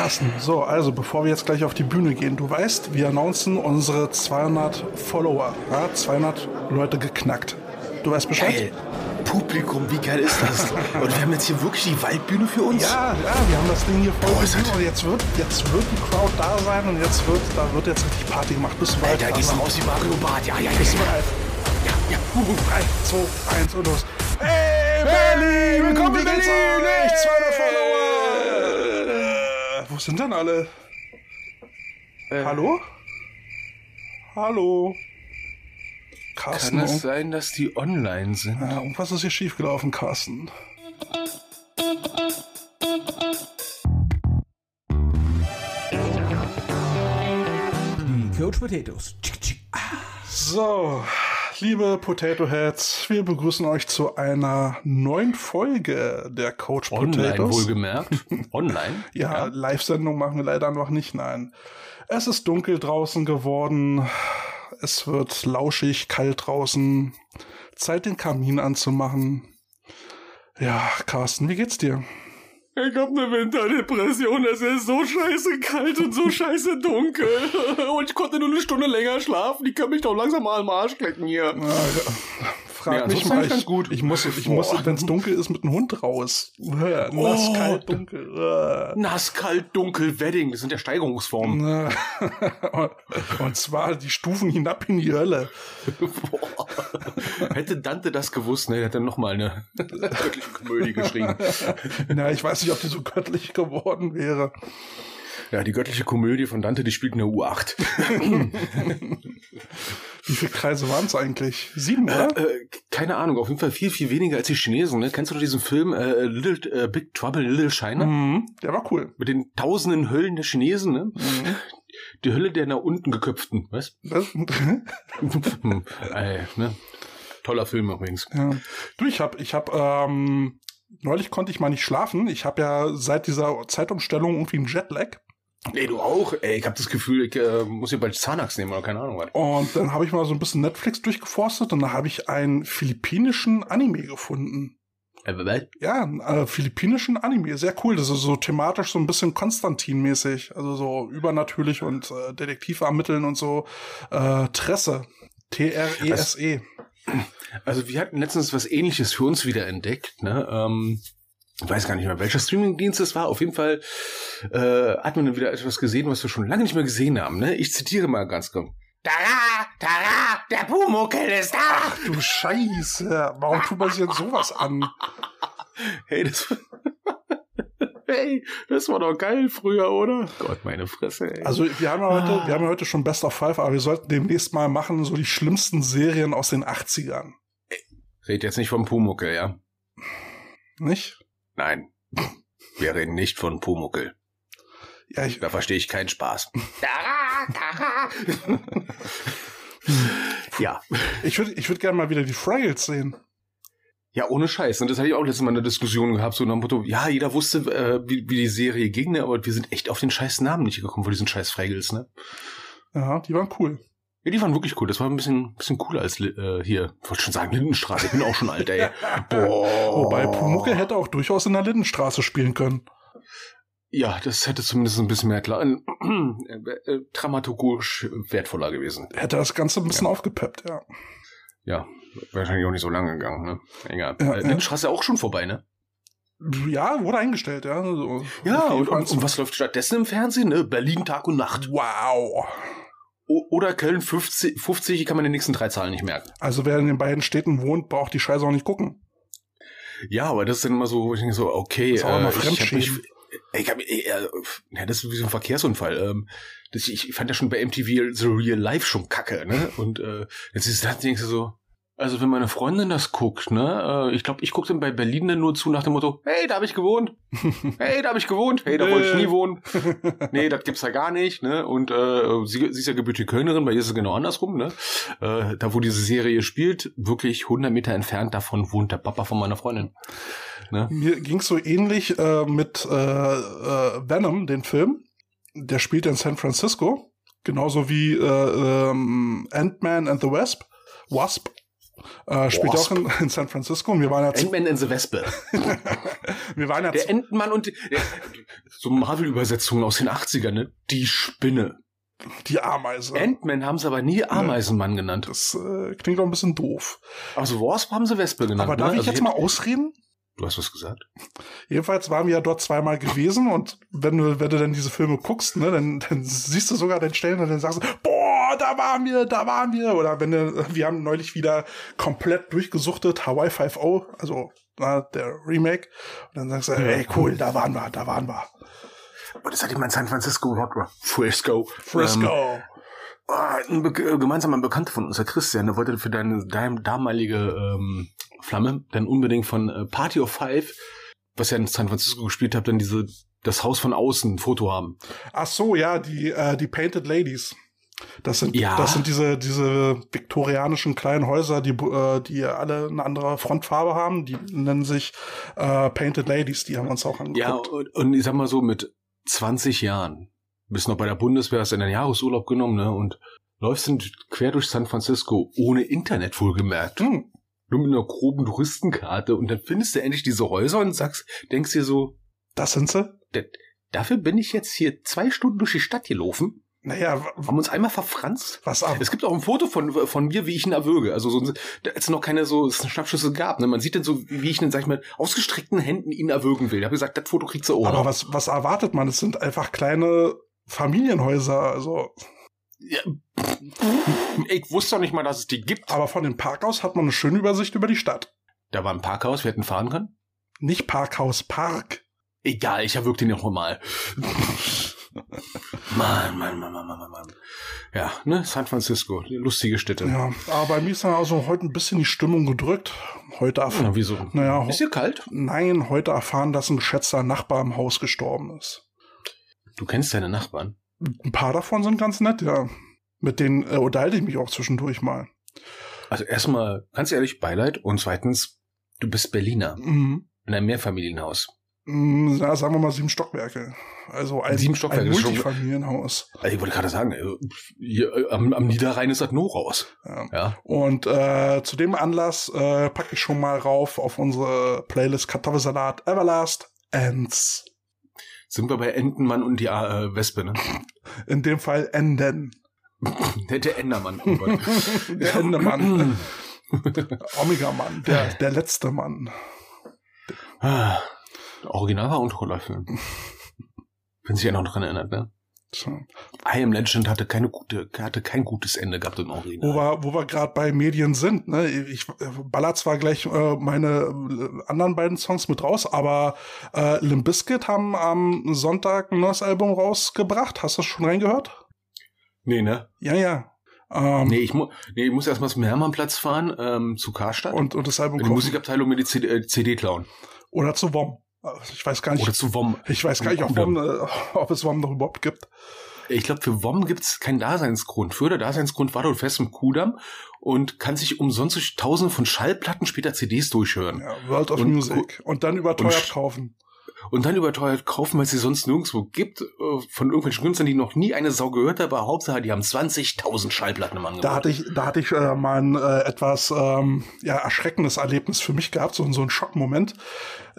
Carsten, so, also bevor wir jetzt gleich auf die Bühne gehen, du weißt, wir announcen unsere 200 Follower, ja, 200 Leute geknackt. Du weißt Bescheid? Geil. Publikum, wie geil ist das? Und wir haben jetzt hier wirklich die Waldbühne für uns? Ja, ja, wir haben das Ding hier voll Boah, und jetzt wird, jetzt wird die Crowd da sein und jetzt wird, da wird jetzt richtig Party gemacht. Du bereit? Alter, geh mal raus wie Mario Bart. Ja, ja, ja. Bist du ja. Ja, ja. Uh, uh, 3, 2, 1 und los. Hey, Berlin! willkommen in Berlin! euch? 200 Follower! Sind denn alle? Äh, Hallo? Hallo? Carsten, Kann es sein, dass die online sind? ja, irgendwas ist hier schiefgelaufen, Carsten. Die Coach Potatoes. So, liebe Potato Heads, wir begrüßen euch zu einer neuen Folge der Coach Online Potatoes. wohlgemerkt. Online? Ja, Live-Sendung machen wir leider noch nicht, nein. Es ist dunkel draußen geworden. Es wird lauschig, kalt draußen. Zeit, den Kamin anzumachen. Ja, Carsten, wie geht's dir? Ich hab eine Winterdepression. Es ist so scheiße kalt und so scheiße dunkel. Und ich konnte nur eine Stunde länger schlafen. Die können mich doch langsam mal am Arsch klecken hier. Frag Ja, mich mal. Ich, gut. ich muss, ich muss, wenn es dunkel ist, mit dem Hund raus. Nass, Oh, kalt, dunkel. Äh. Nass, kalt, dunkel, Wedding. Das sind ja Steigerungsformen. Und zwar die Stufen hinab in die Hölle. Boah. Hätte Dante das gewusst, ne, hätte noch mal eine göttliche Komödie geschrieben. Na, ich weiß nicht, ob die so göttlich geworden wäre. Ja, die göttliche Komödie von Dante, die spielt in der U8. Wie viele Kreise waren es eigentlich? Sieben, oder? Äh, keine Ahnung, auf jeden Fall viel, viel weniger als die Chinesen. Ne? Kennst du diesen Film äh, Little, äh, Big Trouble in Little China? Mhm, der war cool. Mit den tausenden Höllen der Chinesen, ne? Mhm. Die Hölle der nach unten geköpften, was? Das, hm, äh, ne? Toller Film übrigens. ja. Du, ich hab, ich hab, ähm, neulich konnte ich mal nicht schlafen. Ich habe ja seit dieser Zeitumstellung irgendwie einen Jetlag. Ey, du auch? Ey, ich habe das Gefühl, ich äh, muss hier bald Xanax nehmen oder keine Ahnung was. Und dann habe ich mal so ein bisschen Netflix durchgeforstet und da habe ich einen philippinischen Anime gefunden. Äh, was? Ja, einen äh, philippinischen Anime. Sehr cool. Das ist so thematisch so ein bisschen Konstantin-mäßig. Also so übernatürlich und äh, Detektiv ermitteln und so. Äh, Tresse. T-R-E-S-E. Also wir hatten letztens was ähnliches für uns wieder entdeckt, ne? Ähm, ich weiß gar nicht mehr, welcher Streamingdienst es war. Auf jeden Fall äh, hat man dann wieder etwas gesehen, was wir schon lange nicht mehr gesehen haben. Ne? Ich zitiere mal ganz kurz. Tara, Tara, der Pumuckel ist da! Du Scheiße. Warum tut man sich denn sowas an? Hey, das, hey, das war doch geil früher, oder? Gott, meine Fresse, ey. Also wir haben ja heute, wir haben ja heute schon Best of Five, aber wir sollten demnächst mal machen, so die schlimmsten Serien aus den 80ern. Red jetzt nicht vom Pumuckel, ja? Nicht? Nein. Wir reden nicht von Pumuckel. Ja, ich, Da verstehe ich keinen Spaß. Tara, Tara. ja. ich würde ich würd gerne mal wieder die Fraggles sehen. Ja, ohne Scheiß. Und das hatte ich auch letztes Mal eine Diskussion gehabt, so nach dem Motto, ja, jeder wusste, äh, wie, wie die Serie ging, ne, aber wir sind echt auf den scheiß Namen nicht gekommen von diesen scheiß Fraggles, ne? Ja, die waren cool. Ja, die waren wirklich cool. Das war ein bisschen, bisschen cooler als äh, hier. Ich wollte schon sagen, Lindenstraße. Ich bin auch schon alt, ey. Boah. Wobei Pumuckel hätte auch durchaus in der Lindenstraße spielen können. Ja, das hätte zumindest ein bisschen mehr klar, äh, äh, dramaturgisch wertvoller gewesen. Hätte das Ganze ein bisschen aufgepeppt, ja. Ja, wahrscheinlich auch nicht so lange gegangen, ne? Egal. Ja, äh, ja. Lindenstraße auch schon vorbei, ne? Ja, wurde eingestellt, ja. So, Ja, auf jeden und, und, und was läuft stattdessen im Fernsehen? Ne? Berlin Tag und Nacht. Wow. Oder Köln 50, 50, kann man die nächsten drei Zahlen nicht merken. Also wer in den beiden Städten wohnt, braucht die Scheiße auch nicht gucken. Ja, aber das ist dann immer so, wo ich denke so, okay, Das ist auch immer äh, ich hab mich, Fremdschämen. ich hab, äh, äh, ja, das ist wie so ein Verkehrsunfall. Ähm, das, ich fand ja schon bei MTV The Real Life schon kacke, ne? Und äh, jetzt ist das, denkst du so, also wenn meine Freundin das guckt, ne, äh, ich glaube, ich gucke dann bei Berlin dann nur zu nach dem Motto, hey, da habe ich gewohnt, hey, da habe ich gewohnt, hey, da wollte ich nie wohnen, nee, das gibt's ja gar nicht, ne, und äh, sie, sie ist ja gebürtige Kölnerin, bei ihr ist es genau andersrum, ne, äh, da wo diese Serie spielt, wirklich 100 Meter entfernt davon wohnt der Papa von meiner Freundin, ne, Mir ging's so ähnlich äh, mit äh, äh, Venom, den Film. Der spielt in San Francisco. Genauso wie äh, ähm, Ant-Man and the Wasp. Wasp. Äh, spielt Wasp. auch in, in San Francisco. Und wir waren ja, Ant-Man and the Wespe. wir waren ja Der zu, Entenmann und die, der, so Marvel-Übersetzungen aus den 80ern, ne? Die Spinne. die Ameise. Ant-Man haben sie aber nie Ameisenmann genannt. das äh, klingt doch ein bisschen doof. Also Wasp haben sie Wespe genannt. Aber darf ne? ich also jetzt mal ausreden? Du hast was gesagt? Jedenfalls waren wir ja dort zweimal gewesen und wenn du, wenn du dann diese Filme guckst, ne, dann, dann siehst du sogar den Stellen und dann sagst du, boah, da waren wir, da waren wir. Oder wenn du, wir haben neulich wieder komplett durchgesuchtet, Hawaii 5.0, also na, der Remake. Und dann sagst du, ey, cool, da waren wir, da waren wir. Aber das hat jemand in San Francisco überhaupt oder Frisco. Frisco. Ähm, ah, ein Be äh, gemeinsamer Bekannter von uns, der Christian, der wollte für deine, deine damalige ähm, Flamme dann unbedingt von äh, Party of Five, was ja in San Francisco gespielt habt, dann diese das Haus von außen ein Foto haben. Ach so, ja, die, äh, die Painted Ladies. Das sind, Ja. das sind diese, diese viktorianischen kleinen Häuser, die, äh, die alle eine andere Frontfarbe haben. Die nennen sich äh, Painted Ladies. Die haben wir uns auch angeguckt. Ja, und, und ich sag mal so, mit 20 Jahren, bist noch bei der Bundeswehr, hast in den Jahresurlaub genommen, ne, und läufst dann quer durch San Francisco, ohne Internet wohlgemerkt. Hm. Nur mit einer groben Touristenkarte und dann findest du endlich diese Häuser und sagst, denkst dir so, Das sind sie? "D- dafür bin ich jetzt hier zwei Stunden durch die Stadt gelaufen, Naja, haben uns einmal verfranst. was ab. Es gibt auch ein Foto von, von mir, wie ich ihn erwürge. Also so, als es noch keine so Schnappschüsse gab. Ne? Man sieht dann so, wie ich ihn, sag ich mal, ausgestreckten Händen ihn erwürgen will. Ich habe gesagt, das Foto kriegst du auch Aber was, was erwartet man? Es sind einfach kleine Familienhäuser. Also, Ja, ich wusste doch nicht mal, dass es die gibt. aber von dem Park aus hat man eine schöne Übersicht über die Stadt. Da war ein Parkhaus, wir hätten fahren können. Nicht Parkhaus, Park. Egal, ich erwürg den noch mal. Mann, Mann, Mann, Mann, Mann, Mann. Ja, ne, San Francisco, lustige Städte. Ja, aber bei mir ist dann also heute ein bisschen die Stimmung gedrückt. Heute erf Na, wieso? Naja, Ist hier kalt? nein, heute erfahren, dass ein geschätzter Nachbar im Haus gestorben ist. Du kennst deine Nachbarn. Ein paar davon sind ganz nett, ja. Mit denen äh, unterhalte ich mich auch zwischendurch mal. Also erstmal, ganz ehrlich, Beileid. Und zweitens, du bist Berliner. Mhm. In einem Mehrfamilienhaus. Mm, Ja, sagen wir mal sieben Stockwerke. Also ein, Sieben Stockwerke ein ist schon- Multifamilienhaus. Also ich wollte gerade sagen, äh, hier, äh, am, am Niederrhein ist das nur raus. Ja. Ja. Und äh, zu dem Anlass äh, packe ich schon mal rauf auf unsere Playlist Kartoffelsalat Everlast Ends. Sind wir bei Entenmann und die äh, Wespe, ne? In dem Fall Enden. Der, der Endermann. Oh. Der Endemann. Omega-Mann. Der, der letzte Mann. Original war Untroller-Film. Wenn sich einer noch dran erinnert, ne? So. I Am Legend hatte keine gute, hatte kein gutes Ende gehabt im Original. Wo wir, wo wir gerade bei Medien sind, ne? Ich äh, baller zwar gleich äh, meine äh, anderen beiden Songs mit raus, aber äh, Limp Bizkit haben am Sonntag ein neues Album rausgebracht. Hast du schon reingehört? Nee, ne? Ja, ja. Ähm, Nee, ich, mu nee, ich muss erstmal zum Hermannplatz fahren, ähm, zu Karstadt. und, und das Album in die. Musikabteilung mir die CD, äh, CD klauen. Oder zu WOM. Ich weiß gar nicht, Oder zu WOM. ich weiß gar nicht, ob, WOM, äh, ob es WOM noch überhaupt gibt. Ich glaube, für WOM gibt's keinen Daseinsgrund. Für der Daseinsgrund war dort fest im Kudamm und kann sich umsonst durch tausende von Schallplatten später CDs durchhören. Ja, World of Und- Music. Und dann überteuert und- kaufen. Und dann überteuert kaufen, weil es sie sonst nirgendwo gibt, äh, von irgendwelchen Künstlern, die noch nie eine Sau gehört haben, aber Hauptsache, die haben 20.000 Schallplatten im Angebot. Da hatte ich, da hatte ich äh, mal ein äh, etwas ähm, ja, erschreckendes Erlebnis für mich gehabt, so, so ein Schockmoment.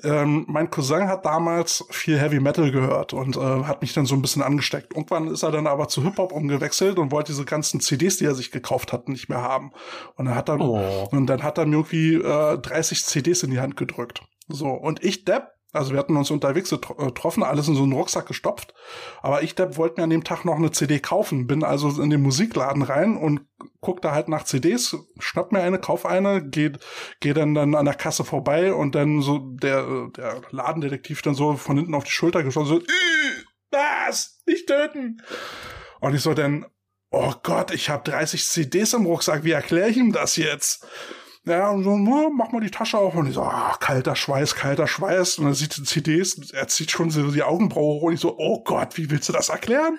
Ähm, mein Cousin hat damals viel Heavy Metal gehört und äh, hat mich dann so ein bisschen angesteckt. Irgendwann ist er dann aber zu Hip-Hop umgewechselt und wollte diese ganzen CDs, die er sich gekauft hat, nicht mehr haben. Und dann hat er, Oh. und dann hat er mir irgendwie äh, 30 CDs in die Hand gedrückt. So, und ich, Depp, also wir hatten uns unterwegs äh, getroffen, alles in so einen Rucksack gestopft. Aber ich, wollte mir an dem Tag noch eine CD kaufen. Bin also in den Musikladen rein und guck da halt nach CDs, schnapp mir eine, kauf eine, geh, geh dann, dann an der Kasse vorbei und dann so der, der Ladendetektiv dann so von hinten auf die Schulter geschossen, so, "Ih, was? Nicht töten! Und ich so dann, oh Gott, ich habe 30 CDs im Rucksack, wie erkläre ich ihm das jetzt? Ja, und so, "Na, mach mal die Tasche auf. Und ich so, ah, kalter Schweiß, kalter Schweiß. Und er sieht die CDs, er zieht schon so die Augenbraue hoch. Und ich so, oh Gott, wie willst du das erklären?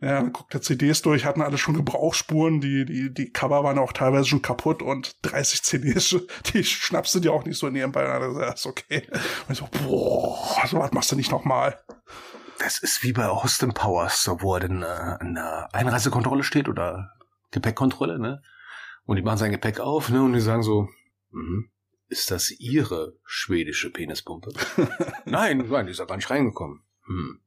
Ja, dann guckt er CDs durch, hatten alle schon Gebrauchsspuren, die, die, die Cover waren auch teilweise schon kaputt und 30 CDs, die schnappst du dir auch nicht so nebenbei. Und ja, ist okay. Und ich so, boah, so was machst du nicht nochmal. Das ist wie bei Austin Powers, wo er dann äh, der Einreisekontrolle steht oder Gepäckkontrolle, ne? Und die machen sein Gepäck auf, ne, und die sagen so, mhm, ist das Ihre schwedische Penispumpe? nein, nein, die ist ja gar nicht reingekommen. Hm.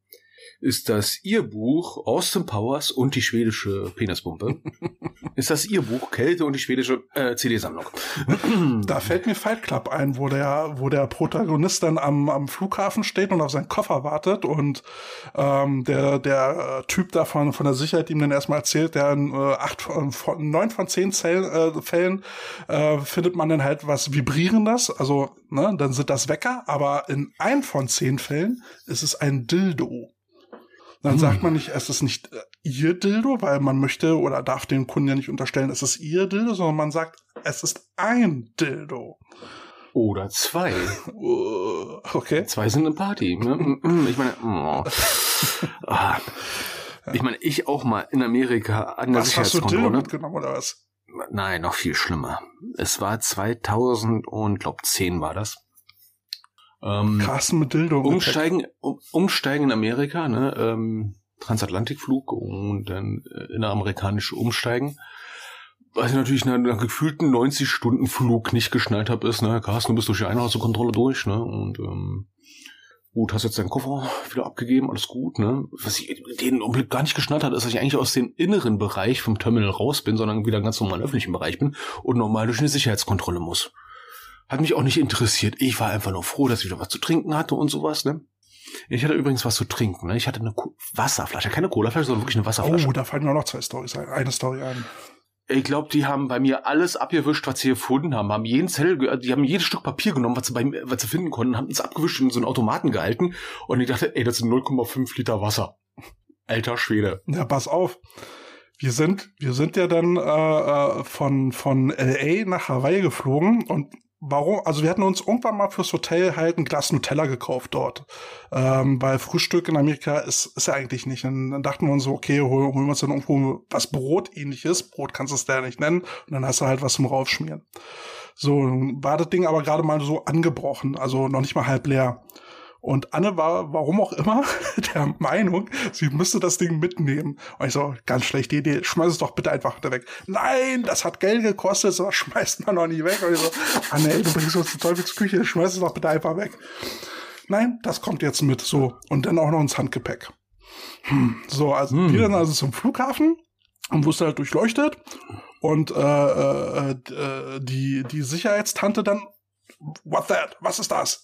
Ist das Ihr Buch Austin Powers und die schwedische Penispumpe? ist das Ihr Buch Kälte und die schwedische äh, CD-Sammlung? Da fällt mir Fight Club ein, wo der, wo der Protagonist dann am, am Flughafen steht und auf seinen Koffer wartet und ähm, der, der äh, Typ davon von der Sicherheit ihm dann erstmal erzählt, der in äh, acht von, von neun von zehn Zell, äh, Fällen äh, findet man dann halt was Vibrierendes, also ne, dann sind das Wecker, aber in ein von zehn Fällen ist es ein Dildo. Dann sagt man nicht, es ist nicht äh, ihr Dildo, weil man möchte oder darf den Kunden ja nicht unterstellen, es ist ihr Dildo, sondern man sagt, es ist ein Dildo. Oder zwei. Uh, Okay. Zwei sind eine Party. Ne? Ich meine, oh. Ah. ich meine, ich auch mal in Amerika an der Was hast du Dildo mitgenommen oder was? Nein, noch viel schlimmer. Es war 2000 und glaub 10 war das. Ähm, Carsten mit Dildo. umsteigen, um, umsteigen in Amerika, ne? Ähm, Transatlantikflug und dann äh, inneramerikanisch umsteigen. Was ich natürlich nach einem gefühlten 90-Stunden-Flug nicht geschnallt habe, ist, ne, Carsten, du bist durch die Einreisekontrolle durch, ne? Und ähm, gut, hast jetzt deinen Koffer wieder abgegeben, alles gut, ne? Was ich den Augenblick gar nicht geschnallt hat, ist, dass ich eigentlich aus dem inneren Bereich vom Terminal raus bin, sondern wieder ganz normal im öffentlichen Bereich bin und normal durch eine Sicherheitskontrolle muss. Hat mich auch nicht interessiert. Ich war einfach nur froh, dass ich wieder was zu trinken hatte und sowas, ne? Ich hatte übrigens was zu trinken, ne? Ich hatte eine Ko Wasserflasche, keine Colaflasche, sondern wirklich eine Wasserflasche. Oh, da fallen mir noch zwei Storys ein. Eine Story ein. Ich glaube, die haben bei mir alles abgewischt, was sie gefunden haben. Haben jeden Zettel, die haben jedes Stück Papier genommen, was sie, bei, was sie finden konnten, haben es abgewischt und in so einen Automaten gehalten. Und ich dachte, ey, das sind 0,5 Liter Wasser. Alter Schwede. Ja, pass auf. Wir sind, wir sind ja dann äh, äh, von, von LA nach Hawaii geflogen und warum? Also wir hatten uns irgendwann mal fürs Hotel halt ein Glas Nutella gekauft dort. Ähm, weil Frühstück in Amerika ist, ist ja eigentlich nicht. Und dann dachten wir uns so, okay, holen, holen wir uns dann irgendwo was Brotähnliches. Brot kannst du es da nicht nennen. Und dann hast du halt was zum Raufschmieren. So, war das Ding aber gerade mal so angebrochen, also noch nicht mal halb leer. Und Anne war, warum auch immer, der Meinung, sie müsste das Ding mitnehmen. Und ich so, ganz schlechte Idee, schmeiß es doch bitte einfach weg. Nein, das hat Geld gekostet, so schmeißt man noch nie weg. Und ich so, Anne, ey, du bringst uns die Teufelsküche, schmeiß es doch bitte einfach weg. Nein, das kommt jetzt mit, so. Und dann auch noch ins Handgepäck. Hm. So, also Hm. wir dann also zum Flughafen und wusste halt durchleuchtet. Und äh, äh, äh, die, die Sicherheitstante dann, what that? Was ist das?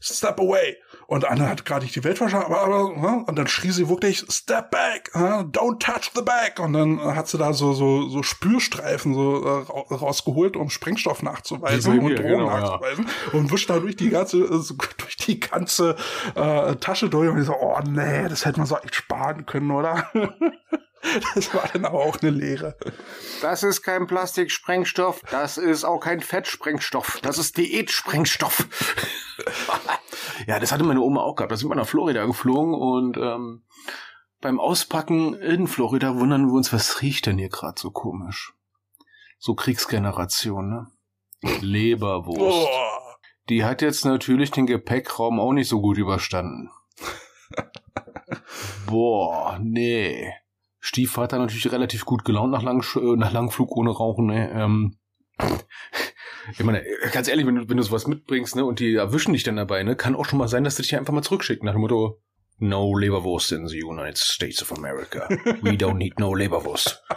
Step away. Und Anne hat gerade nicht die Welt verstanden, aber, aber ne? und dann schrie sie wirklich, step back, don't touch the bag. Und dann hat sie da so, so, so Spürstreifen so äh, ra- rausgeholt, um Sprengstoff nachzuweisen und Drogen genau, ja. nachzuweisen. Und wischt da durch die ganze, äh, so, durch die ganze äh, Tasche durch. Und ich so, oh nee, das hätte man so echt sparen können, oder? das war dann aber auch eine Lehre. Das ist kein Plastiksprengstoff, das ist auch kein Fettsprengstoff, das ist Diätsprengstoff. ja, das hatte meine Oma auch gehabt. Da sind wir nach Florida geflogen und ähm, beim Auspacken in Florida wundern wir uns, was riecht denn hier gerade so komisch? So Kriegsgeneration, ne? Leberwurst. Oh. Die hat jetzt natürlich den Gepäckraum auch nicht so gut überstanden. Boah, nee. Stiefvater natürlich relativ gut gelaunt nach, lang, nach langem Flug ohne Rauchen. Ne? Ähm, ich meine, ganz ehrlich, wenn du, wenn du sowas mitbringst ne, und die erwischen dich dann dabei, ne, kann auch schon mal sein, dass sie dich einfach mal zurückschicken nach dem Motto, no Leberwurst in the United States of America. We don't need no Leberwurst.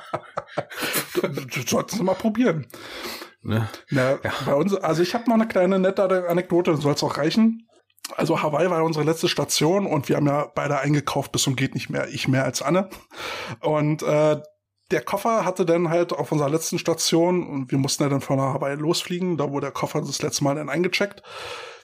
Du, du solltest es mal probieren. Ne? Na, bei uns, also ich habe noch eine kleine nette Anekdote, soll es auch reichen. Also Hawaii war ja unsere letzte Station und wir haben ja beide eingekauft bis zum geht nicht mehr, ich mehr als Anne. Und äh, der Koffer hatte dann halt auf unserer letzten Station und wir mussten ja dann von Hawaii losfliegen, da wurde der Koffer das letzte Mal dann eingecheckt,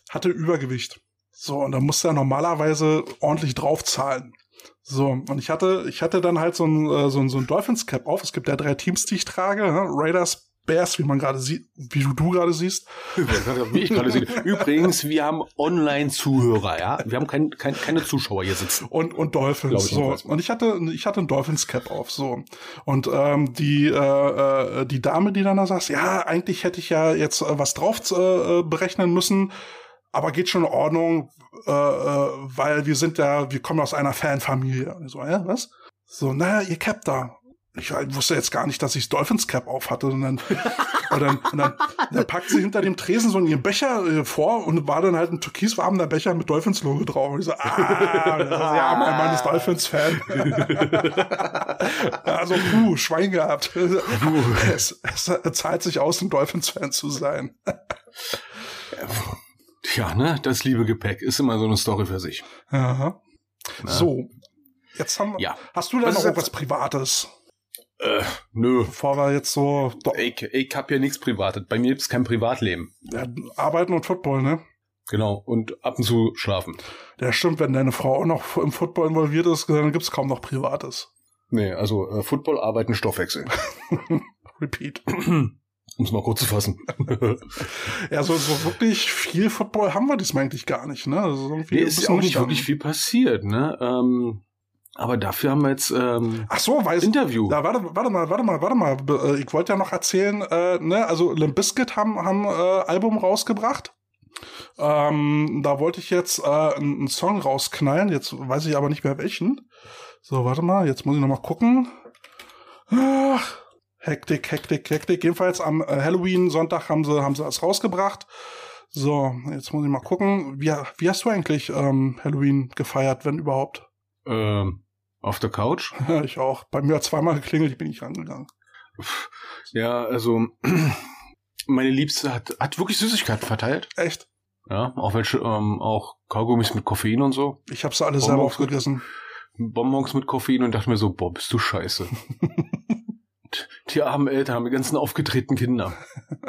hatte Übergewicht. So, und da musste er normalerweise ordentlich draufzahlen. So, und ich hatte, ich hatte dann halt so ein, äh, so ein, so ein Dolphins Cap auf. Es gibt ja drei Teams, die ich trage, ne? Raiders, Bears, wie man gerade sieht, wie du, du gerade siehst. Wie ich gerade sehe. Übrigens, wir haben Online-Zuhörer, ja. Wir haben kein, kein, keine Zuschauer hier sitzen. und und Dolphins so und ich hatte ich hatte einen Dolphins Cap auf so und ähm, die äh, äh, die Dame die dann da sagt ja eigentlich hätte ich ja jetzt äh, was drauf äh, berechnen müssen aber geht schon in Ordnung äh, äh, weil wir sind ja wir kommen aus einer Fanfamilie und so ja was so naja ihr Cap da ich wusste jetzt gar nicht, dass ich Dolphins Cap auf hatte. Und dann, und dann, und dann, dann packt sie hinter dem Tresen so ihren Becher äh, vor und war dann halt ein türkisfarbener Becher mit Dolphins Logo drauf. Und ich so, ah, ist, ja, mein Mann ist Dolphins Fan. also, puh, Schwein gehabt. es, es zahlt sich aus, ein Dolphins Fan zu sein. Ja, ne, das liebe Gepäck ist immer so eine Story für sich. Aha. So, jetzt haben Ja. Hast du da Was noch irgendwas Privates? Äh, nö. Bevor wir jetzt so Ich, ich hab hier nichts Privates. Bei mir gibt's kein Privatleben. ja, arbeiten und Football, ne? Genau. Und ab und zu schlafen. Ja, stimmt, wenn deine Frau auch noch im Football involviert ist, dann gibt's kaum noch Privates. Nee, also äh, Football, Arbeiten, Stoffwechsel. Repeat. Um es mal kurz zu fassen. Ja, so, so wirklich viel Football haben wir diesmal eigentlich gar nicht, ne? Also irgendwie nee, ist ja auch nicht wirklich viel passiert, ne? Ähm, aber dafür haben wir jetzt ähm, Ach so, weiß Interview. Ja, warte, warte mal, warte mal, warte mal. Äh, Ich wollte ja noch erzählen, äh, ne, also Limp Bizkit haben, haben äh, Album rausgebracht. Ähm, da wollte ich jetzt äh, einen, Song rausknallen, jetzt weiß ich aber nicht mehr welchen. So, warte mal, jetzt muss ich noch mal gucken. Ach, Hektik, Hektik, Hektik. Jedenfalls am äh, Halloween-Sonntag haben sie, haben sie das rausgebracht. So, jetzt muss ich mal gucken. Wie, wie hast du eigentlich ähm, Halloween gefeiert, wenn überhaupt? Ähm, auf der Couch. ich auch. Bei mir hat zweimal geklingelt, ich bin nicht rangegangen. Ja, also meine Liebste hat, hat wirklich Süßigkeiten verteilt. Echt? Ja, auch welche, ähm, auch Kaugummis mit Koffein und so. Ich habe sie alle selber Bonbons mit- aufgegessen. Bonbons mit Koffein und dachte mir so, boah, bist du scheiße. Die armen Eltern haben die ganzen aufgetretenen Kinder.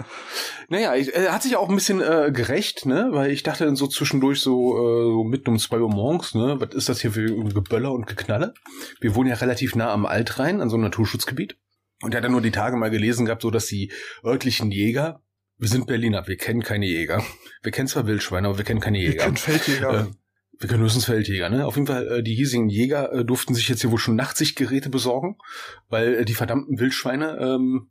naja, ich, er hat sich auch ein bisschen äh, gerecht, ne? Weil ich dachte dann so zwischendurch so, äh, so mitten um zwei Uhr morgens, ne? Was ist das hier für Geböller und Geknalle? Wir wohnen ja relativ nah am Altrhein, an so einem Naturschutzgebiet. Und er hat dann nur die Tage mal gelesen gehabt, so dass die örtlichen Jäger, wir sind Berliner, wir kennen keine Jäger. Wir kennen zwar Wildschweine, aber wir kennen keine Jäger. kennt Feldjäger. Äh, wir können höchstens Feldjäger, ne? Auf jeden Fall, äh, die hiesigen Jäger äh, durften sich jetzt hier wohl schon Nachtsichtgeräte besorgen, weil äh, die verdammten Wildschweine ähm,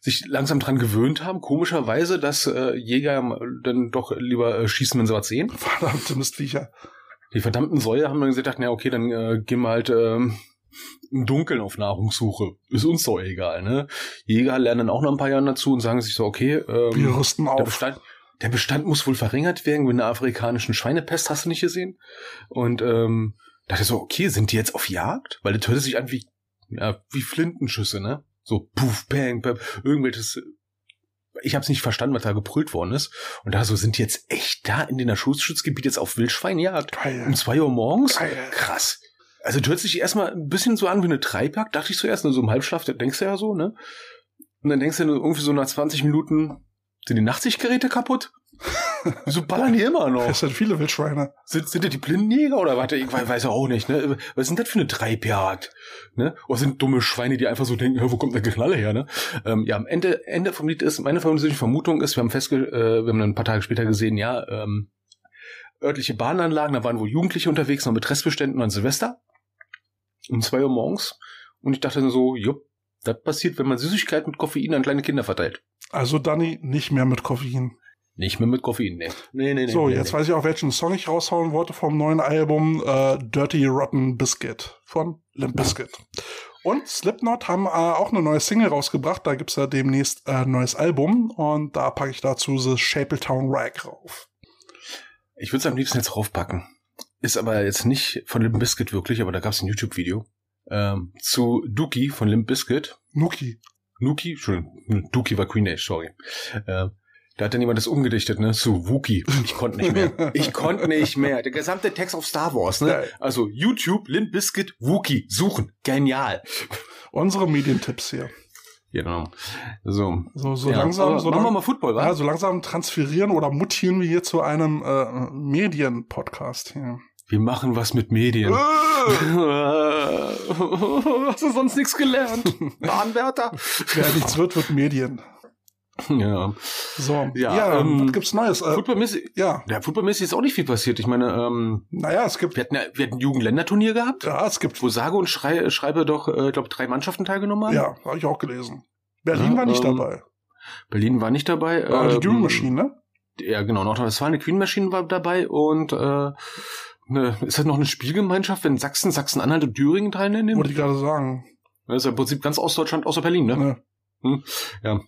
sich langsam dran gewöhnt haben, komischerweise, dass äh, Jäger äh, dann doch lieber äh, schießen, wenn sie was sehen. Verdammte Mistviecher. Die verdammten Säue haben dann gesagt, na okay, dann äh, gehen wir halt ähm, im Dunkeln auf Nahrungssuche. Ist uns doch egal, ne? Jäger lernen auch noch ein paar Jahre dazu und sagen sich so, okay, ähm, Wir rüsten der auf. Bestand, der Bestand muss wohl verringert werden mit einer afrikanischen Schweinepest, hast du nicht gesehen? Und ähm, dachte so, okay, sind die jetzt auf Jagd? Weil das hörte sich an wie, ja, wie Flintenschüsse, ne? So puff, bang, bang, irgendwelches. Ich habe es nicht verstanden, was da gebrüllt worden ist. Und da so, sind die jetzt echt da in den Naturschutzgebiet jetzt auf Wildschweinjagd? Um zwei Uhr morgens? Geil. Krass. Also das hört sich erstmal ein bisschen so an wie eine Treibjagd, dachte ich zuerst, nur so im Halbschlaf, da denkst du ja so, ne? Und dann denkst du irgendwie so nach 20 Minuten, sind die Nachtsichtgeräte kaputt? Wieso ballern die immer noch? Es sind viele Wildschweine. Sind, sind das die Blindenjäger oder warte, ich weiß, ja auch nicht, ne? Was ist denn das für eine Treibjagd? Ne? Oder sind dumme Schweine, die einfach so denken, "Hä, wo kommt der Knalle her, ne? Ähm, ja, am Ende, Ende vom Lied ist, meine persönliche Vermutung ist, wir haben festge äh, wir haben dann ein paar Tage später gesehen, ja, ähm, örtliche Bahnanlagen, da waren wohl Jugendliche unterwegs, noch mit Restbeständen an Silvester. Um zwei Uhr morgens. Und ich dachte dann so, jupp, das passiert, wenn man Süßigkeiten mit Koffein an kleine Kinder verteilt. Also Danny, nicht mehr mit Koffein. Nicht mehr mit Koffein, nee. Nee, nee, nee. So, nee, jetzt nee. weiß ich auch, welchen Song ich raushauen wollte vom neuen Album äh, Dirty Rotten Biscuit von Limp Bizkit. Und Slipknot haben äh, auch eine neue Single rausgebracht. Da gibt's ja demnächst äh, ein neues Album. Und da packe ich dazu The Shapletown Rag rauf. Ich würde es am liebsten jetzt raufpacken. Ist aber jetzt nicht von Limp Bizkit wirklich, aber da gab es ein YouTube-Video ähm, zu Dookie von Limp Bizkit. Nuki. Nuki, Entschuldigung, Dookie war Queen Age, sorry. Ähm, da hat dann jemand das umgedichtet, ne, zu Wookie. Ich konnte nicht mehr. Ich konnte nicht mehr. Der gesamte Text auf Star Wars, ne? Also YouTube, Limp Bizkit, Wookie, suchen. Genial. Unsere Medientipps hier. Genau. So. So, so ja, langsam, so, machen wir mal Football, wa? ja, so langsam transferieren oder mutieren wir hier zu einem äh, Medien-Podcast hier. Wir machen was mit Medien. Hast du sonst nichts gelernt? Anwärter? Wer nichts wird, wird Medien. Ja. So, Ja, ja, ähm, was gibt's Neues? Äh, Footballmäßig, ja, ja, footballmäßig ist auch nicht viel passiert. Ich meine, ähm, naja, es gibt, wir hatten wir hatten ein Jugendländerturnier gehabt, ja, es gibt, wo sage und Schrei, Schreibe doch, äh, glaube drei Mannschaften teilgenommen haben. ja, habe ich auch gelesen. Berlin Ja, war nicht ähm, dabei. Berlin war nicht dabei. Ja, die ähm, Dune Machine, ne? Ja, genau. Nordrhein-Westfalen, eine Queen Machine war dabei und äh, ne, ist das noch eine Spielgemeinschaft, wenn Sachsen, Sachsen-Anhalt und Thüringen teilnehmen? Wollte ich gerade sagen. Das ist ja im Prinzip ganz Ostdeutschland außer Berlin, ne? Ne? Hm? Ja.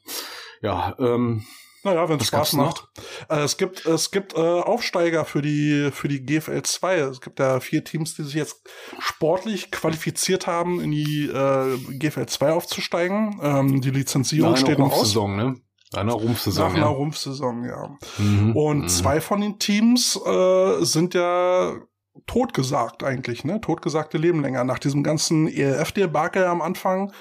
Ja, ähm, Naja, wenn es Spaß macht. Äh, es gibt, es gibt äh, Aufsteiger für die, für die GFL 2. Es gibt ja vier Teams, die sich jetzt sportlich qualifiziert haben, in die äh, GFL 2 aufzusteigen. Ähm, die Lizenzierung einer steht noch aus. Rumpfsaison, ne? Einer Rumpfsaison, Nach einer ja. Rumpfsaison, ja. Mhm. Und Mhm. zwei von den Teams äh, sind ja totgesagt eigentlich, ne? Totgesagte leben länger. Nach diesem ganzen ELF-Debakel am Anfang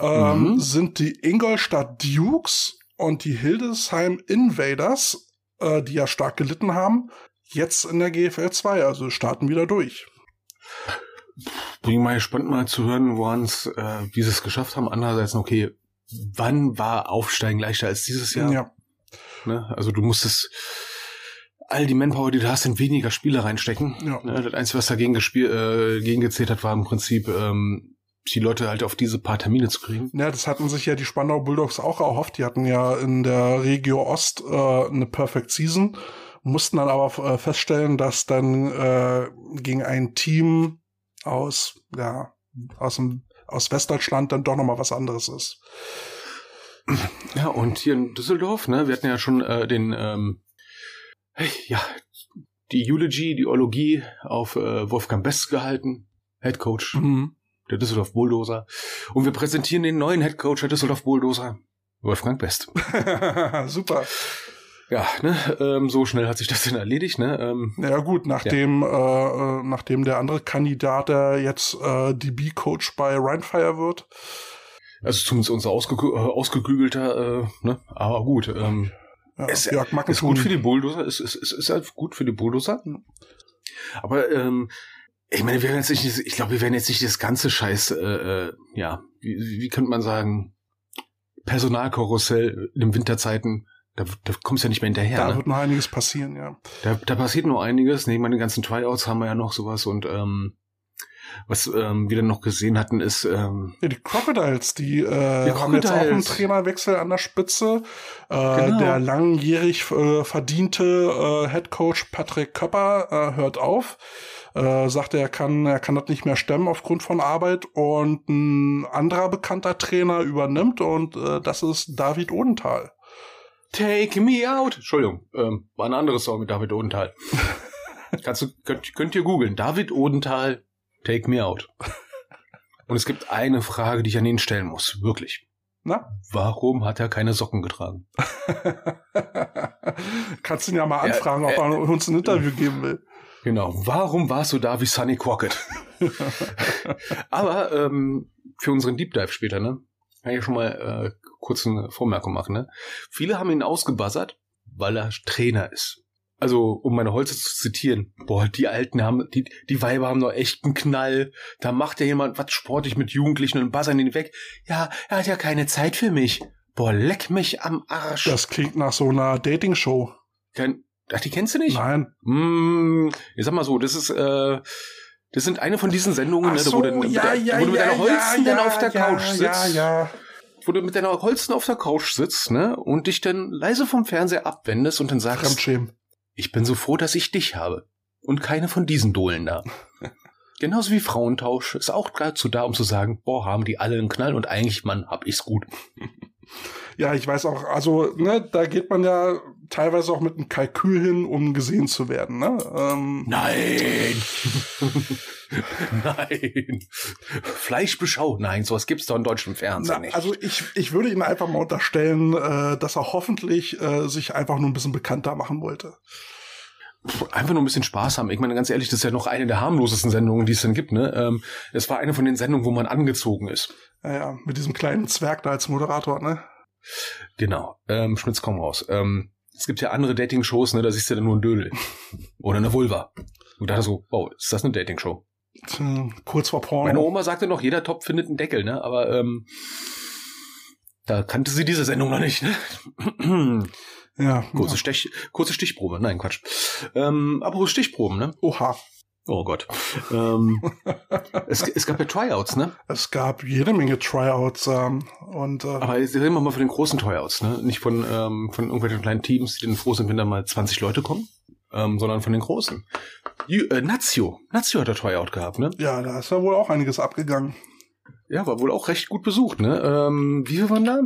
ähm, Mhm. sind die Ingolstadt Dukes und die Hildesheim Invaders, äh, die ja stark gelitten haben, jetzt in der GFL 2, also starten wieder durch. Bin ich mal gespannt mal zu hören, woran es, äh, wie sie es geschafft haben. Andererseits, okay, wann war Aufsteigen leichter als dieses Jahr? Ja. Ne? Also du musstest all die Manpower, die du hast, in weniger Spieler reinstecken. Ja. Ne? Das Einzige, was dagegen gespielt, äh, gegen gezählt hat, war im Prinzip ähm, die Leute halt auf diese paar Termine zu kriegen. Ja, das hatten sich ja die Spandau Bulldogs auch erhofft. Die hatten ja in der Regio Ost äh, eine Perfect Season, mussten dann aber äh, feststellen, dass dann äh, gegen ein Team aus, ja, aus, dem, aus Westdeutschland dann doch nochmal was anderes ist. Ja, und hier in Düsseldorf, ne, wir hatten ja schon äh, den, ähm, ja, die Eulogy, die Ologie auf äh, Wolfgang Best gehalten, Head Coach Mhm. der Düsseldorf Bulldozer. Und wir präsentieren den neuen Head Coach der Düsseldorf Bulldozer, Wolfgang Best. Super. Ja, ne, ähm, so schnell hat sich das dann erledigt, ne? Ähm, Ja gut, nachdem, äh, äh, nachdem der andere Kandidat, der jetzt äh, DB-Coach bei Rheinfire wird, also zumindest unser ausge äh, ausgeklügelter, äh, ne? Aber gut, ähm, ja, Es- Jörg ist gut für die Bulldozer, ist, ist, ist, ist halt gut für die Bulldozer. Aber ähm, ich meine, wir werden jetzt nicht, ich glaube, wir werden jetzt nicht das ganze Scheiß, äh, äh, ja, wie, wie könnte man sagen, Personalkarussell in den Winterzeiten, da, da kommst du ja nicht mehr hinterher. Da ne? wird noch einiges passieren, ja. Da, da passiert noch einiges. Ne, meine ganzen Tryouts haben wir ja noch sowas und ähm, was ähm, wir dann noch gesehen hatten, ist ähm, Ja, die Crocodiles, die, äh, Die haben jetzt auch einen Crocodiles. Trainerwechsel an der Spitze. Äh, Genau. Der langjährig äh, verdiente äh, Head Coach Patrick Köpper äh, hört auf. Äh, sagt, er kann, er kann das nicht mehr stemmen aufgrund von Arbeit und ein anderer bekannter Trainer übernimmt und äh, das ist David Odenthal. Take me out. Entschuldigung, ähm, war ein anderes Song mit David Odenthal. Kannst du, könnt, könnt ihr googeln. David Odenthal, Take me out. Und es gibt eine Frage, die ich an ihn stellen muss. Wirklich. Na? Warum hat er keine Socken getragen? Kannst ihn ja mal Ja, anfragen, ob äh, er uns ein Interview geben will. Genau. Warum warst du da wie Sonny Crockett? Aber ähm, für unseren Deep Dive später, ne? Kann ich ja schon mal kurz eine Vormerkung machen, ne? Viele haben ihn ausgebuzzert, weil er Trainer ist. Also, um meine Holze zu zitieren, boah, die Alten haben, die, die Weiber haben doch echt einen Knall. Da macht ja jemand was sportlich mit Jugendlichen und buzzern ihn weg. Ja, er hat ja keine Zeit für mich. Boah, leck mich am Arsch. Das klingt nach so einer Dating-Show. Kein, ach, die kennst du nicht? Nein. Mm, ich sag mal so, das ist, äh, das sind eine von diesen Sendungen, ne, Ach wo du, mit der, wo du mit deiner Holzen dann auf der ja, Couch ja, sitzt, Ja, wo du mit deiner Holzen auf der Couch sitzt, ne, und dich dann leise vom Fernseher abwendest und dann sagst, ich bin so froh, dass ich dich habe und keine von diesen Dohlen da. Genauso wie Frauentausch ist auch dazu da, um zu sagen, boah, haben die alle einen Knall und eigentlich, Mann, hab ich's gut. Ja, ich weiß auch, also, ne, da geht man ja teilweise auch mit einem Kalkül hin, um gesehen zu werden, ne? Ähm, Nein! Nein! Fleischbeschau? Nein, sowas gibt's doch in deutschem Fernsehen nicht. also ich, ich würde ihm einfach mal unterstellen, äh, dass er hoffentlich äh, sich einfach nur ein bisschen bekannter machen wollte. einfach nur ein bisschen Spaß haben. Ich meine, ganz ehrlich, das ist ja noch eine der harmlosesten Sendungen, die es denn gibt. Ne? Ähm, es war eine von den Sendungen, wo man angezogen ist. Ja, ja, mit diesem kleinen Zwerg da als Moderator, ne? Genau. Ähm, Schmitz, komm raus. Ähm, es gibt ja andere Dating-Shows, ne? da siehst du dann nur ein Dödel. Oder eine Vulva. Und dachte so, wow, ist das eine Dating-Show? Tja, Kurz vor Meine Porno. Oma sagte noch, jeder Topf findet einen Deckel, ne? Aber ähm, da kannte sie diese Sendung noch nicht, ne? Ja. kurze, Stich, kurze Stichprobe. Nein, Quatsch. Ähm, apropos Stichproben, ne? Oha. Oh Gott. ähm, es, es gab ja Tryouts, ne? Es gab jede Menge Tryouts ähm, und äh, Aber jetzt reden wir mal von den großen Tryouts, ne? Nicht von, ähm, von irgendwelchen kleinen Teams, die dann froh sind, wenn da mal 20 Leute kommen, ähm, sondern von den großen. Ju äh, Nazio. Nazio hat der Tryout gehabt, ne? ja, da ist ja wohl auch einiges abgegangen. Ja, war wohl auch recht gut besucht, ne? Ähm, wie viel waren da?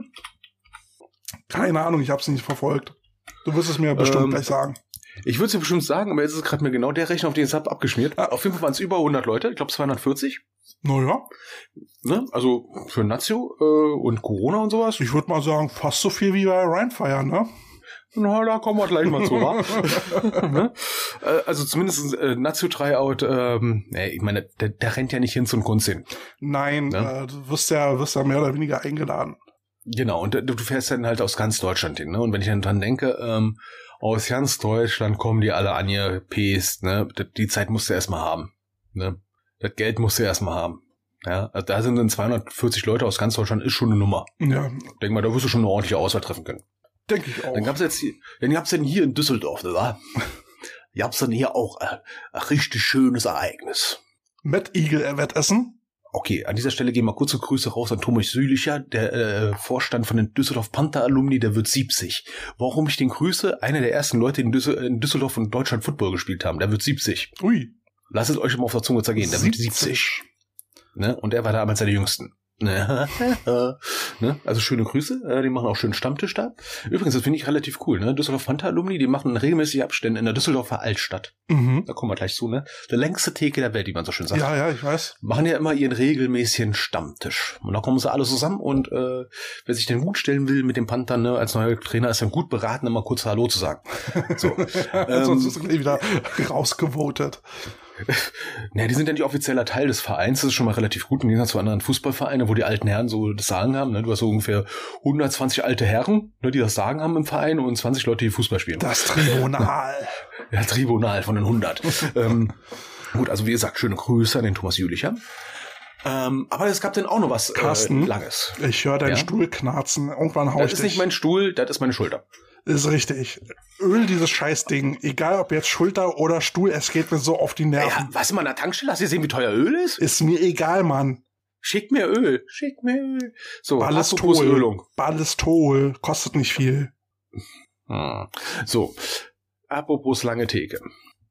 Keine Ahnung, ich habe es nicht verfolgt. Du wirst es mir bestimmt Ähm, gleich sagen. Ich würde es dir bestimmt sagen, aber jetzt ist gerade mir genau der Rechner, auf den ich es hab, abgeschmiert. Auf jeden Fall waren es über 100 Leute, ich glaube 240. Naja, Ne? Also für Nazio äh, und Corona und sowas. ich würde mal sagen, fast so viel wie bei Rheinfire, ne? Na, da kommen wir gleich mal zu, wa? ne? Äh, Also zumindest äh, Nazio Tryout, ähm, nee, ich meine, der, der rennt ja nicht hin zum Kunst hin. Nein, Ja. äh, du wirst ja, wirst ja mehr oder weniger eingeladen. Genau, und du, du fährst dann halt aus ganz Deutschland hin, ne? Und wenn ich dann dran denke, ähm, aus ganz Deutschland kommen die alle angepäst, ne? D- Die Zeit musst du erstmal haben, ne? Das Geld musst du erstmal haben. Ja, also da sind dann 240 Leute aus ganz Deutschland, ist schon eine Nummer. Ja, Denk mal, da wirst du schon eine ordentliche Auswahl treffen können. denke ich auch. Dann gab's jetzt hier, dann gab's denn hier in Düsseldorf, ne? Gab's dann hier auch äh, ein richtig schönes Ereignis. Matt Eagle Wettessen. Okay, an dieser Stelle gehen mal kurze Grüße raus an Thomas Sülicher, der äh, Vorstand von den Düsseldorf Panther Alumni, der wird 70. Warum ich den grüße? Einer der ersten Leute, die in, Düssel in Düsseldorf und Deutschland Football gespielt haben, der wird 70. Ui. Lasst es euch mal auf der Zunge zergehen, der wird 70. Ne? Und er war damals der Jüngsten. Ne? Also schöne Grüße, äh, die machen auch schönen Stammtisch da. Übrigens, das finde ich relativ cool, ne? Düsseldorf Panther Alumni, die machen regelmäßig Abstände in der Düsseldorfer Altstadt. Mhm. Da kommen wir gleich zu, ne? Der längste Theke der Welt, wie man so schön sagt Ja, ja, ich weiß. machen ja immer ihren regelmäßigen Stammtisch. Und da kommen sie alle zusammen und äh, wer sich den Hut stellen will mit dem Panther, ne, als neuer Trainer, ist dann gut beraten, immer kurz Hallo zu sagen. So. ähm, Sonst ist er wieder rausgevotet. ja, die sind ja nicht offizieller Teil des Vereins, das ist schon mal relativ gut im Gegensatz zu anderen Fußballvereinen, wo die alten Herren so das Sagen haben. Ne? Du hast so ungefähr 120 alte Herren, ne, die das Sagen haben im Verein und 20 Leute, die Fußball spielen. Das Tribunal. Ja, Tribunal von den 100. ähm, gut, also wie gesagt, schöne Grüße an den Thomas Jülicher. Ähm, aber es gab dann auch noch was Carsten? äh, Langes. Ich höre deinen Ja? Stuhl knarzen. Irgendwann hau Das ich ist dich. nicht mein Stuhl, das ist meine Schulter. Ist richtig. Öl dieses Scheißding. Egal ob jetzt Schulter oder Stuhl, es geht mir so auf die Ja, Nerven. was in meiner Tankstelle? Hast du gesehen, wie teuer Öl ist? Ist mir egal, Mann. Schick mir Öl. Schick mir Öl. So, Ballistol. Ölung. Ballistol. Kostet nicht viel. Hm. So, apropos lange Theke.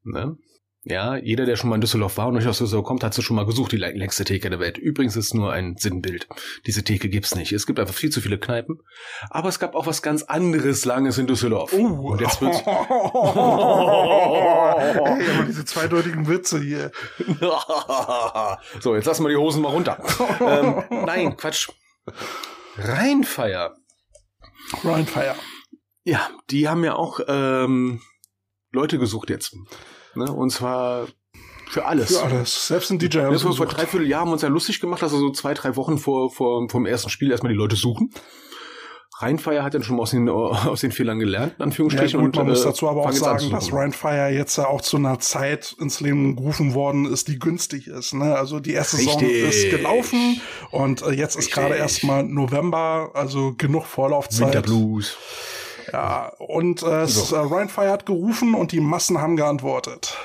Ne? Ja, jeder, der schon mal in Düsseldorf war und nicht aus Düsseldorf kommt, hat sie schon mal gesucht, die läng- längste Theke der Welt. Übrigens ist es nur ein Sinnbild. Diese Theke gibt's nicht. Es gibt einfach viel zu viele Kneipen. Aber es gab auch was ganz anderes Langes in Düsseldorf. Uh. Und jetzt wird's, Ey, aber diese zweideutigen Witze hier. so, jetzt lassen wir die Hosen mal runter. ähm, nein, Quatsch. Rheinfeier. Fire. Ja, die haben ja auch ähm, Leute gesucht jetzt. Ne? Und zwar für alles. Für alles. Selbst ein DJ haben Ja, sie vor, vor gesucht. dreiviertel Jahr haben wir uns ja lustig gemacht, dass wir so zwei, drei Wochen vor, vor vom ersten Spiel erstmal die Leute suchen. Rheinfeier hat dann schon mal aus den, aus den Fehlern gelernt, in Ja, Anführungsstrichen. gut, man und, muss äh, dazu aber auch sagen, dass suchen. Ryan Fire jetzt ja auch zu einer Zeit ins Leben gerufen worden ist, die günstig ist. Ne? Also die erste Saison Richtig. ist gelaufen und äh, jetzt ist Richtig. gerade erstmal November, also genug Vorlaufzeit. Winterblues. Ja, und äh, So. äh, Ryan Fire hat gerufen und die Massen haben geantwortet.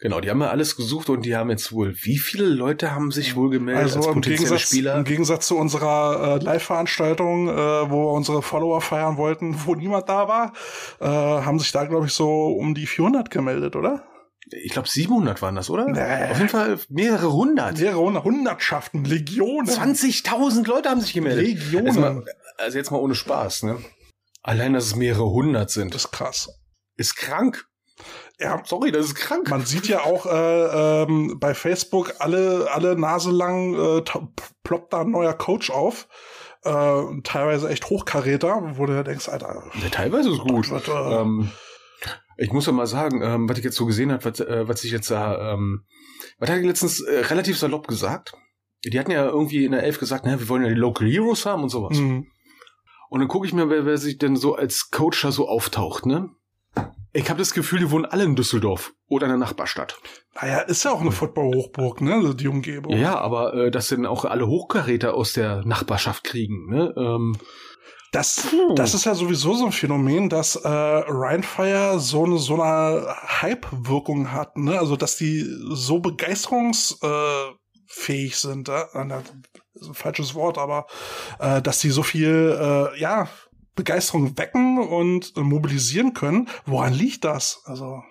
Genau, die haben ja alles gesucht und die haben jetzt wohl, wie viele Leute haben sich wohl gemeldet als Also im potenzielle Gegensatz, Spieler? im Gegensatz zu unserer äh, Live-Veranstaltung, äh, wo wir unsere Follower feiern wollten, wo niemand da war, äh, haben sich da, glaube ich, so um die 400 gemeldet, oder? Ich glaube 700 waren das, oder? Nee. Auf jeden Fall mehrere hundert. Mehrere hundert- Hundertschaften, Legionen. 20.000 Leute haben sich gemeldet. Legionen. Also, also jetzt mal ohne Spaß, ne? Allein, dass es mehrere hundert sind, Das ist krass. ist krank. Ja, Sorry, das ist krank. man sieht ja auch äh, ähm, bei Facebook alle, alle Nase lang äh, ploppt da ein neuer Coach auf. Äh, teilweise echt Hochkaräter, wo du ja denkst, Alter, Ja, teilweise ist gut. wird, äh, Ähm, ich muss ja mal sagen, ähm, was ich jetzt so gesehen habe, was, äh, was ich jetzt da, ähm, was hat ich letztens äh, relativ salopp gesagt? Die hatten ja irgendwie in der Elf gesagt, ne, wir wollen ja die Local Heroes haben und sowas. mh, Und dann gucke ich mir, wer, wer sich denn so als Coach da so auftaucht, ne? Ich habe das Gefühl, die wohnen alle in Düsseldorf oder in der Nachbarstadt. naja, ist ja auch eine Football-Hochburg, ne, also die Umgebung. Ja, aber äh, dass dann auch alle Hochkaräter aus der Nachbarschaft kriegen, ne? Ähm, Das, das ist ja sowieso so ein Phänomen, dass äh, Rheinfire so eine so eine Hype-Wirkung hat, ne? Also dass die so begeisterungsfähig äh, sind, äh? Ist ein falsches Wort, aber äh, dass die so viel äh, ja Begeisterung wecken und mobilisieren können. Woran liegt das? Also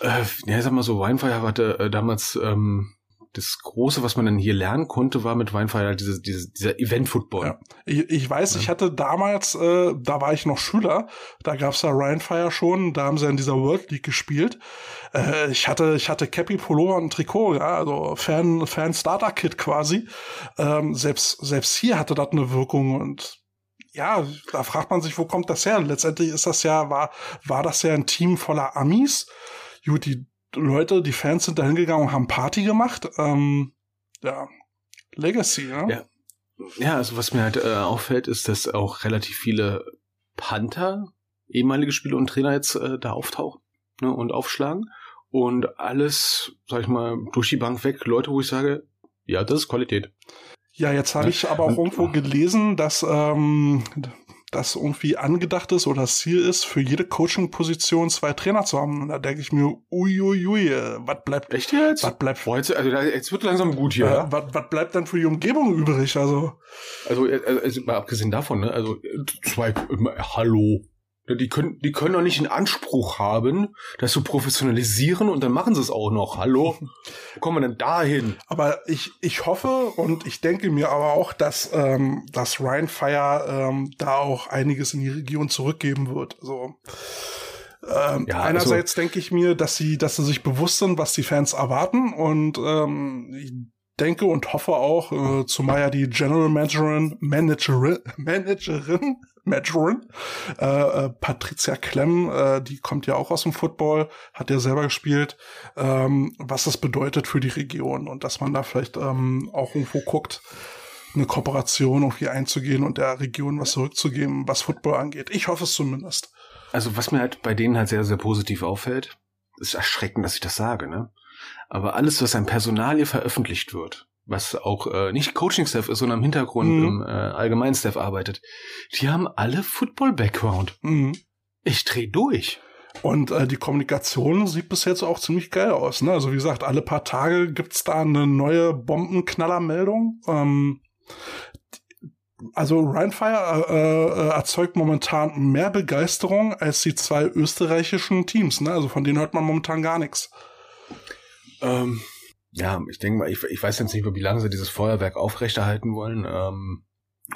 Äh, ja, sag mal so, Weinfire hatte äh, damals ähm, das Große, was man dann hier lernen konnte, war mit Weinfire diese, diese, dieser Event-Football. Ja. Ich, ich weiß, ja. ich hatte damals, äh, da war ich noch Schüler, da gab's ja Rhinefire schon, da haben sie in dieser World League gespielt. Äh, ich hatte, ich hatte Cappy, Pullover und Trikot, ja, also Fan, Fan Starter Kit quasi. Ähm, selbst, selbst hier hatte das eine Wirkung und ja, da fragt man sich, wo kommt das her? Letztendlich ist das ja, war, war das ja ein Team voller Amis. Gut, die Leute, die Fans sind da hingegangen und haben Party gemacht. Ähm, ja, Legacy, ja. ja. Ja, also was mir halt äh, auffällt, ist, dass auch relativ viele Panther, ehemalige Spieler und Trainer jetzt äh, da auftauchen ne, und aufschlagen. Und alles, sag ich mal, durch die Bank weg, Leute, wo ich sage, ja, das ist Qualität. Ja, jetzt habe ich aber auch irgendwo gelesen, dass ähm, das irgendwie angedacht ist oder das Ziel ist, für jede Coaching-Position zwei Trainer zu haben. Und da denke ich mir, uiuiui, was bleibt? Echt jetzt? Was bleibt? Boah, jetzt, also jetzt wird langsam gut hier. Äh, was bleibt dann für die Umgebung übrig? Also, also, äh, also mal abgesehen davon, ne? Also zwei, äh, hallo. Die können, die können doch nicht in Anspruch haben, das zu professionalisieren und dann machen sie es auch noch. Hallo? Wo kommen wir denn dahin? Aber ich, ich hoffe und ich denke mir aber auch, dass, ähm, dass Ryan Fire ähm, da auch einiges in die Region zurückgeben wird. Also, ähm, ja, einerseits also, denke ich mir, dass sie, dass sie sich bewusst sind, was die Fans erwarten und ähm, ich denke und hoffe auch, äh, zumal ja die General Managerin, Managerin, Managerin Matchroll. Äh, äh, Patricia Klemm, äh, die kommt ja auch aus dem Football, hat ja selber gespielt, ähm, was das bedeutet für die Region und dass man da vielleicht ähm, auch irgendwo guckt, eine Kooperation irgendwie einzugehen und der Region was zurückzugeben, was Football angeht. Ich hoffe es zumindest. Also was mir halt bei denen halt sehr, sehr positiv auffällt, ist erschreckend, dass ich das sage, ne? Aber alles, was an Personalie veröffentlicht wird, was auch äh, nicht Coaching-Staff ist, sondern im Hintergrund mhm. im äh, allgemeinen Staff arbeitet, die haben alle Football-Background. Mhm. Ich dreh durch. Und äh, die Kommunikation sieht bis jetzt auch ziemlich geil aus. Ne? Also wie gesagt, alle paar Tage gibt's da eine neue Bombenknallermeldung. Ähm, also Rhinefire äh, äh, erzeugt momentan mehr Begeisterung als die zwei österreichischen Teams. Ne? Also von denen hört man momentan gar nichts. Ähm, ja, ich denke mal, ich, ich weiß jetzt nicht wie lange sie dieses Feuerwerk aufrechterhalten wollen ähm,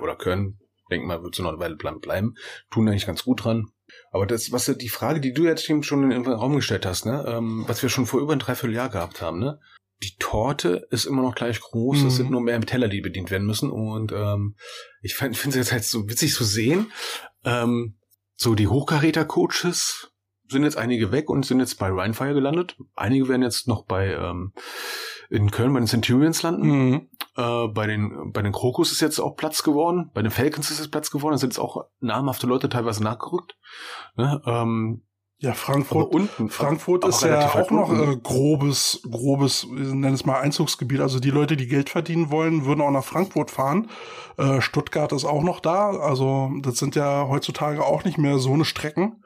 oder können. Denke mal, wird so noch eine Weile bleiben. Tun eigentlich ganz gut dran. Aber das, was die Frage, die du jetzt schon in den Raum gestellt hast, ne, ähm, was wir schon vor über ein Dreivierteljahr gehabt haben, ne, die Torte ist immer noch gleich groß, mhm. es sind nur mehr Teller, die bedient werden müssen. Und ähm, ich finde es jetzt halt so witzig zu sehen. Ähm, so die Hochkaräter-Coaches sind jetzt einige weg und sind jetzt bei Rhinefire gelandet. Einige werden jetzt noch bei ähm, in Köln bei den Centurions landen. Mhm. Äh, bei den bei den Krokus ist jetzt auch Platz geworden. Bei den Falcons ist jetzt Platz geworden. Da sind jetzt auch namhafte Leute teilweise nachgerückt. Ne? Ähm, ja, Frankfurt, unten, Frankfurt ist ja auch noch äh, grobes, grobes, wir nennen es mal Einzugsgebiet. Also die Leute, die Geld verdienen wollen, würden auch nach Frankfurt fahren. Äh, Stuttgart ist auch noch da. Also das sind ja heutzutage auch nicht mehr so eine Strecken.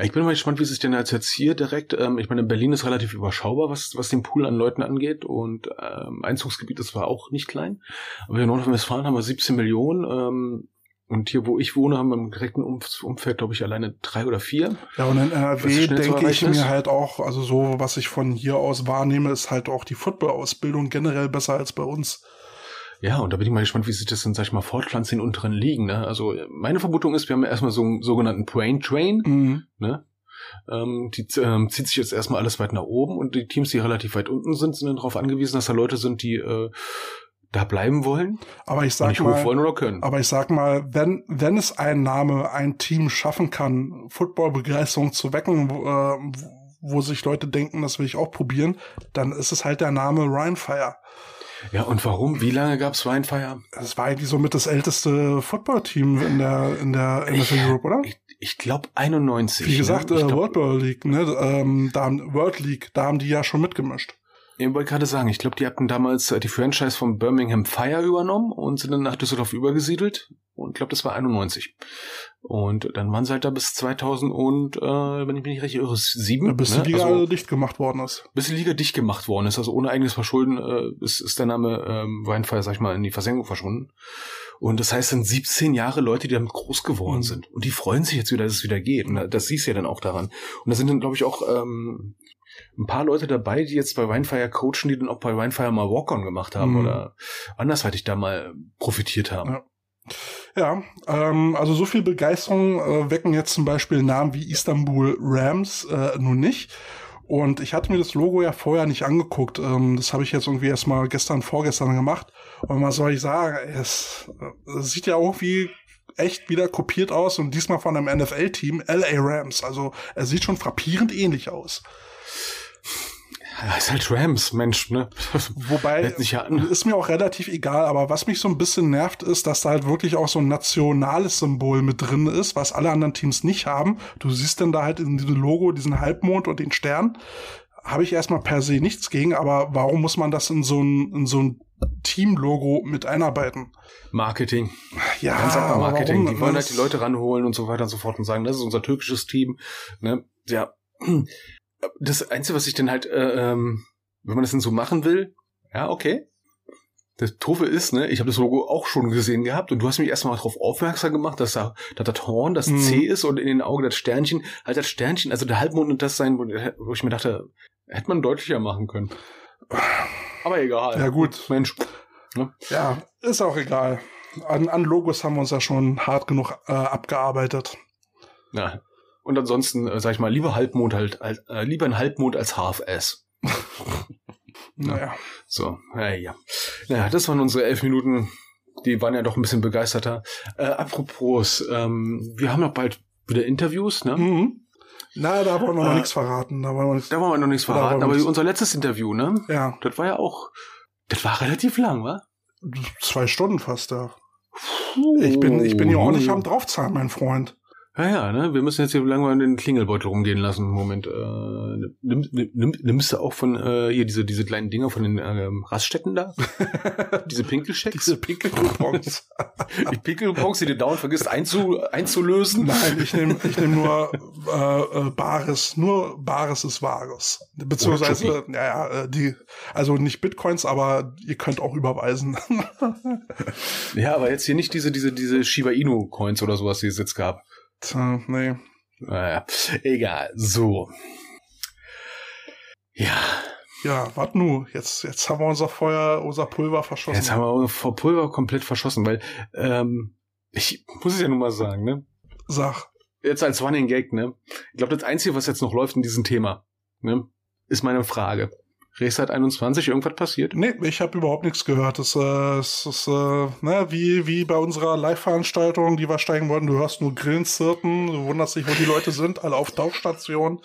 Ich bin mal gespannt, wie sich denn jetzt hier direkt, ähm, ich meine, Berlin ist relativ überschaubar, was, was den Pool an Leuten angeht und ähm, Einzugsgebiet ist zwar auch nicht klein, aber in Nordrhein-Westfalen haben wir 17 Millionen, ähm, und hier, wo ich wohne, haben wir im direkten Umfeld, glaube ich, alleine drei oder vier. Ja, und in NRW denke ich mir halt auch, also so, was ich von hier aus wahrnehme, ist halt auch die Football-Ausbildung generell besser als bei uns. Ja, und da bin ich mal gespannt, wie sich das dann, sag ich mal, fortpflanzt in unteren Ligen. Ne? Also meine Vermutung ist, wir haben ja erstmal so einen sogenannten Brain Train. Mhm. Ne? Ähm, die ähm, zieht sich jetzt erstmal alles weit nach oben und die Teams, die relativ weit unten sind, sind dann darauf angewiesen, dass da Leute sind, die äh, da bleiben wollen. Aber ich sag mal, wollen oder können. aber ich sag mal, wenn wenn es ein Name, ein Team schaffen kann, Footballbegeisterung zu wecken, wo, äh, wo sich Leute denken, das will ich auch probieren, dann ist es halt der Name Ryan Fire. Ja, und warum? Wie lange gab's Weinfeier? Das war eigentlich somit das älteste Footballteam in der in der NFL Europe, oder? Ich, ich glaube 91. Wie gesagt, ne? äh, World World League, ne? Ähm, da haben, World League, da haben die ja schon mitgemischt. Ich wollte gerade sagen, ich glaube, die hatten damals äh, die Franchise von Birmingham Fire übernommen und sind dann nach Düsseldorf übergesiedelt. Und ich glaube, das war 91. Und dann waren sie halt da bis 2000 und, äh, wenn ich mich nicht recht irre, sieben. Ja, bis ne? die Liga also, dicht gemacht worden ist. Bis die Liga dicht gemacht worden ist. Also ohne eigenes Verschulden äh, ist, ist der Name ähm, Weinfire, sag ich mal, in die Versenkung verschwunden. Und das heißt dann 17 Jahre Leute, die damit groß geworden mhm. sind. Und die freuen sich jetzt wieder, dass es wieder geht. Und das siehst du ja dann auch daran. Und da sind dann, glaube ich, auch ähm, ein paar Leute dabei, die jetzt bei Winefire coachen, die dann auch bei Winefire mal Walk-On gemacht haben Mhm. oder andersweitig da mal profitiert haben. Ja. Ja, ähm, also so viel Begeisterung äh, wecken jetzt zum Beispiel Namen wie Istanbul Rams äh, nun nicht. Und ich hatte mir das Logo ja vorher nicht angeguckt. Ähm, das habe ich jetzt irgendwie erst mal gestern, vorgestern gemacht. Und was soll ich sagen? Es, äh, es sieht ja irgendwie echt wieder kopiert aus und diesmal von einem NFL-Team, LA Rams. Also er sieht schon frappierend ähnlich aus. Ja, ist halt Rams, Mensch, ne? Wobei, ist mir auch relativ egal, aber was mich so ein bisschen nervt, ist, dass da halt wirklich auch so ein nationales Symbol mit drin ist, was alle anderen Teams nicht haben. Du siehst dann da halt in diesem Logo diesen Halbmond und den Stern. Habe ich erstmal per se nichts gegen, aber warum muss man das in so ein, in so ein Team-Logo mit einarbeiten? Marketing. Ja, Ganz einfach Marketing. warum? Die wollen halt die Leute ranholen und so weiter und so fort und sagen, das ist unser türkisches Team. Ne? Ja. Das Einzige, was ich dann halt, äh, ähm, wenn man das denn so machen will, ja, okay. Das Tove ist, ne, ich habe das Logo auch schon gesehen gehabt und du hast mich erstmal darauf aufmerksam gemacht, dass da, dass das Horn das Mhm. C ist und in den Augen das Sternchen, halt das Sternchen, also der Halbmond und das sein, wo wo ich mir dachte, hätte man deutlicher machen können. Aber egal. Ja, gut. Mensch. Ja, ist auch egal. An, an Logos haben wir uns ja schon hart genug äh, abgearbeitet. Ja. Und ansonsten, äh, sag ich mal, lieber Halbmond halt, als- äh, lieber ein Halbmond als Half-Ass. Naja. So, ja, ja. Naja, das waren unsere elf Minuten. Die waren ja doch ein bisschen begeisterter. Äh, apropos, ähm, wir haben noch bald wieder Interviews, ne? Mhm. Na, da wollen wir noch Äh, nichts verraten. Da wollen wir nichts. Da wollen wir noch nichts Da verraten, aber nichts- unser letztes Interview, ne? Ja, Das war ja auch, das war relativ lang, wa? zwei Stunden fast, ja. Ich bin, ich bin ja auch nicht am draufzahlen, mein Freund. Ja, ja, ne? Wir müssen jetzt hier lange mal den Klingelbeutel rumgehen lassen. Moment, äh, nimm, nimm, nimmst du auch von äh, hier diese diese kleinen Dinger von den ähm, Raststätten da? diese Pinkelchecks? Diese Pinkelcoupons. Die Pinkelbox, die du dauernd vergisst einzu, einzulösen? Nein, ich nehme ich nehm nur äh, äh, Bares. Nur Bares ist Wahres. Beziehungsweise, Oder ja, ja, äh, die, also nicht Bitcoins, aber ihr könnt auch überweisen. Ja, aber jetzt hier nicht diese, diese, diese Shiba Inu Coins oder sowas, die es jetzt gab. Tja, nee. Naja, egal. So. Ja, Ja, wart nu. Jetzt, jetzt haben wir unser Feuer, unser Pulver verschossen. jetzt haben wir vor Pulver komplett verschossen, weil, ähm, ich muss es ja nun mal sagen, ne? Sag. Jetzt als Running Gag, ne? Ich glaube, das Einzige, was jetzt noch läuft in diesem Thema, ne, ist meine Frage. Restart 21, irgendwas passiert? Nee, ich habe überhaupt nichts gehört. Das, äh, es ist äh, ne, wie, wie bei unserer Live-Veranstaltung, die wir steigen wollten. Du hörst nur Grillen zirpen, du wunderst dich, wo die Leute sind, alle auf Tauchstation.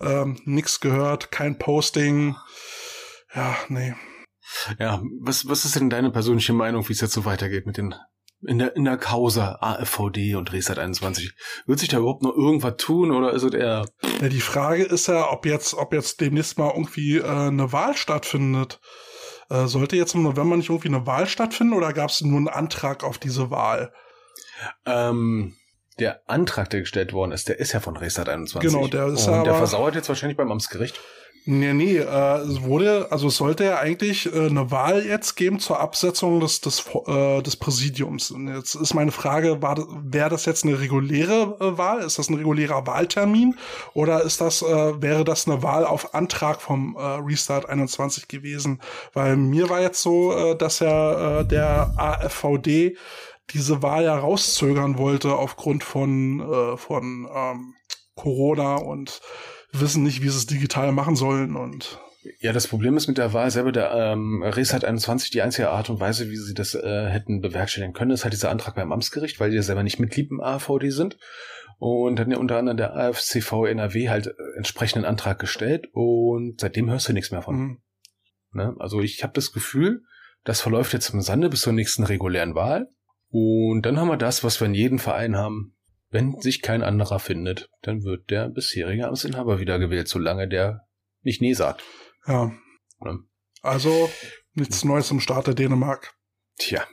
Ähm, nix gehört, kein Posting. Ja, nee. Ja, was, was ist denn deine persönliche Meinung, wie es jetzt so weitergeht mit den in der in der Causa AFVD und Restart 21? Wird sich da überhaupt noch irgendwas tun oder ist es eher Ja, die Frage ist ja, ob jetzt, ob jetzt demnächst mal irgendwie äh, eine Wahl stattfindet. Äh, sollte jetzt im November nicht irgendwie eine Wahl stattfinden oder gab es nur einen Antrag auf diese Wahl? ähm, der Antrag, der gestellt worden ist, der ist ja von Restart 21. Genau, der ist und ja der aber- versauert jetzt wahrscheinlich beim Amtsgericht. Nee, nee, äh, es wurde, also es sollte ja eigentlich äh, eine Wahl jetzt geben zur Absetzung des, des, äh, des Präsidiums. Und jetzt ist meine Frage, wäre das jetzt eine reguläre äh, Wahl? Ist das ein regulärer Wahltermin? Oder ist das, äh, wäre das eine Wahl auf Antrag vom äh, Restart 21 gewesen? Weil mir war jetzt so, äh, dass ja äh, der AfVD diese Wahl ja rauszögern wollte aufgrund von, äh, von ähm, Corona und wissen nicht, wie sie es digital machen sollen und Ja, das Problem ist mit der Wahl selber, der ähm, Restart 21, die einzige Art und Weise, wie sie das äh, hätten bewerkstelligen können, ist halt dieser Antrag beim Amtsgericht, weil die ja selber nicht Mitglied im AVD sind. Und dann ja unter anderem der AFCV NRW halt äh, entsprechenden Antrag gestellt und seitdem hörst du nichts mehr von. mhm. Ne? Also ich habe das Gefühl, das verläuft jetzt im Sande bis zur nächsten regulären Wahl. Und dann haben wir das, was wir in jedem Verein haben. Wenn sich kein anderer findet, dann wird der bisherige Amtsinhaber wiedergewählt, solange der nicht Nee sagt. ja. Ja. Also nichts Neues im der Dänemark. Tja.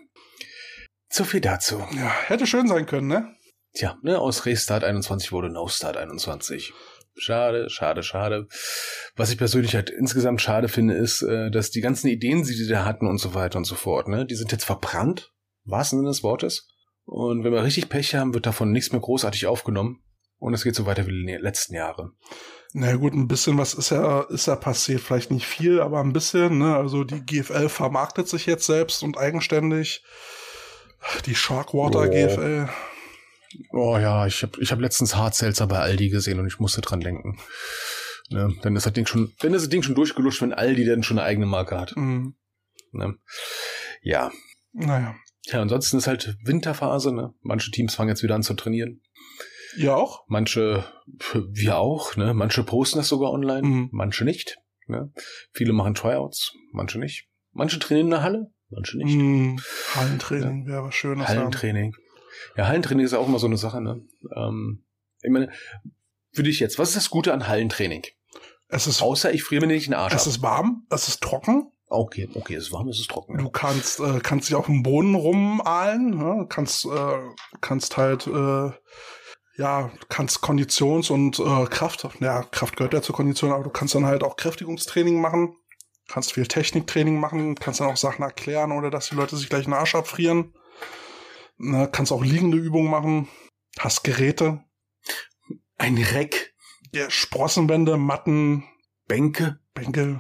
So viel dazu. Ja, hätte schön sein können, ne? Tja, ne, aus Restart 21 wurde No Start 21. Schade, schade, schade. Was ich persönlich halt insgesamt schade finde, ist, äh, dass die ganzen Ideen, die die da hatten und so weiter und so fort, ne, die sind jetzt verbrannt, wahrsten Sinne des Wortes. Und wenn wir richtig Pech haben, wird davon nichts mehr großartig aufgenommen. Und es geht so weiter wie die letzten Jahre. Na gut, ein bisschen was ist ja, ist ja passiert. Vielleicht nicht viel, aber ein bisschen, ne? Also die GFL vermarktet sich jetzt selbst und eigenständig. Die Sharkwater Oh. GFL. Oh ja, ich habe ich hab letztens Hartselzer bei Aldi gesehen und ich musste dran denken. Ne, dann ist das Ding schon, dann ist das Ding schon durchgeluscht, wenn Aldi dann schon eine eigene Marke hat. Mhm. Ne? Ja. Naja. Ja, ansonsten ist halt Winterphase, ne? Manche Teams fangen jetzt wieder an zu trainieren. Ihr auch? Manche, wir auch, ne? Manche posten das sogar online, Mhm. manche nicht. Ne? Viele machen Tryouts, manche nicht. Manche trainieren in der Halle, manche nicht. Mhm. Hallentraining wäre was Schönes. ja. Hallentraining. Ja, Hallentraining ist ja auch immer so eine Sache, ne? Ähm, ich meine, für dich jetzt, was ist das Gute an Hallentraining? Es ist, Außer ich friere mir nicht den Arsch es ab. ist warm, es ist trocken. Okay, okay, es ist warm, es ist trocken. Du kannst, äh, kannst dich auf dem Boden rumahlen, ne? kannst, äh, kannst halt, äh, ja, kannst Konditions- und äh, Kraft, ja, Kraft gehört ja zur Kondition, aber du kannst dann halt auch Kräftigungstraining machen, kannst viel Techniktraining machen, kannst dann auch Sachen erklären, ohne dass die Leute sich gleich den Arsch abfrieren. Ne? Kannst auch liegende Übungen machen, hast Geräte, Ein Reck, ja, Sprossenwände, Matten, Bänke. Bänke.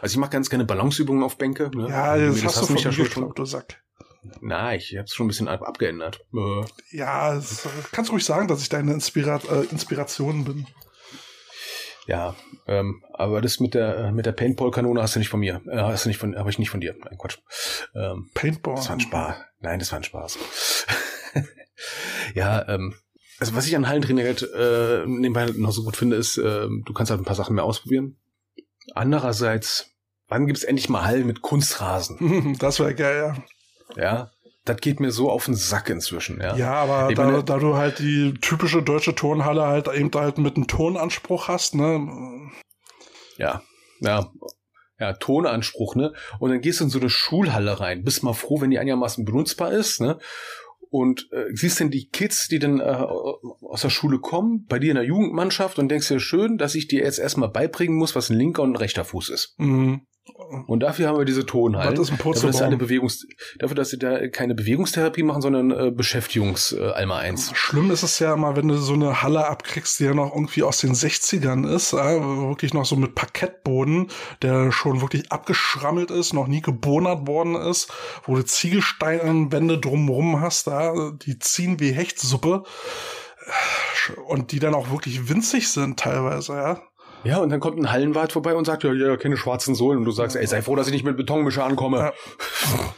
Also ich mache ganz gerne Balanceübungen auf Bänke. Ne? Ja, das, das hast du mich von ja mir schon. geklaut, du Sack. Na, ich habe es schon ein bisschen ab abgeändert. Äh, Ja, es, kannst ruhig sagen, dass ich deine Inspira äh, Inspiration bin. ja, ähm, aber das mit der äh, mit der Paintball-Kanone hast du nicht von mir. Äh, hast du nicht von, habe ich nicht von dir. Nein, Quatsch. Ähm, Paintball. Das war ein Spaß. Nein, das war ein Spaß. ja, ähm, also was ich an Hallentraining halt äh, nebenbei noch so gut finde, ist, ähm, du kannst halt ein paar Sachen mehr ausprobieren. Andererseits, wann gibt's endlich mal Hallen mit Kunstrasen? Das wäre geil, ja. Ja, das geht mir so auf den Sack inzwischen. Ja, Ja, aber da, meine- da du halt die typische deutsche Turnhalle halt eben halt mit einem Turnanspruch hast, ne? ja, ja. Ja, Tonanspruch, ne? Und dann gehst du in so eine Schulhalle rein, bist mal froh, wenn die einigermaßen benutzbar ist, ne? Und äh, siehst dann die Kids, die dann äh, aus der Schule kommen, bei dir in der Jugendmannschaft und denkst dir schön, dass ich dir jetzt erstmal beibringen muss, was ein linker und ein rechter Fuß ist. Mhm. Und dafür haben wir diese Tonhallen. Was ist ein dafür, dass eine Bewegungs dafür, dass sie da keine Bewegungstherapie machen, sondern äh, Beschäftigungs äh, Alma 1. Schlimm ist es ja immer, wenn du so eine Halle abkriegst, die ja noch irgendwie aus den 60ern ist, äh, wirklich noch so mit Parkettboden, der schon wirklich abgeschrammelt ist, noch nie gebonert worden ist, wo du Ziegelsteinwände drumrum hast, da, die ziehen wie Hechtsuppe und die dann auch wirklich winzig sind teilweise, ja. Ja, und dann kommt ein Hallenwart vorbei und sagt, ja, ja, keine schwarzen Sohlen. Und du sagst, ey, sei froh, dass ich nicht mit Betonmischer ankomme. Ja.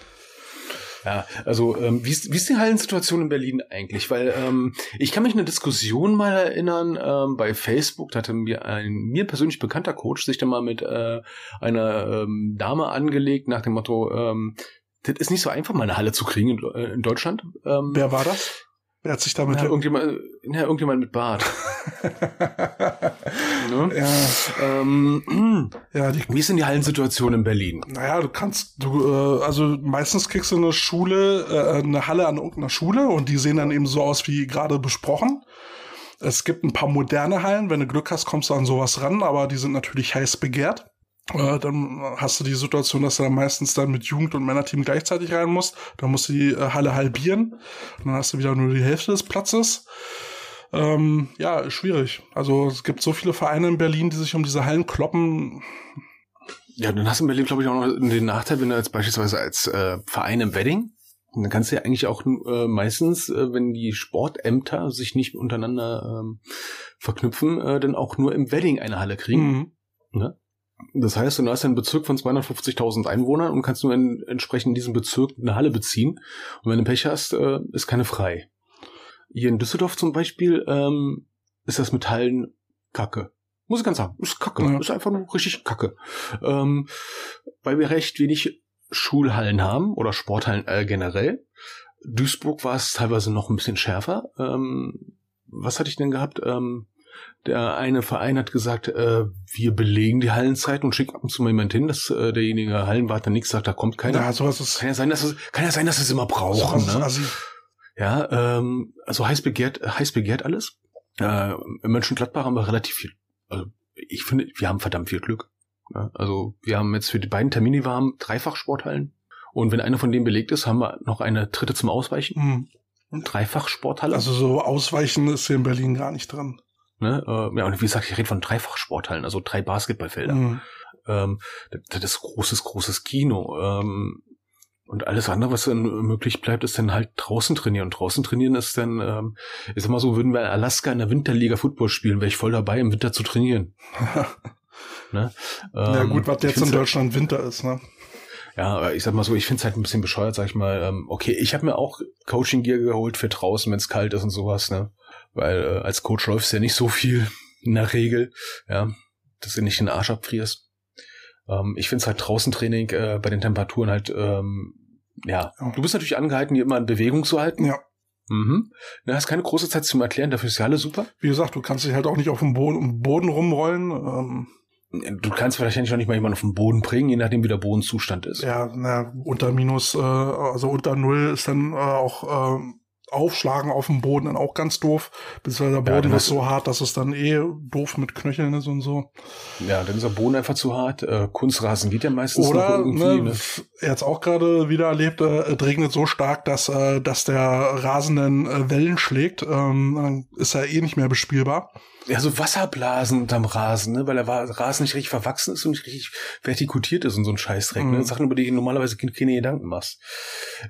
Ja, also ähm, wie, ist, wie ist die Hallensituation in Berlin eigentlich? Weil ähm, ich kann mich eine Diskussion mal erinnern ähm, bei Facebook, da hatte mir ein mir persönlich bekannter Coach sich da mal mit äh, einer ähm, Dame angelegt nach dem Motto, ähm, das ist nicht so einfach, mal eine Halle zu kriegen in, äh, in Deutschland. Ähm, Wer war das? Wer hat sich damit... ja, irgendjemand, ja, irgendjemand mit Bart. ne? ja, ähm, ja, die wie ist denn die Hallensituation in Berlin? Naja, du kannst, du, äh, also meistens kriegst du eine Schule, äh, eine Halle an irgendeiner Schule und die sehen dann eben so aus wie gerade besprochen. Es gibt ein paar moderne Hallen, wenn du Glück hast, kommst du an sowas ran, aber die sind natürlich heiß begehrt. Äh, dann hast du die Situation, dass du dann meistens dann mit Jugend- und Männerteam gleichzeitig rein musst. Dann musst du die äh, Halle halbieren und dann hast du wieder nur die Hälfte des Platzes. Ähm, ja, schwierig. Also es gibt so viele Vereine in Berlin, die sich um diese Hallen kloppen. Ja, dann hast du in Berlin, glaube ich, auch noch den Nachteil, wenn du jetzt beispielsweise als äh, Verein im Wedding, dann kannst du ja eigentlich auch äh, meistens, äh, wenn die Sportämter sich nicht untereinander ähm, verknüpfen, äh, dann auch nur im Wedding eine Halle kriegen. Mhm. Ne? Das heißt, du hast einen Bezirk von 250.000 Einwohnern und kannst nur in, entsprechend in diesem Bezirk eine Halle beziehen. Und wenn du Pech hast, äh, ist keine frei. Hier in Düsseldorf zum Beispiel ähm, ist das mit Hallen Kacke. Muss ich ganz sagen, ist Kacke. Ja. Ist einfach nur richtig Kacke. Ähm, weil wir recht wenig Schulhallen haben oder Sporthallen äh, generell. Duisburg war es teilweise noch ein bisschen schärfer. Ähm, was hatte ich denn gehabt? Ähm, der eine Verein hat gesagt, äh, wir belegen die Hallenzeit und schicken ab und zu mal jemand hin, dass äh, derjenige Hallenwart dann nichts sagt, da kommt keiner. Ja, sowas ist, Kann ja sein, dass es, kann ja sein, dass es immer brauchen. ist Ne? Ja, ähm, also heiß begehrt, heiß begehrt alles. Äh, in Mönchengladbach haben wir relativ viel. Also ich finde, wir haben verdammt viel Glück. Ja, also wir haben jetzt für die beiden Termine, die wir haben, dreifach Sporthallen. Und wenn einer von denen belegt ist, haben wir noch eine dritte zum Ausweichen. Mhm. Dreifach Sporthalle. Also so ausweichen ist hier in Berlin gar nicht drin. Ne? Äh, ja, und wie gesagt, ich rede von Dreifachsporthallen, also drei Basketballfelder. Mhm. Ähm, das ist großes, großes Kino. Ähm, und alles andere, was dann möglich bleibt, ist dann halt draußen trainieren. Und draußen trainieren ist dann, ähm, ich sag mal so, würden wir in Alaska in der Winterliga Football spielen, wäre ich voll dabei, im Winter zu trainieren. ne? ja Ähm, gut, was jetzt in halt- Deutschland Winter ist, ne? Ja, ich sag mal so, ich find's halt ein bisschen bescheuert, sag ich mal. Ähm, okay, ich habe mir auch Coaching-Gear geholt für draußen, wenn's kalt ist und sowas, ne? Weil äh, als Coach läufst du ja nicht so viel in der Regel, ja, dass du nicht den Arsch abfrierst. Ähm, ich find's halt draußen Training äh, bei den Temperaturen halt, ähm, ja. Ja. Du bist natürlich angehalten, die immer in Bewegung zu halten. Ja. Mhm. Du hast keine große Zeit zum Erklären, dafür ist ja alles super. Wie gesagt, du kannst dich halt auch nicht auf dem Boden, Boden rumrollen. Ähm, Du kannst wahrscheinlich noch nicht mal jemanden auf den Boden bringen, je nachdem wie der Bodenzustand ist. ja, na, unter minus, äh, also unter null ist dann äh, auch ähm, Aufschlagen auf dem Boden dann auch ganz doof. Bis der Boden dann ist so hart, dass es dann eh doof mit Knöcheln ist und so. Ja, dann ist der Boden einfach zu hart. Äh, Kunstrasen geht ja meistens Oder, irgendwie. ne, Ne? jetzt auch gerade wieder erlebt, äh, es regnet so stark, dass, äh, dass der Rasen dann äh, Wellen schlägt. Ähm, dann ist er eh nicht mehr bespielbar. Ja, so Wasserblasen unterm Rasen, ne? weil der Rasen nicht richtig verwachsen ist und nicht richtig vertikutiert ist und so ein Scheißdreck. Mhm. Ne? Sachen, über die du normalerweise keine keine Gedanken machst.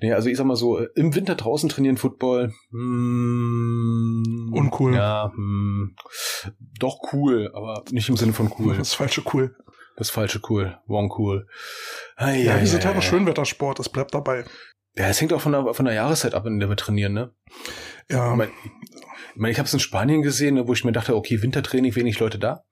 Nee, also ich sag mal so, äh, im Winter draußen trainieren Football, hm, Uncool. Ja, hm, doch cool, aber nicht im Sinne von cool. Das falsche cool. Das falsche cool, wrong cool. Ei, Ja, wir sind halt noch. Schönwettersport, das bleibt dabei. Ja, es hängt auch von der, von der Jahreszeit ab, in der wir trainieren, ne? Ja, Ich meine, ich, mein, ich habe es in Spanien gesehen, wo ich mir dachte, okay, Wintertraining, wenig Leute da,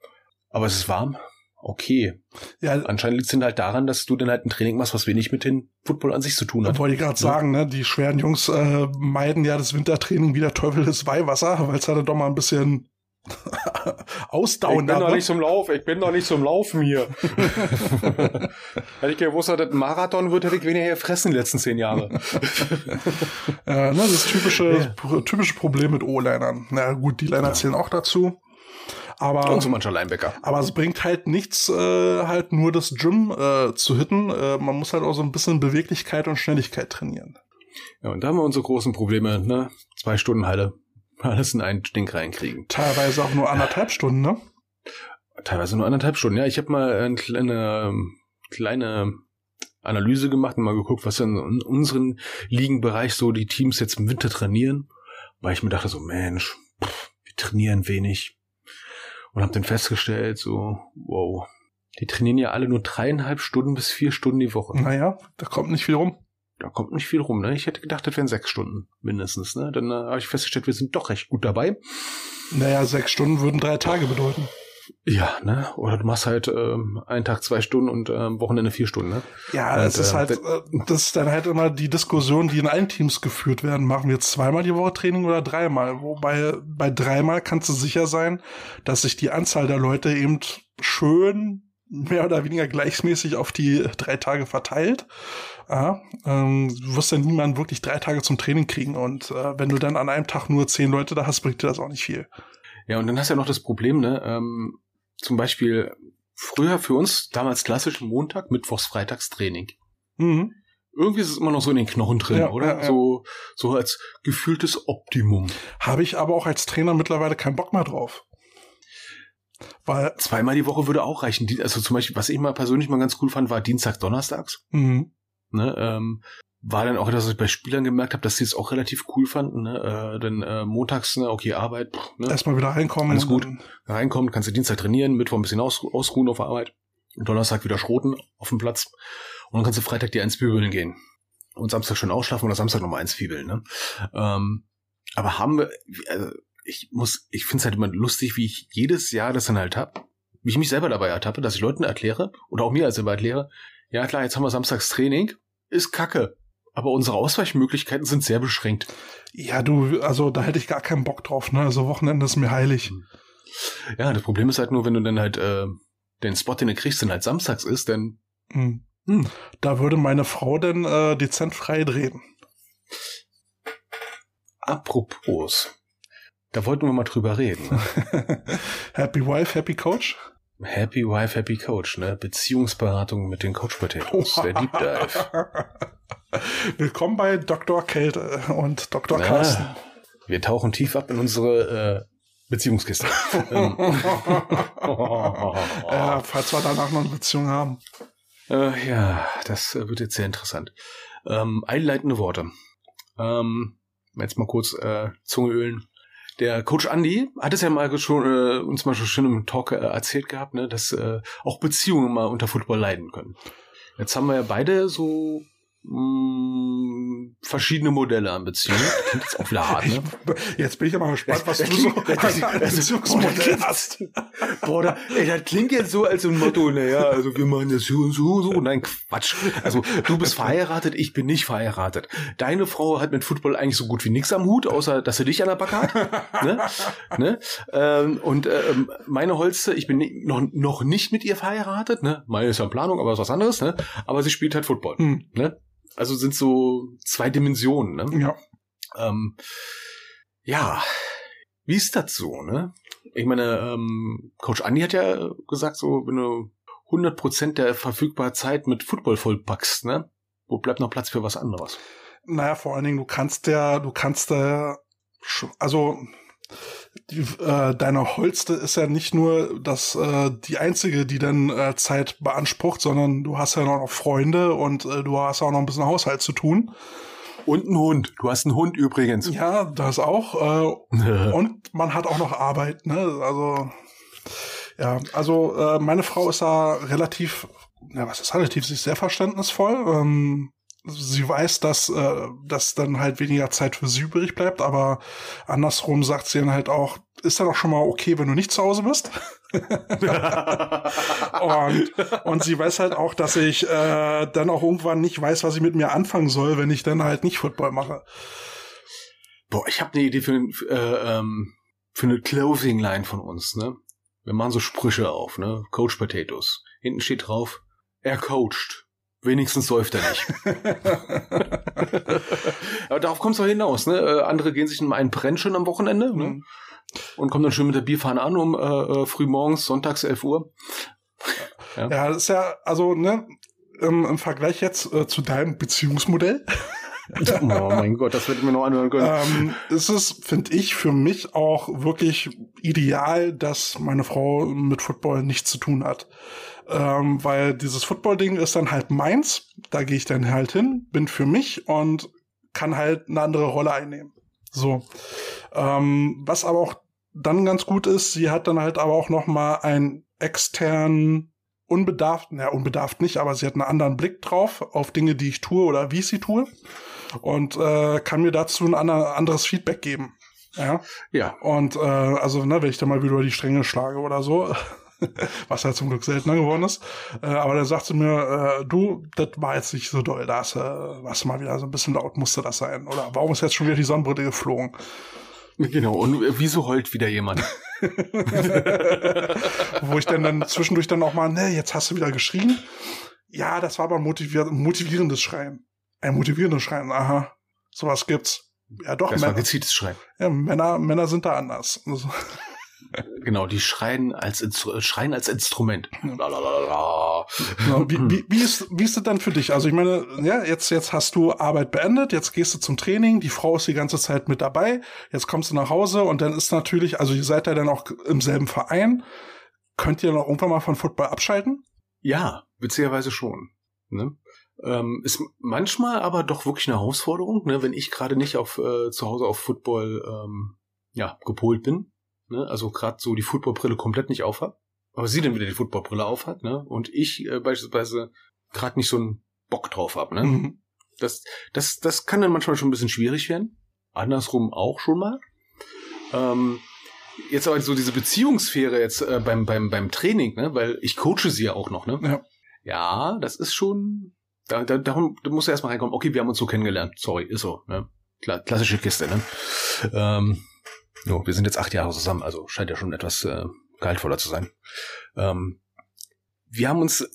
aber es ist warm. Okay. ja Anscheinend liegt es dann halt daran, dass du dann halt ein Training machst, was wenig mit dem Football an sich zu tun hat. wollte ich gerade sagen, ne, die schweren Jungs äh, meiden ja das Wintertraining wie der Teufel des Weihwasser, weil es halt doch mal ein bisschen ausdauernder wird. zum Lauf, ich bin doch nicht zum Laufen hier. Hätte ich gewusst, dass das ein Marathon wird, hätte ich weniger gefressen die letzten zehn Jahre. Äh, ne, das typische, typische Problem mit O-Linern. Na gut, die Liner zählen auch dazu. Aber, Und so mancher Linebacker. aber es bringt halt nichts, äh, halt nur das Gym äh, zu hitten. Äh, man muss halt auch so ein bisschen Beweglichkeit und Schnelligkeit trainieren. Ja, und da haben wir unsere großen Probleme, ne? Zwei Stunden Halle. Alles in einen Stink reinkriegen. Teilweise auch nur anderthalb Stunden, ne? Teilweise nur anderthalb Stunden. Ja, ich habe mal eine kleine, kleine Analyse gemacht und mal geguckt, was in unserem Ligenbereich so die Teams jetzt im Winter trainieren. Weil ich mir dachte so, Mensch, pff, wir trainieren wenig. Und habe dann festgestellt, so, wow, die trainieren ja alle nur dreieinhalb Stunden bis vier Stunden die Woche. Naja, da kommt nicht viel rum. Da kommt nicht viel rum, ne? Ich hätte gedacht, das wären sechs Stunden mindestens, ne? Dann äh, habe ich festgestellt, wir sind doch recht gut dabei. Naja, sechs Stunden würden drei Tage bedeuten. Ja, ne? Oder du machst halt ähm, einen Tag zwei Stunden und ähm, Wochenende vier Stunden, ne? Ja, Und, es ist äh, halt, äh, das ist dann halt immer die Diskussion, die in allen Teams geführt werden. Machen wir jetzt zweimal die Woche Training oder dreimal? Wobei bei dreimal kannst du sicher sein, dass sich die Anzahl der Leute eben schön mehr oder weniger gleichmäßig auf die drei Tage verteilt. Ja, ähm, du wirst ja niemanden wirklich drei Tage zum Training kriegen und äh, wenn du dann an einem Tag nur zehn Leute da hast, bringt dir das auch nicht viel. Ja, und dann hast du ja noch das Problem, ne? Ähm, zum Beispiel früher für uns damals klassisch Montag, Mittwochs, Freitags Training. Mhm. Irgendwie ist es immer noch so in den Knochen drin, Ja, oder? ja, ja. So, so als gefühltes Optimum. Habe ich aber auch als Trainer mittlerweile keinen Bock mehr drauf. Weil, Zweimal die Woche würde auch reichen. Also zum Beispiel, was ich mal persönlich mal ganz cool fand, war Dienstag, Donnerstags. mhm. Ne? Ähm, war dann auch, dass ich bei Spielern gemerkt habe, dass sie es auch relativ cool fanden. Ne? Äh, denn äh, montags, ne, okay, Arbeit, pff, ne? erstmal wieder reinkommen. Alles gut. reinkommen, kannst du Dienstag trainieren, Mittwoch ein bisschen aus, ausruhen auf der Arbeit, und Donnerstag wieder schroten auf dem Platz und dann kannst du Freitag dir eins bügeln gehen und Samstag schon ausschlafen oder Samstag nochmal eins fiebeln. Ne? Ähm, aber haben wir, also ich muss, ich finde es halt immer lustig, wie ich jedes Jahr das dann halt hab, wie ich mich selber dabei ertappe, dass ich Leuten erkläre oder auch mir als selber erkläre, ja klar, jetzt haben wir Samstags Training, ist kacke. Aber unsere Ausweichmöglichkeiten sind sehr beschränkt. Ja, du, also da hätte ich gar keinen Bock drauf, ne? Also Wochenende ist mir heilig. Ja, das Problem ist halt nur, wenn du dann halt äh, den Spot, den du kriegst, dann halt samstags ist, dann Hm. Hm. Da würde meine Frau denn äh, dezent frei drehen. Apropos, da wollten wir mal drüber reden. Ne? happy Wife, Happy Coach? Happy Wife, Happy Coach, ne? Beziehungsberatung mit den Coach Potatoes, der Deep Dive. Willkommen bei Dr. Kälte und Dr. Ja, Carsten. wir tauchen tief ab in unsere Beziehungskiste. ähm, ja, falls wir danach noch eine Beziehung haben. Äh, ja, das äh, wird jetzt sehr interessant. Ähm, einleitende Worte. Ähm, jetzt mal kurz äh, Zunge ölen. Der Coach Andy hat es ja mal schon äh, uns mal schon schön im Talk äh, erzählt gehabt, ne, dass äh, auch Beziehungen mal unter Football leiden können. Jetzt haben wir ja beide so mh, verschiedene Modelle an Beziehungen. Klingt jetzt auch wieder hart, ne? Jetzt bin ich aber gespannt, was Das du so das- Beziehungsmodell hast. Boah, da, ey, das klingt jetzt so als so ein Motto, naja, also wir machen das so und so und so. Nein, Quatsch. Also du bist verheiratet, ich bin nicht verheiratet. Deine Frau hat mit Football eigentlich so gut wie nichts am Hut, außer dass sie dich an der Backe hat. ne? Ne? Ähm, und ähm, meine Holste, ich bin noch, noch nicht mit ihr verheiratet. Ne? Meine ist ja in Planung, aber ist was anderes. Ne? Aber sie spielt halt Football. Hm. Ne? Also sind so zwei Dimensionen. Ne? Ja. Ähm, ja, wie ist das so, ne? Ich meine, ähm, Coach Andi hat ja gesagt, so, wenn du 100% der verfügbaren Zeit mit Football vollpackst, ne? Wo bleibt noch Platz für was anderes? Naja, vor allen Dingen, du kannst ja, du kannst da, sch- also die, äh, deine Holste ist ja nicht nur das äh, die einzige, die dann äh, Zeit beansprucht, sondern du hast ja noch Freunde und äh, du hast auch noch ein bisschen Haushalt zu tun. Und ein Hund. Du hast einen Hund übrigens. Ja, das auch. Äh, und man hat auch noch Arbeit, ne? Also ja, also äh, meine Frau ist da relativ, ja, was ist relativ, sie ist sehr verständnisvoll. Ähm, sie weiß, dass, äh, dass dann halt weniger Zeit für sie übrig bleibt, aber andersrum sagt sie dann halt auch, ist dann auch schon mal okay, wenn du nicht zu Hause bist. und, und sie weiß halt auch, dass ich äh, dann auch irgendwann nicht weiß, was ich mit mir anfangen soll, wenn ich dann halt nicht Football mache. Boah, ich habe eine Idee für, äh, ähm, für eine Clothing-Line von uns, ne? Wir machen so Sprüche auf, ne? Coach Potatoes. Hinten steht drauf, er coacht. Wenigstens säuft er nicht. Aber darauf kommt es doch hinaus, ne? Äh, andere gehen sich in einen Brenn schon am Wochenende, ne? Mhm. Und kommen dann schön mit der Bierfahne an um äh, äh, früh morgens, sonntags 11 Uhr. Ja, das ist ja, also, ne, im, im Vergleich jetzt äh, zu deinem Beziehungsmodell, oh mein Gott, das wird mir noch anhören können. ähm, ist es, finde ich, für mich auch wirklich ideal, dass meine Frau mit Football nichts zu tun hat. Ähm, weil dieses Football-Ding ist dann halt meins, da gehe ich dann halt hin, bin für mich und kann halt eine andere Rolle einnehmen. So. Ähm, was aber auch dann ganz gut ist, sie hat dann halt aber auch noch mal einen externen unbedarft, naja, unbedarft nicht, aber sie hat einen anderen Blick drauf auf Dinge, die ich tue oder wie ich sie tue und äh, kann mir dazu ein ander, anderes Feedback geben. Ja. ja. Und äh, also, ne, wenn ich da mal wieder über die Stränge schlage oder so, was ja zum Glück seltener geworden ist. Äh, aber dann sagt sie mir, äh, du, das war jetzt nicht so doll, da hast, äh, du mal wieder so ein bisschen laut, musste das sein. Oder warum ist jetzt schon wieder die Sonnenbrille geflogen? Genau. Und wieso heult wieder jemand? Wo ich dann, dann zwischendurch dann auch mal, ne, jetzt hast du wieder geschrien. Ja, das war aber ein motivier motivierendes Schreien. Ein motivierendes Schreien, aha. Sowas gibt's. Ja, doch, Das war Männer, gezieltes Schreien. ja, Männer, Männer sind da anders. Genau, die schreien als, Instru schreien als Instrument. Lalalala. Wie, wie, wie, ist, wie ist es dann für dich? Also ich meine, ja, jetzt, jetzt hast du Arbeit beendet, jetzt gehst du zum Training, die Frau ist die ganze Zeit mit dabei, jetzt kommst du nach Hause und dann ist natürlich, also ihr seid ja dann auch im selben Verein, könnt ihr noch irgendwann mal von Football abschalten? Ja, witzigerweise schon. Ne? Ähm, ist manchmal aber doch wirklich eine Herausforderung, ne? wenn ich gerade nicht auf äh, zu Hause auf Football ähm, ja, gepolt bin. Ne? Also gerade so die Footballbrille komplett nicht aufhat. Aber sie dann wieder die Footballbrille aufhat, ne? Und ich äh, beispielsweise gerade nicht so einen Bock drauf hab, ne? Mhm. Das, das, das kann dann manchmal schon ein bisschen schwierig werden. Andersrum auch schon mal. Ähm, jetzt aber so diese Beziehungssphäre jetzt äh, beim, beim, beim Training, ne? Weil ich coache sie ja auch noch, ne? Ja. Ja, das ist schon. Da, da, darum da muss er erstmal reinkommen. Okay, wir haben uns so kennengelernt. Sorry, ist so. Ne? Kla klassische Kiste, ne? Ähm, jo, wir sind jetzt acht Jahre zusammen, also scheint ja schon etwas äh, gehaltvoller zu sein. Ähm, wir haben uns,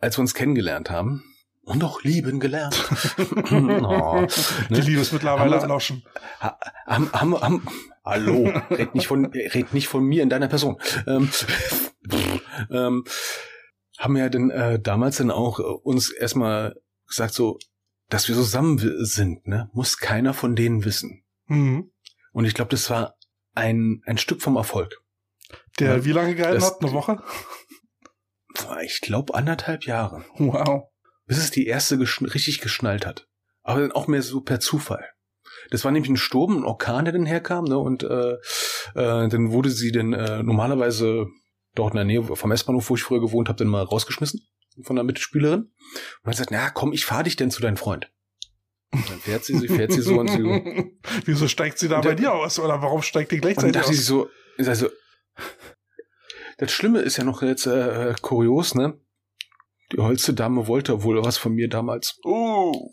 als wir uns kennengelernt haben, und auch lieben gelernt. oh, Die ne? Liebe ist mittlerweile Haben erloschen. Ha- haben, haben, haben, hallo, red nicht von, red nicht von mir in deiner Person. Ähm, ähm, haben wir ja denn äh, damals dann auch äh, uns erstmal gesagt so, dass wir zusammen sind, ne, muss keiner von denen wissen. Mhm. Und ich glaube, das war ein, ein Stück vom Erfolg. Der Ja, wie lange gehalten das- hat? Eine Woche? Ich glaube anderthalb Jahre. Wow. bis es die erste geschn richtig geschnallt hat. Aber dann auch mehr so per Zufall. Das war nämlich ein Sturm, ein Orkan, der dann herkam, ne? Und äh, äh, dann wurde sie dann äh, normalerweise dort in der Nähe vom S-Bahnhof, wo ich früher gewohnt habe, dann mal rausgeschmissen von der Mitspielerin. Und dann hat sie gesagt, na komm, ich fahr dich denn zu deinem Freund. Und dann fährt sie, sie fährt sie so und sie Wieso steigt sie da bei dir aus? Oder warum steigt die gleichzeitig aus? so, sag so, das Schlimme ist ja noch jetzt äh, kurios, ne? Die holste Dame wollte wohl was von mir damals. Oh.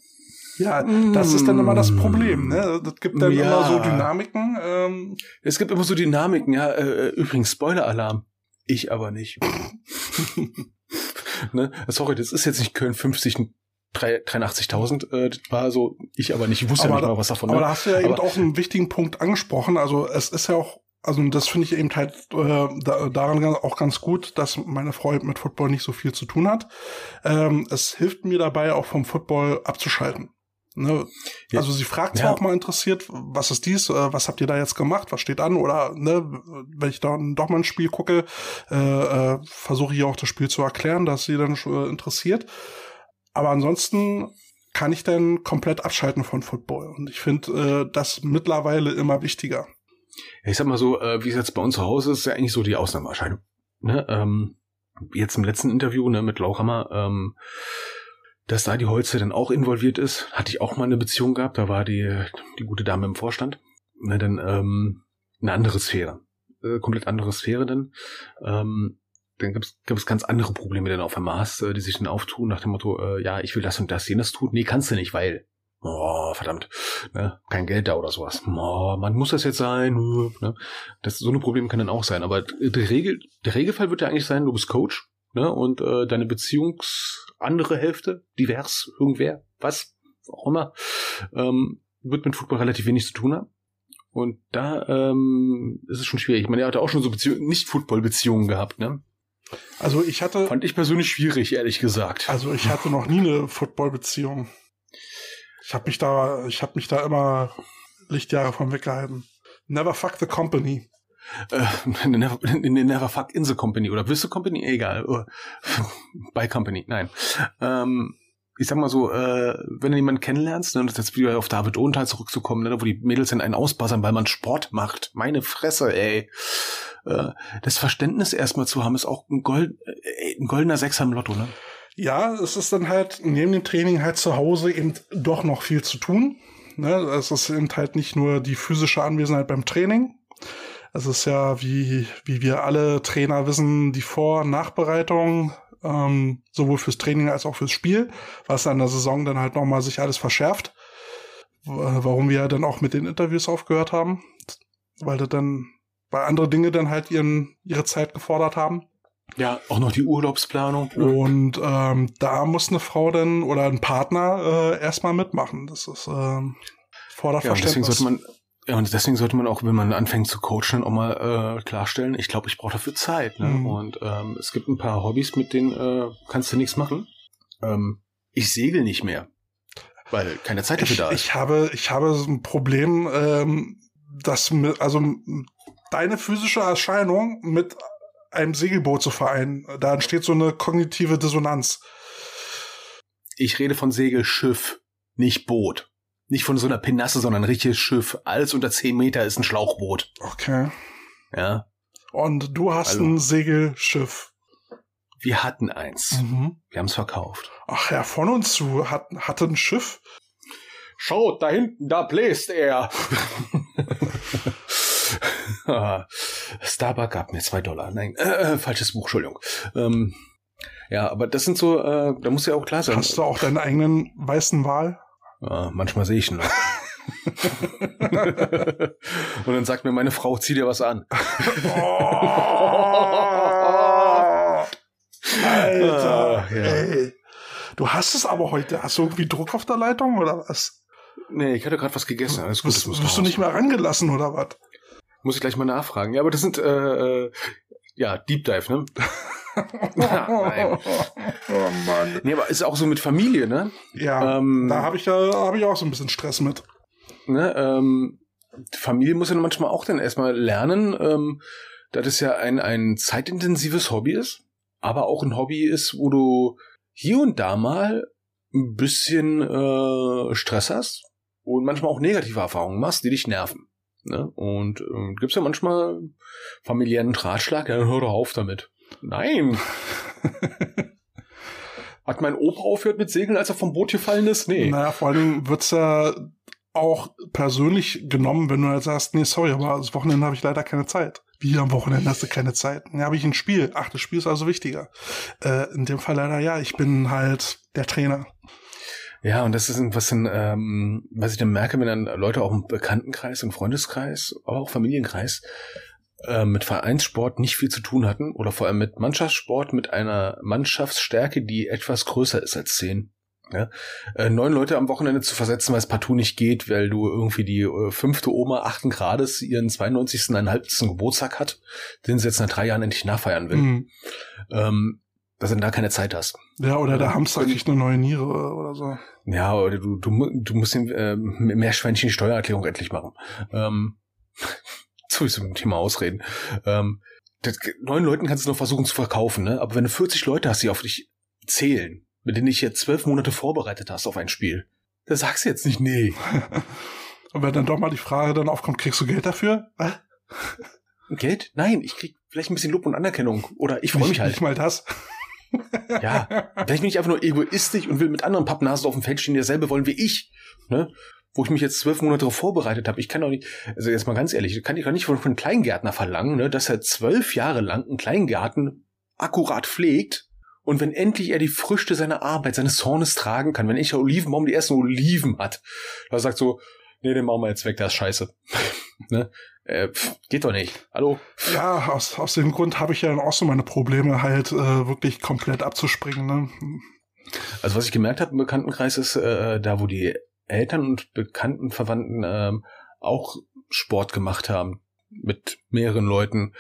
Ja, das ist dann immer das Problem, ne? Das gibt dann Ja. immer so Dynamiken. Ähm, Es gibt immer so Dynamiken, ja. Äh, übrigens, Spoiler-Alarm. Ich aber nicht. ne? Sorry, das ist jetzt nicht Köln 50, drei- 83.000. Äh, das war so, ich aber nicht. Ich wusste ja Aber nicht mal was davon. aber Ne? da hast du ja eben Aber- auch einen wichtigen Punkt angesprochen. Also es ist ja auch, also das finde ich eben halt äh, da, daran auch ganz gut, dass meine Frau eben mit Football nicht so viel zu tun hat. Ähm, es hilft mir dabei, auch vom Football abzuschalten. Ne? Ja. Also sie fragt zwar Ja. auch mal interessiert, was ist dies, äh, was habt ihr da jetzt gemacht, was steht an? Oder ne, wenn ich dann doch mal ein Spiel gucke, äh, äh, versuche ich auch das Spiel zu erklären, dass sie dann äh, interessiert. Aber ansonsten kann ich dann komplett abschalten von Football. Und ich finde äh, das mittlerweile immer wichtiger. Ich sag mal so, äh, wie es jetzt bei uns zu Hause ist, ist ja eigentlich so die Ausnahmeerscheinung. Ne? Ähm, jetzt im letzten Interview ne, mit Lauchhammer, ähm, dass da die Holze dann auch involviert ist, hatte ich auch mal eine Beziehung gehabt, da war die, die gute Dame im Vorstand. Ne, dann ähm, eine andere Sphäre. Äh, komplett andere Sphäre dann. Ähm, dann gibt es ganz andere Probleme dann auf einmal hast, äh, die sich dann auftun nach dem Motto, äh, ja, ich will das und das, jenes tun. Nee, kannst du nicht, weil. Oh, verdammt. Ne? Kein Geld da oder sowas. Oh, man muss das jetzt sein. Ne? Das, so eine Problem kann dann auch sein. Aber der, Regel, der Regelfall wird ja eigentlich sein, du bist Coach ne? und äh, deine Beziehungs andere Hälfte, divers, irgendwer, was auch immer, ähm, wird mit Football relativ wenig zu tun haben. Und da ähm, ist es schon schwierig. Ich meine, er hatte auch schon so Beziehungen, nicht Football-Beziehungen gehabt, ne? Also ich hatte, Fand ich persönlich schwierig, ehrlich gesagt. also ich hatte noch nie eine Football-Beziehung. Ich habe mich da, ich habe mich da immer Lichtjahre von weggehalten. Never fuck the company. Äh, never, never fuck in the company oder with the company, egal. Äh, By company, nein. Ähm, ich sag mal so, äh, wenn du jemanden kennenlernst, ne, und das jetzt wieder auf David Ohnthal zurückzukommen, ne, wo die Mädels dann einen ausbassern, weil man Sport macht. Meine Fresse, ey. Äh, das Verständnis erstmal zu haben, ist auch ein, Gold, äh, ein goldener Sechser im Lotto, ne? Ja, es ist dann halt neben dem Training halt zu Hause eben doch noch viel zu tun. Ne? Es ist eben halt nicht nur die physische Anwesenheit beim Training. Es ist ja, wie, wie wir alle Trainer wissen, die Vor- und Nachbereitung, ähm, sowohl fürs Training als auch fürs Spiel, was an der Saison dann halt nochmal sich alles verschärft. W- Warum wir ja dann auch mit den Interviews aufgehört haben, weil das dann, weil andere Dinge dann halt ihren, ihre Zeit gefordert haben. Ja, auch noch die Urlaubsplanung. Und ähm, da muss eine Frau dann oder ein Partner äh, erstmal mitmachen. Das ist ähm, fordert Ja, deswegen sollte man, ja, und deswegen sollte man auch, wenn man anfängt zu coachen, auch mal äh, klarstellen, ich glaube, ich brauche dafür Zeit. Ne? Mhm. Und ähm, es gibt ein paar Hobbys, mit denen äh, kannst du nichts machen. Ähm, ich segel nicht mehr, weil keine Zeit dafür ich, da ist. ich habe ich habe so ein Problem, ähm, dass mit, also deine physische Erscheinung mit einem Segelboot zu vereinen, da entsteht so eine kognitive Dissonanz. Ich rede von Segelschiff, nicht Boot. Nicht von so einer Pinasse, sondern ein richtiges Schiff. Alles unter 10 Meter ist ein Schlauchboot. Okay. Ja, Und du hast Hallo. ein Segelschiff. wir hatten eins. Mhm. Wir haben es verkauft. Ach ja, von uns zu hat, hatte ein Schiff. Schaut, da hinten, da bläst er. Starbuck gab mir zwei Dollar. Nein, äh, äh, falsches Buch, Entschuldigung. Ähm, ja, aber das sind so, äh, da muss ja auch klar sein. Hast du auch deinen eigenen weißen Wal? Ja, manchmal sehe ich ihn noch. Und dann sagt mir meine Frau, zieh dir was an. Alter, Ah, ja. ey. Du hast es aber heute. Hast du irgendwie Druck auf der Leitung oder was? Nee, ich hatte gerade was gegessen. Alles gut, das muss wirst du nicht mehr rangelassen oder was? Muss ich gleich mal nachfragen. Ja, aber das sind, äh, äh, ja, Deep Dive, ne? Nein. Oh Mann. Nee, aber ist auch so mit Familie, ne? Ja, Ähm, da habe ich ja hab ich auch so ein bisschen Stress mit. ne, ähm, Familie muss ja manchmal auch dann erstmal lernen, ähm, dass es ja ein, ein zeitintensives Hobby ist, aber auch ein Hobby ist, wo du hier und da mal ein bisschen äh, Stress hast und manchmal auch negative Erfahrungen machst, die dich nerven. Ne? Und ähm, gibt's ja manchmal familiären Ratschlag, ja, hör doch auf damit. Nein. Hat mein Opa aufgehört mit Segeln, als er vom Boot gefallen ist? Nee. Naja, vor allen Dingen wird's ja auch persönlich genommen, wenn du halt sagst, nee, sorry, aber das Wochenende habe ich leider keine Zeit. Wie am Wochenende hast du keine Zeit? Ja, habe ich ein Spiel. Ach, das Spiel ist also wichtiger. Äh, in dem Fall leider ja, ich bin halt der Trainer. Ja, und das ist was dann, ähm, was ich dann merke, wenn dann Leute auch im Bekanntenkreis, im Freundeskreis, aber auch Familienkreis äh, mit Vereinssport nicht viel zu tun hatten oder vor allem mit Mannschaftssport mit einer Mannschaftsstärke, die etwas größer ist als zehn. Ja? Äh, neun Leute am Wochenende zu versetzen, weil es partout nicht geht, weil du irgendwie die äh, fünfte Oma achten Grades ihren 92. einhalbsten Geburtstag hat, den sie jetzt nach drei Jahren endlich nachfeiern will. Mhm. Ähm, dass du da keine Zeit hast. Ja, oder der Hamster kriegt eine neue Niere oder so. Ja, oder du, du, du musst den äh, Meerschweinchen die Steuererklärung endlich machen. Ähm, mit dem Thema ausreden. Ähm, das, neun Leuten kannst du noch versuchen zu verkaufen, ne? Aber wenn du 40 Leute hast, die auf dich zählen, mit denen dich jetzt zwölf Monate vorbereitet hast auf ein Spiel, da sagst du jetzt nicht nee. Und wenn dann doch mal die Frage dann aufkommt, kriegst du Geld dafür? Geld? Nein, ich krieg vielleicht ein bisschen Lob und Anerkennung. Oder ich freue mich halt. Nicht mal das. Ja, vielleicht bin ich einfach nur egoistisch und will mit anderen Pappnasen auf dem Feld stehen, die dasselbe wollen wie ich. Ne? Wo ich mich jetzt zwölf Monate darauf vorbereitet habe. Ich kann doch nicht, also jetzt mal ganz ehrlich, kann ich doch nicht von, von einem Kleingärtner verlangen, ne, dass er zwölf Jahre lang einen Kleingarten akkurat pflegt und wenn endlich er die Früchte seiner Arbeit, seines Zornes tragen kann, wenn ich der Olivenbaum die ersten Oliven hat, da sagt so, nee, den machen wir jetzt weg, der ist scheiße. ne? Äh, pff, geht doch nicht. Hallo? Ja, aus, aus dem Grund habe ich ja dann auch so meine Probleme, halt äh, wirklich komplett abzuspringen. Ne? Also was ich gemerkt habe im Bekanntenkreis ist, äh, da wo die Eltern und bekannten Verwandten ähm, auch Sport gemacht haben mit mehreren Leuten,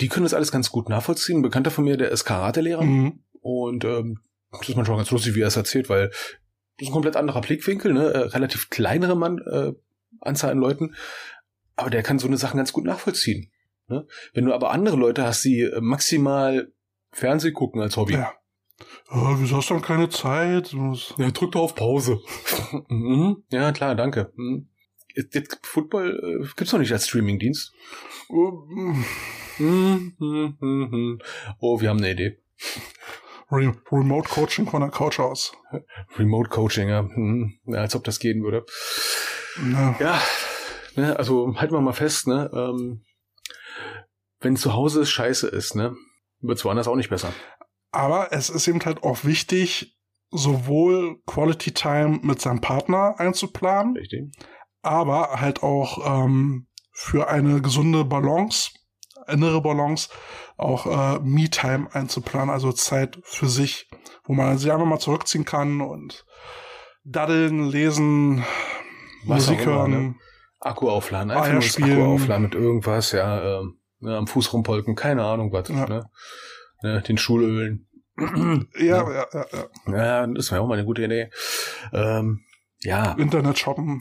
die können das alles ganz gut nachvollziehen. Ein Bekannter von mir, der ist Karatelehrer Mhm. und ähm, das ist manchmal ganz lustig, wie er es erzählt, weil das ist ein komplett anderer Blickwinkel, ne? äh, relativ kleinere Mann, äh, Anzahl an Leuten, aber der kann so eine Sachen ganz gut nachvollziehen. Ne? Wenn du aber andere Leute hast, die äh, maximal Fernseh gucken als Hobby, Ja. Äh, wieso hast du dann keine Zeit? Ja, drück doch auf Pause. mhm. Ja, klar, danke. Mhm. Jetzt- jetzt Football äh, gibt's noch nicht als Streamingdienst. Mhm. Oh, wir haben eine Idee. Re Remote Coaching von der Couch aus. Remote Coaching, ja. Ja. Als ob das gehen würde. Ja. Ja, ne, also halten wir mal fest, ne? Ähm, wenn zu Hause es scheiße ist, ne? Wird's woanders auch nicht besser. Aber es ist eben halt auch wichtig, sowohl Quality Time mit seinem Partner einzuplanen, Richtig? aber halt auch ähm, für eine gesunde Balance, innere Balance, auch äh, Me-Time einzuplanen, also Zeit für sich, wo man sich einfach mal zurückziehen kann und daddeln, lesen, Was Musik immer, hören. ne? Akku aufladen, Ah, einfach ja, nur das. Akku aufladen mit irgendwas, ja, ähm, ne, am Fuß rumpolken, keine Ahnung was, Ja. ne? ne? Den Schulölen. Ja, ja, ja, ja. Ja, das wäre auch mal eine gute Idee. Ähm, ja, Internet shoppen.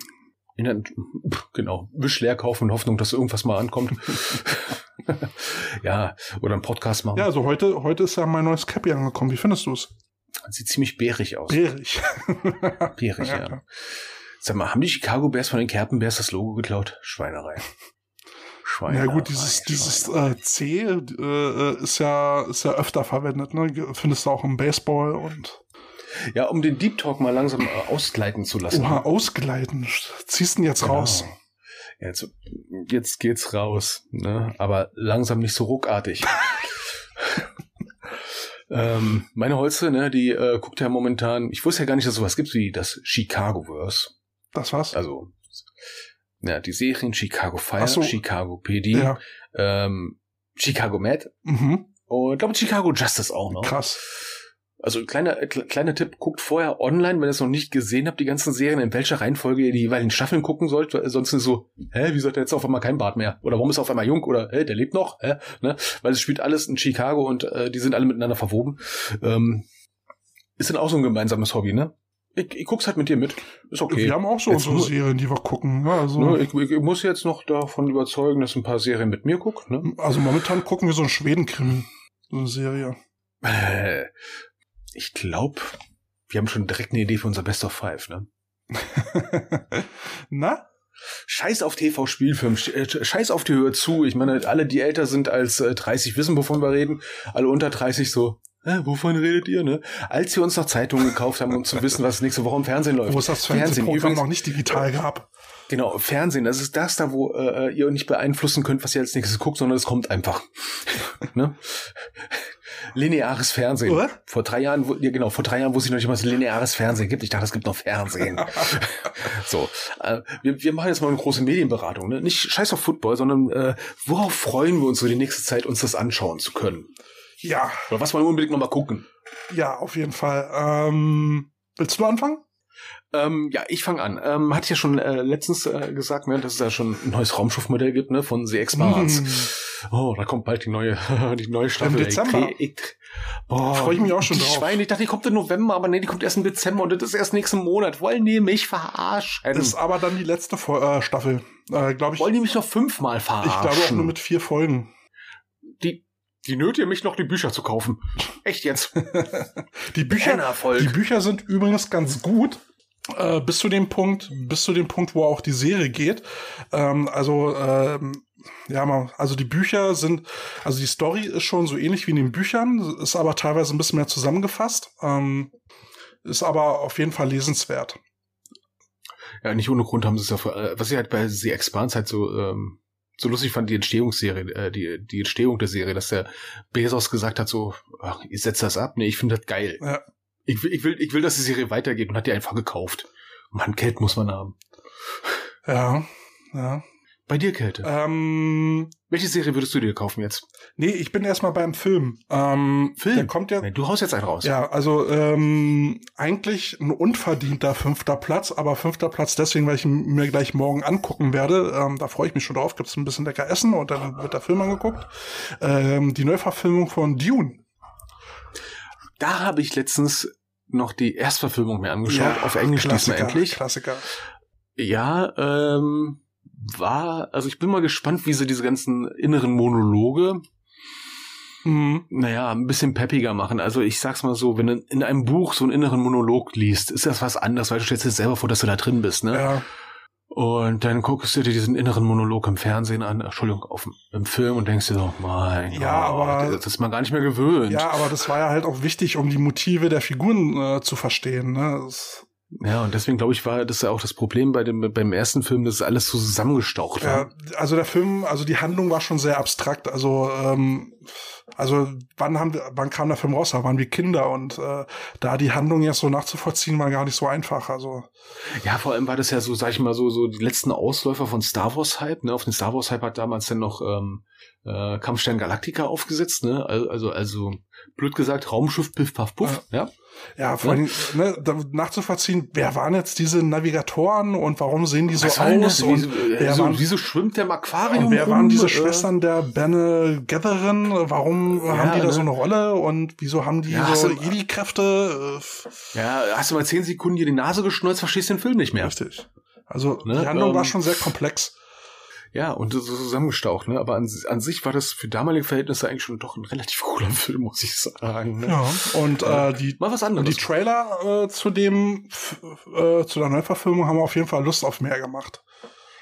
Internet, pff, genau, Wisch leer kaufen in Hoffnung, dass irgendwas mal ankommt. ja, oder einen Podcast machen. Ja, also heute, heute ist ja mein neues Cappy angekommen. Wie findest du es? Sieht ziemlich bärig aus. Bärig. Bärig, ja. Ja. Sag mal, haben die Chicago Bears von den Kerpen Bears das Logo geklaut? Schweinerei. Ja Schweinerei. gut, dieses, dieses äh, C äh, ist ja ist ja öfter verwendet, ne? Findest du auch im Baseball und Ja, um den Deep Talk mal langsam äh, ausgleiten zu lassen. Oha, ausgleiten. Ziehst ihn jetzt Genau. raus. Jetzt, jetzt geht's raus, ne? aber langsam nicht so ruckartig. ähm, meine Holze, ne, die äh, guckt ja momentan, ich wusste ja gar nicht, dass es sowas gibt wie das Chicago-Verse. Das war's? Also, ja, die Serien Chicago Fire, so. Chicago PD, ja. ähm, Chicago Med Mhm. und glaube Chicago Justice auch noch. Krass. Also kleiner äh, kle- kleiner Tipp, guckt vorher online, wenn ihr es noch nicht gesehen habt, die ganzen Serien, in welcher Reihenfolge ihr die jeweiligen Staffeln gucken sollt. weil Sonst ist so, hä, wieso hat er jetzt auf einmal kein Bart mehr? Oder warum ist er auf einmal jung? Oder hä, der lebt noch? Hä? Ne? Weil es spielt alles in Chicago und äh, die sind alle miteinander verwoben. Ähm, ist dann auch so ein gemeinsames Hobby, ne? Ich, ich guck's halt mit dir mit. Ist okay. Wir haben auch so Jetzt unsere nur- Serien, die wir gucken. Ja, also, Ne, ich, ich, ich muss jetzt noch davon überzeugen, dass ein paar Serien mit mir gucken. Ne? also momentan gucken wir so einen Schweden-Krimi. So eine Serie. Äh, Ich glaube, wir haben schon direkt eine Idee für unser Best of Five. Ne? Na? Scheiß auf TV-Spielfilm, äh, scheiß auf die Höhe zu. Ich meine, alle, die älter sind als äh, 30, wissen, wovon wir reden. Alle unter 30 so, äh, wovon redet ihr, ne? Als wir uns noch Zeitungen gekauft haben, um zu wissen, was nächste Woche im Fernsehen läuft. Wo es das Fernsehen, Fernsehprogramm übrigens, noch nicht digital gab. genau, Fernsehen, das ist das da, wo äh, ihr nicht beeinflussen könnt, was ihr als nächstes guckt, sondern es kommt einfach. ne? Lineares Fernsehen. Oder? Vor drei Jahren, wo- ja, genau, vor drei Jahren wusste ich noch nicht, was lineares Fernsehen gibt. Ich dachte, es gibt noch Fernsehen. so, äh, wir, wir machen jetzt mal eine große Medienberatung. Ne? Nicht scheiß auf Football, sondern äh, worauf freuen wir uns so die nächste Zeit, uns das anschauen zu können? Ja, Oder was wollen wir unbedingt nochmal gucken? ja, auf jeden Fall. Ähm, willst du anfangen? Ähm, ja, ich fange an. Ähm, hatte ich ja schon äh, letztens äh, gesagt, ne, dass es da schon ein neues Raumschiffmodell gibt, ne, von The Expanse. Mm. Oh, da kommt bald die neue, die neue Staffel. Im Dezember. Ich, ich, boah, Freu ich mich auch schon die drauf. Schweine, ich dachte, die kommt im November, aber nee, die kommt erst im Dezember und das ist erst nächsten Monat. Wollen die mich verarschen? Ist aber dann die letzte Fo äh, Staffel. Äh, glaube ich. Wollen die mich noch fünfmal verarschen? Ich glaube auch nur mit vier Folgen. Die, die nötigen mich noch, die Bücher zu kaufen. Echt jetzt? Die Bücher, die Bücher sind übrigens ganz gut. Äh, bis zu dem Punkt, bis zu dem Punkt, wo auch die Serie geht. Ähm, also ähm, ja, mal, also die Bücher sind, also die Story ist schon so ähnlich wie in den Büchern, ist aber teilweise ein bisschen mehr zusammengefasst. Ähm, ist aber auf jeden Fall lesenswert. Ja, nicht ohne Grund haben sie es ja, vor- äh, was ich halt bei The Expanse halt so, ähm, so lustig fand, die Entstehungsserie, äh, die, die Entstehung der Serie, dass der Bezos gesagt hat so, ach, ihr setzt das ab? Nee, ich finde das geil. Ja. Ich will, ich will, ich will, dass die Serie weitergeht und hat die einfach gekauft. Mann, Geld muss man haben. Ja, ja. Bei dir, Kälte. Ähm, Welche Serie würdest du dir kaufen jetzt? nee, ich bin erstmal beim Film. Ähm, Film? Der kommt ja, Nee, du haust jetzt einen raus. Ja, also ähm, eigentlich ein unverdienter fünfter Platz, aber fünfter Platz deswegen, weil ich ihn mir gleich morgen angucken werde. Ähm, da freue ich mich schon drauf. Gibt's ein bisschen lecker Essen und dann wird der Film angeguckt. Ähm, die Neuverfilmung von Dune. Da habe ich letztens noch die Erstverfilmung mir angeschaut, auf Englisch diesmal Klassiker, endlich. Klassiker. Ja, ähm, war, also ich bin mal gespannt, wie sie diese ganzen inneren Monologe, Mhm. naja, ein bisschen peppiger machen. Also ich sag's mal so, wenn du in einem Buch so einen inneren Monolog liest, ist das was anderes, weil du stellst dir selber vor, dass du da drin bist, ne? Ja, Und dann guckst du dir diesen inneren Monolog im Fernsehen an, Entschuldigung, auf, im Film und denkst dir so, mein Ja, Gott, aber- das ist man gar nicht mehr gewöhnt. ja, aber das war ja halt auch wichtig, um die Motive der Figuren äh, zu verstehen. Ne? Das, Ja, und deswegen glaube ich, war das ja auch das Problem bei dem, beim ersten Film, dass alles so zusammengestaucht war. Ja, also der Film, also die Handlung war schon sehr abstrakt. Also, ähm, also wann haben wir, wann kam der Film raus? Da waren wir Kinder und äh, da die Handlung jetzt so nachzuvollziehen, war gar nicht so einfach. Also Ja, vor allem war das ja so, sag ich mal, so, so die letzten Ausläufer von Star Wars Hype, ne? Auf den Star Wars Hype hat damals dann noch ähm, äh, Kampfstern Galactica aufgesetzt, ne? Also, also, blöd gesagt, Raumschiff Piff Puff Puff, ja. ja, vor allem ne, da nachzuvollziehen, wer waren jetzt diese Navigatoren und warum sehen die so Was war aus und Wieso, äh, wer, waren, wieso schwimmt der im Aquarium und wer rum? waren diese Äh, Schwestern der Bene Gatherin? Warum Ja, haben die da ne? so eine Rolle und wieso haben die Ja, so du- Jedi-Kräfte? Äh, Ja, hast du mal zehn Sekunden dir die Nase geschnurzt, verstehst den Film nicht mehr. Richtig. Also Ne, die Handlung war ähm, schon sehr komplex. Ja, und so zusammengestaucht, ne? Aber an, an sich war das für damalige Verhältnisse eigentlich schon doch ein relativ cooler Film, muss ich sagen. Ne? Ja. Und äh, die Mal was anderes. die Trailer äh, zu dem äh, zu der Neuverfilmung haben auf jeden Fall Lust auf mehr gemacht.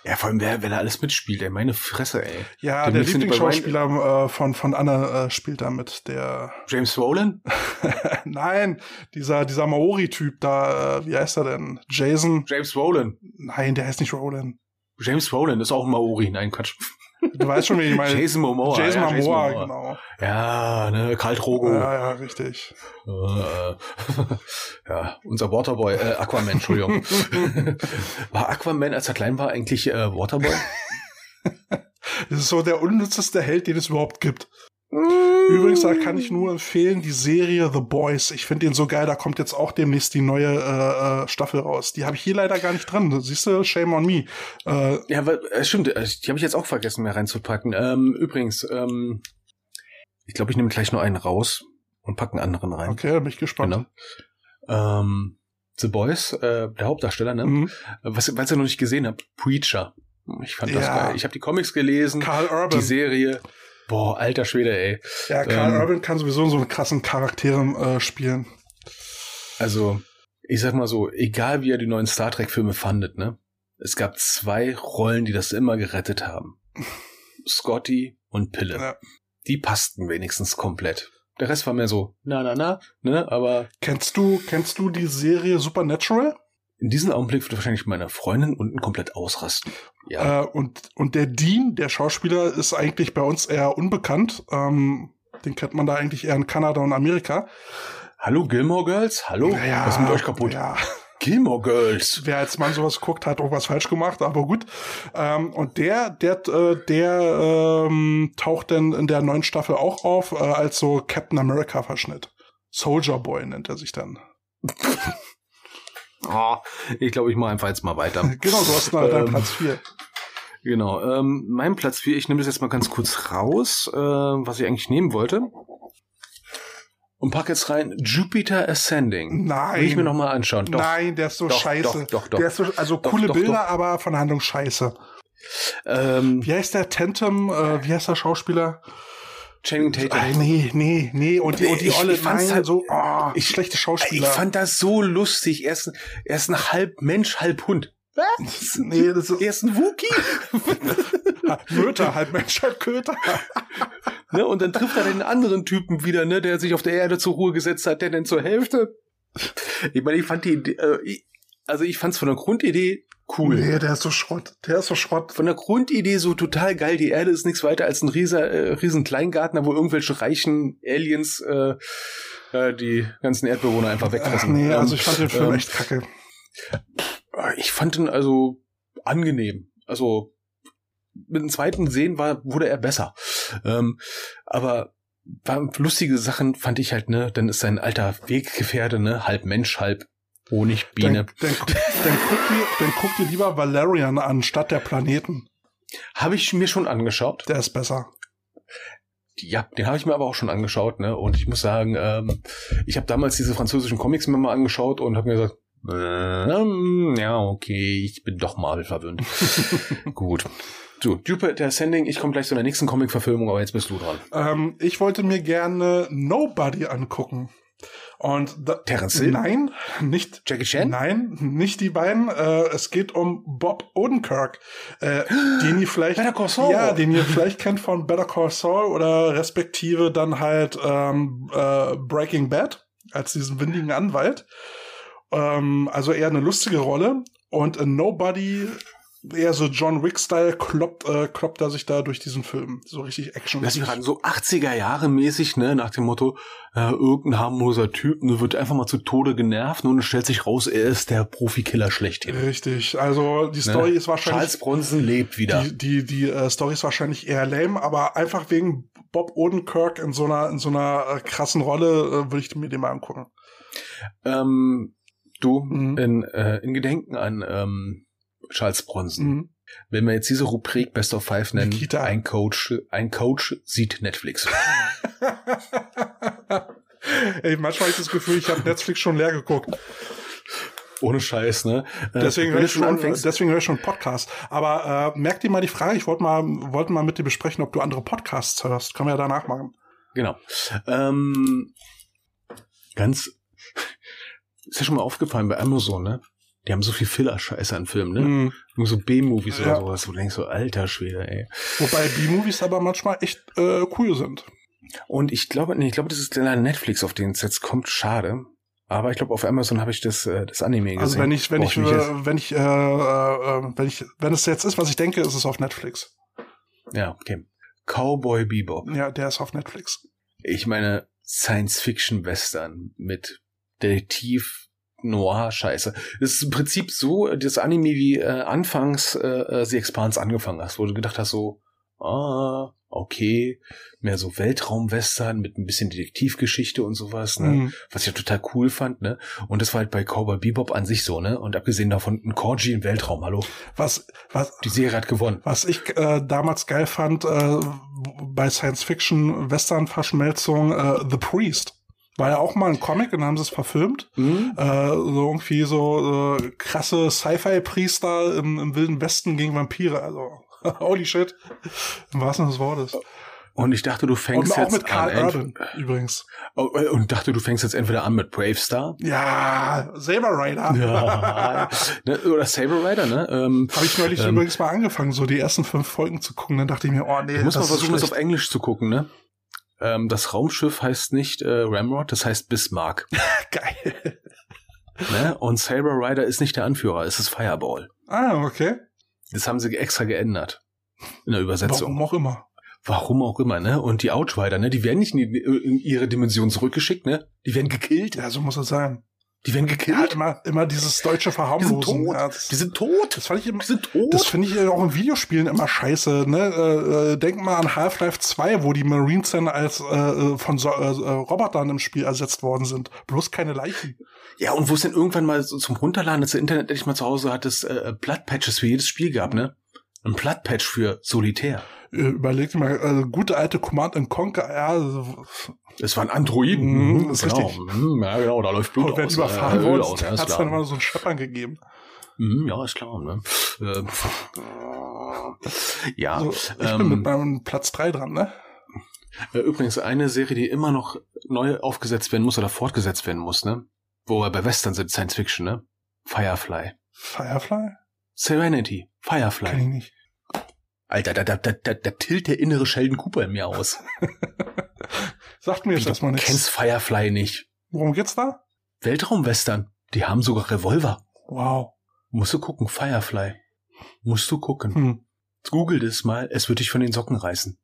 ja, vor allem, wer, wer da alles mitspielt, ey, meine Fresse, ey. Ja, Den der Lieblingsschauspieler äh, von von Anne äh, spielt da mit. Der James Rowland? nein, dieser dieser Maori-Typ da, äh, wie heißt er denn? Jason? James Rowland. Nein, der heißt nicht Roland. James Rowland ist auch ein Maori. Nein, Quatsch. Du weißt schon, wie ich meine. Jason Momoa. Jason ja, Momoa, Momoa. genau. Ja, ne, Karl Drogo. Ja, ja, richtig. Äh, ja, unser Waterboy, äh, Aquaman, Entschuldigung. war Aquaman, als er klein war, eigentlich äh, Waterboy? Das ist so der unnützeste Held, den es überhaupt gibt. Übrigens, da kann ich nur empfehlen, die Serie The Boys. Ich finde den so geil, da kommt jetzt auch demnächst die neue äh, äh, Staffel raus. Die habe ich hier leider gar nicht drin. Siehst du, shame on me. Äh, Ja, weil, äh, stimmt, äh, die habe ich jetzt auch vergessen, mehr reinzupacken. Ähm, übrigens, ähm, ich glaube, ich nehme gleich nur einen raus und packe einen anderen rein. okay, bin ich gespannt. Genau. Ähm, The Boys, äh, der Hauptdarsteller, ne? Mhm. Was, was ihr noch nicht gesehen habt, Preacher. Ich fand das Ja. geil. Ich habe die Comics gelesen, Karl Urban. die Serie. Boah, alter Schwede, ey. Ja, Karl Ähm, Urban kann sowieso so einen krassen Charaktere äh, spielen. Also, ich sag mal so, egal wie ihr die neuen Star Trek-Filme fandet, ne? Es gab zwei Rollen, die das immer gerettet haben. Scotty und Pille. Ja. Die passten wenigstens komplett. Der Rest war mehr so, na, na, na, ne? Aber Kennst du, kennst du die Serie Supernatural? In diesem Augenblick wird wahrscheinlich meine Freundin unten komplett ausrasten. Ja. Äh, und, und der Dean, der Schauspieler, ist eigentlich bei uns eher unbekannt. Ähm, den kennt man da eigentlich eher in Kanada und Amerika. Hallo Gilmore Girls? Hallo? Ja, Was ist mit euch kaputt? Ja, Gilmore Girls. wer als Mann sowas guckt, hat irgendwas falsch gemacht, aber gut. Ähm, und der, der, äh, der ähm, taucht dann in der neuen Staffel auch auf, äh, als so Captain America-Verschnitt. Soldier Boy nennt er sich dann. Oh, ich glaube, ich mache einfach jetzt mal weiter. Genau, du hast noch deinen Ähm, Platz 4. Genau, ähm, mein Platz 4, ich nehme das jetzt mal ganz kurz raus, äh, was ich eigentlich nehmen wollte. Und pack jetzt rein Jupiter Ascending. Nein. Will ich mir nochmal anschauen. Doch. Nein, der ist so Doch, scheiße. doch, doch, doch. Der ist so, also Doch, coole doch, Bilder, aber von der Handlung scheiße. Ähm, Wie heißt der Tentum? Äh, wie heißt der Schauspieler? Channing Tatum. Äh, nee, nee, nee. Und die, und die Ich- Olle, ich nein, halt- so, oh, ich- schlechte ich Schauspieler. fand das so lustig. Er ist, er ist ein halb Mensch, halb Hund. Was? nee, das ist Er ist ein Wookie. Köter, halb Mensch, halb Köter. ne? Und dann trifft er den anderen Typen wieder, ne, der sich auf der Erde zur Ruhe gesetzt hat, der denn zur Hälfte. Ich meine, ich fand die, Idee, äh, ich, also ich fand's von der Grundidee cool. Nee, der ist so Schrott. Der ist so Schrott. Von der Grundidee so total geil. Die Erde ist nichts weiter als ein rieser, äh, riesen Kleingartner, wo irgendwelche reichen Aliens äh, äh, die ganzen Erdbewohner einfach Ach wegfressen. nee, Ähm, also ich fand den Film ähm, echt kacke. Ich fand ihn also angenehm. Also mit dem zweiten Sehen war, wurde er besser. Ähm, aber war, lustige Sachen fand ich halt, ne, dann ist sein alter Weggefährte, ne, halb Mensch, halb Honigbiene. Dann, dann, dann, guck dir, dann guck dir lieber Valerian an, statt der Planeten. Habe ich mir schon angeschaut. Der ist besser. Ja, den habe ich mir aber auch schon angeschaut, ne? Und ich muss sagen, ähm, ich habe damals diese französischen Comics mir mal angeschaut und habe mir gesagt, ähm, ja, okay, ich bin doch Marvel verwöhnt. Gut. So, Jupiter Ascending, ich komme gleich zu der nächsten Comic-Verfilmung, aber jetzt bist du dran. Ähm, ich wollte mir gerne Nobody angucken. Und da, Terence Hill? Nein, nicht Jackie Chan? Nein, nicht die beiden. Äh, es geht um Bob Odenkirk, äh, den ihr vielleicht, Better Call Saul. ja, den ihr vielleicht kennt von Better Call Saul oder respektive dann halt ähm, äh, Breaking Bad als diesen windigen Anwalt. Ähm, also eher eine lustige Rolle und in Nobody eher so John Wick-Style kloppt, äh, kloppt er sich da durch diesen Film. So richtig Action. Lass mich raten, so 80er Jahre mäßig, ne, nach dem Motto, äh, irgendein harmloser Typ ne, wird einfach mal zu Tode genervt und stellt sich raus, er ist der Profikiller schlechthin. Richtig. Also die Story ne? ist wahrscheinlich Charles Bronson lebt wieder. Die, die, die äh, Story ist wahrscheinlich eher lame, aber einfach wegen Bob Odenkirk in so einer, in so einer äh, krassen Rolle äh, würde ich mir den mal angucken. Ähm, du, Mhm. in, äh, in Gedenken an ähm, Charles Bronson, Mhm. wenn wir jetzt diese Rubrik Best of Five nennen, Nikita. ein Coach, ein Coach sieht Netflix. Ey, manchmal habe ich das Gefühl, ich habe Netflix schon leer geguckt. Ohne Scheiß, ne? Äh, Deswegen höre ich, schon, deswegen höre ich schon Podcast. Aber äh, merk dir mal die Frage, ich wollte mal, wollte mal mit dir besprechen, ob du andere Podcasts hörst. Können wir ja danach machen. Genau. Ähm, ganz, ist ja schon mal aufgefallen bei Amazon, ne? Die haben so viel Filler-Scheiße an Filmen, ne? Mhm. Nur so B-Movies Ja. oder sowas, wo du denkst so, alter Schwede, ey. Wobei B-Movies aber manchmal echt äh, cool sind. Und ich glaube, nee, ich glaube, das ist der Netflix, auf den es jetzt kommt, schade. Aber ich glaube, auf Amazon habe ich das, äh, das Anime gesehen. Also wenn ich, wenn ich, erst- äh, wenn ich, äh, äh, wenn ich, wenn es jetzt ist, was ich denke, ist es auf Netflix. ja, okay. Cowboy Bebop. Ja, der ist auf Netflix. Ich meine, Science-Fiction-Western mit Detektiv Noir-Scheiße. Das ist im Prinzip so, das Anime wie äh, anfangs äh, äh, The Expanse angefangen hast, wo du gedacht hast so, ah, okay, mehr so Weltraum-Western mit ein bisschen Detektivgeschichte und sowas, ne? Mhm. Was ich ja total cool fand, ne? Und das war halt bei Cowboy Bebop an sich so, ne? Und abgesehen davon, ein Corgi im Weltraum, hallo? Was, was, Die Serie hat gewonnen. was ich äh, damals geil fand äh, bei Science-Fiction-Western-Verschmelzung, äh, The Priest. War ja auch mal ein Comic und haben sie es verfilmt. Mhm. Äh, so irgendwie so äh, krasse Sci-Fi-Priester im, im Wilden Westen gegen Vampire. Also, holy shit. Im wahrsten Sinne des Wortes. Und ich dachte, du fängst Und auch jetzt mit Carl an. Urban übrigens. Oh, äh, und dachte, du fängst jetzt entweder an mit Bravestar. Ja, Saber Rider. Ja. ne, oder Saber Rider, ne? Ähm, Habe ich neulich Ähm. übrigens mal angefangen, so die ersten fünf Folgen zu gucken. Dann dachte ich mir, oh nee, du musst mal das versuchen, ist das auf Englisch zu gucken, ne? Ähm, das Raumschiff heißt nicht äh, Ramrod, das heißt Bismarck. Geil. ne? Und Saber Rider ist nicht der Anführer, es ist Fireball. Ah, okay. Das haben sie extra geändert. In der Übersetzung. Warum auch immer. Warum auch immer, ne? Und die Outrider, ne? Die werden nicht in, die, in ihre Dimension zurückgeschickt, ne? Die werden gekillt. Ja, so muss es sein. Die werden Ja, gekillt. immer, immer dieses deutsche die sind Verharmlosen. tot. Ja, das, die sind tot. das fand ich immer, Die sind tot. Das finde ich ja auch in Videospielen immer scheiße. Ne? Äh, äh, denk mal an Half-Life 2, wo die Marines dann als äh, äh, von so, äh, äh, Robotern im Spiel ersetzt worden sind. Bloß keine Leichen. ja, und wo es dann irgendwann mal so zum Runterladen des Internet endlich mal zu Hause hat, es äh, Blood-Patches für jedes Spiel gab, ne? Ein Blood-Patch für Solitär. Äh, überleg dir mal, äh, gute alte Command and Conquer, ja, also, Es waren Androiden. Mhm, ist genau. richtig. Mhm, Ja, genau, da läuft Blut und wenn aus. du überfahren äh, aus, ja, hat es dann immer so ein Scheppern gegeben. Mhm, ja, ist klar, ne? Ähm, ja, Also, ich bin mit ähm, meinem Platz 3 dran, ne? äh, übrigens eine Serie, die immer noch neu aufgesetzt werden muss oder fortgesetzt werden muss, ne? Wo wir bei Western sind, Science Fiction, ne? Firefly. Firefly? Serenity. Kenn Firefly. ich nicht. Alter, da, da, da, da, da tilt der innere Sheldon Cooper in mir aus. Sagt mir jetzt erstmal Du nichts. kennst Firefly nicht. Worum geht's da? Weltraumwestern. Die haben sogar Revolver. Wow. Musst du gucken, Firefly. Musst du gucken. Hm. Google das mal, es wird dich von den Socken reißen.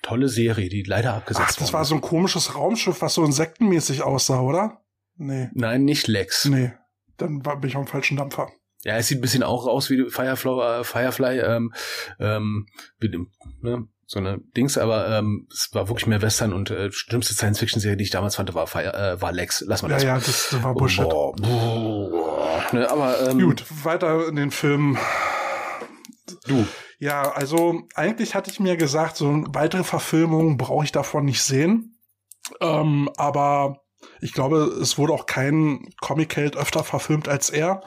Tolle Serie, die leider abgesetzt Ach, das war so ein komisches Raumschiff, was so insektenmäßig aussah, oder? Nee. Nein, nicht Lex. Nee. Dann war, bin ich auf dem falschen Dampfer. Ja, es sieht ein bisschen auch aus wie Firefly, äh, Firefly ähm, ähm, wie, dem- ne, so eine Dings, aber ähm, es war wirklich mehr Western und äh, schlimmste Science-Fiction-Serie, die ich damals fand, war, Fire, äh, war Lex. Lass mal Ja, das. ja, das, das war Bullshit. Boah, boah, ne, aber ähm, Gut, weiter in den Film. du. Ja, also eigentlich hatte ich mir gesagt, so eine weitere Verfilmung brauche ich davon nicht sehen. Ähm, aber ich glaube, es wurde auch kein Comic-Held öfter verfilmt als er.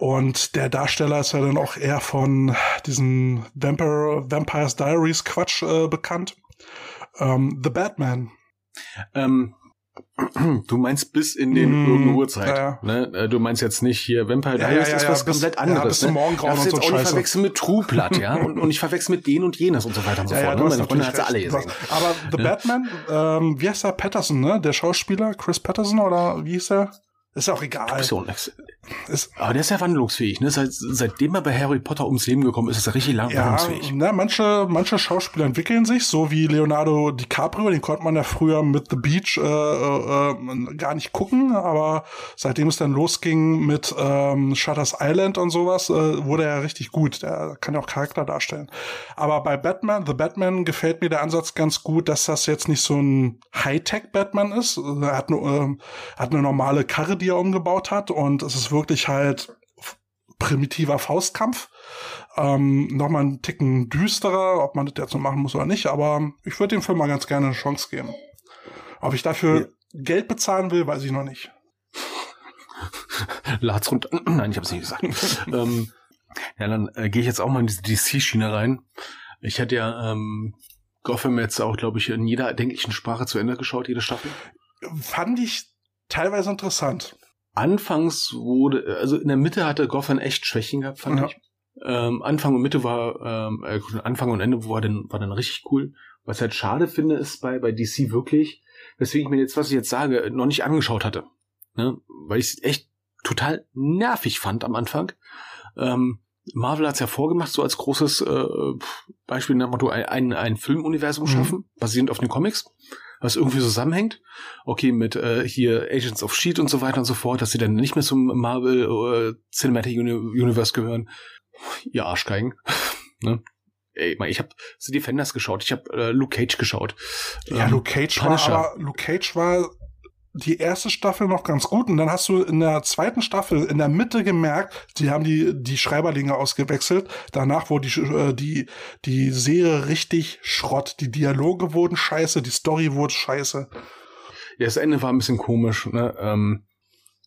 Und der Darsteller ist ja dann auch eher von diesen Vampire, Vampires Diaries Quatsch äh, bekannt. Ähm, The Batman. Ähm, du meinst bis in den Mm, Uhrzeit. ja, ja. Ne? Äh, Du meinst jetzt nicht hier Vampire Ja, Diaries ja, ist ja, was bis- komplett ja, anderes. bis zum ne? Morgengrauen und jetzt so auch nicht Scheiße. verwechseln mit True Blood, ja? Und, und ich verwechsel mit den und jenes und so weiter und so fort. Ne? Meine Freunde hat sie alle gesehen. Hast- Aber The Ja. Batman, ähm, wie heißt der Patterson, ne? Der Schauspieler, Chris Patterson oder wie hieß der? Ist ja auch egal. So, Ist, aber der ist ja wandlungsfähig. Ne? Seit, seitdem er bei Harry Potter ums Leben gekommen ist, ist er richtig lang ja, wandlungsfähig. ne, manche, manche Schauspieler entwickeln sich, so wie Leonardo DiCaprio, den konnte man ja früher mit The Beach äh, äh, äh, gar nicht gucken, aber seitdem es dann losging mit ähm, Shutters Island und sowas, äh, wurde er richtig gut. Der kann ja auch Charakter darstellen. Aber bei Batman, The Batman, gefällt mir der Ansatz ganz gut, dass das jetzt nicht so ein Hightech-Batman ist. Er hat, nur, ähm, hat eine normale Karre, die er umgebaut hat und es ist wirklich halt primitiver Faustkampf. Ähm, Nochmal einen Ticken düsterer, ob man das jetzt so machen muss oder nicht, aber ich würde dem Film mal ganz gerne eine Chance geben. Ob ich dafür Geld bezahlen will, weiß ich noch nicht. Lad's runter. Nein, ich habe es nicht gesagt. ähm, ja, dann äh, gehe ich jetzt auch mal in diese DC-Schiene rein. Ich hätte ja ähm, Gotham jetzt auch, glaube ich, in jeder erdenklichen Sprache zu Ende geschaut, jede Staffel. Fand ich teilweise interessant. Anfangs wurde, also in der Mitte hatte Gotham echt Schwächen gehabt, fand Ja. ich. Ähm, Anfang und Mitte war, ähm, äh, Anfang und Ende war dann, war dann richtig cool. Was ich halt schade finde, ist bei, bei DC wirklich, weswegen ich mir jetzt, was ich jetzt sage, noch nicht angeschaut hatte. Ne? Weil ich es echt total nervig fand am Anfang. Ähm, Marvel hat es ja vorgemacht, so als großes äh, Beispiel nach Motto, ein, ein, ein Filmuniversum Mhm. schaffen, basierend auf den Comics, was irgendwie zusammenhängt. Okay, mit äh, hier Agents of Shield und so weiter und so fort, dass sie dann nicht mehr zum Marvel äh, Cinematic Uni Universe gehören. Ihr Arschgeigen. ne? Ey, ich habe The Defenders geschaut, ich habe äh, Luke Cage geschaut. Ja, Ähm, Luke Cage war, Punisher. aber Luke Cage war die erste Staffel noch ganz gut und dann hast du in der zweiten Staffel in der Mitte gemerkt, die haben die die Schreiberlinge ausgewechselt. Danach wurde die äh, die die Serie richtig Schrott. Die Dialoge wurden scheiße, die Story wurde scheiße. Ja, das Ende war ein bisschen komisch. Ne? Ähm,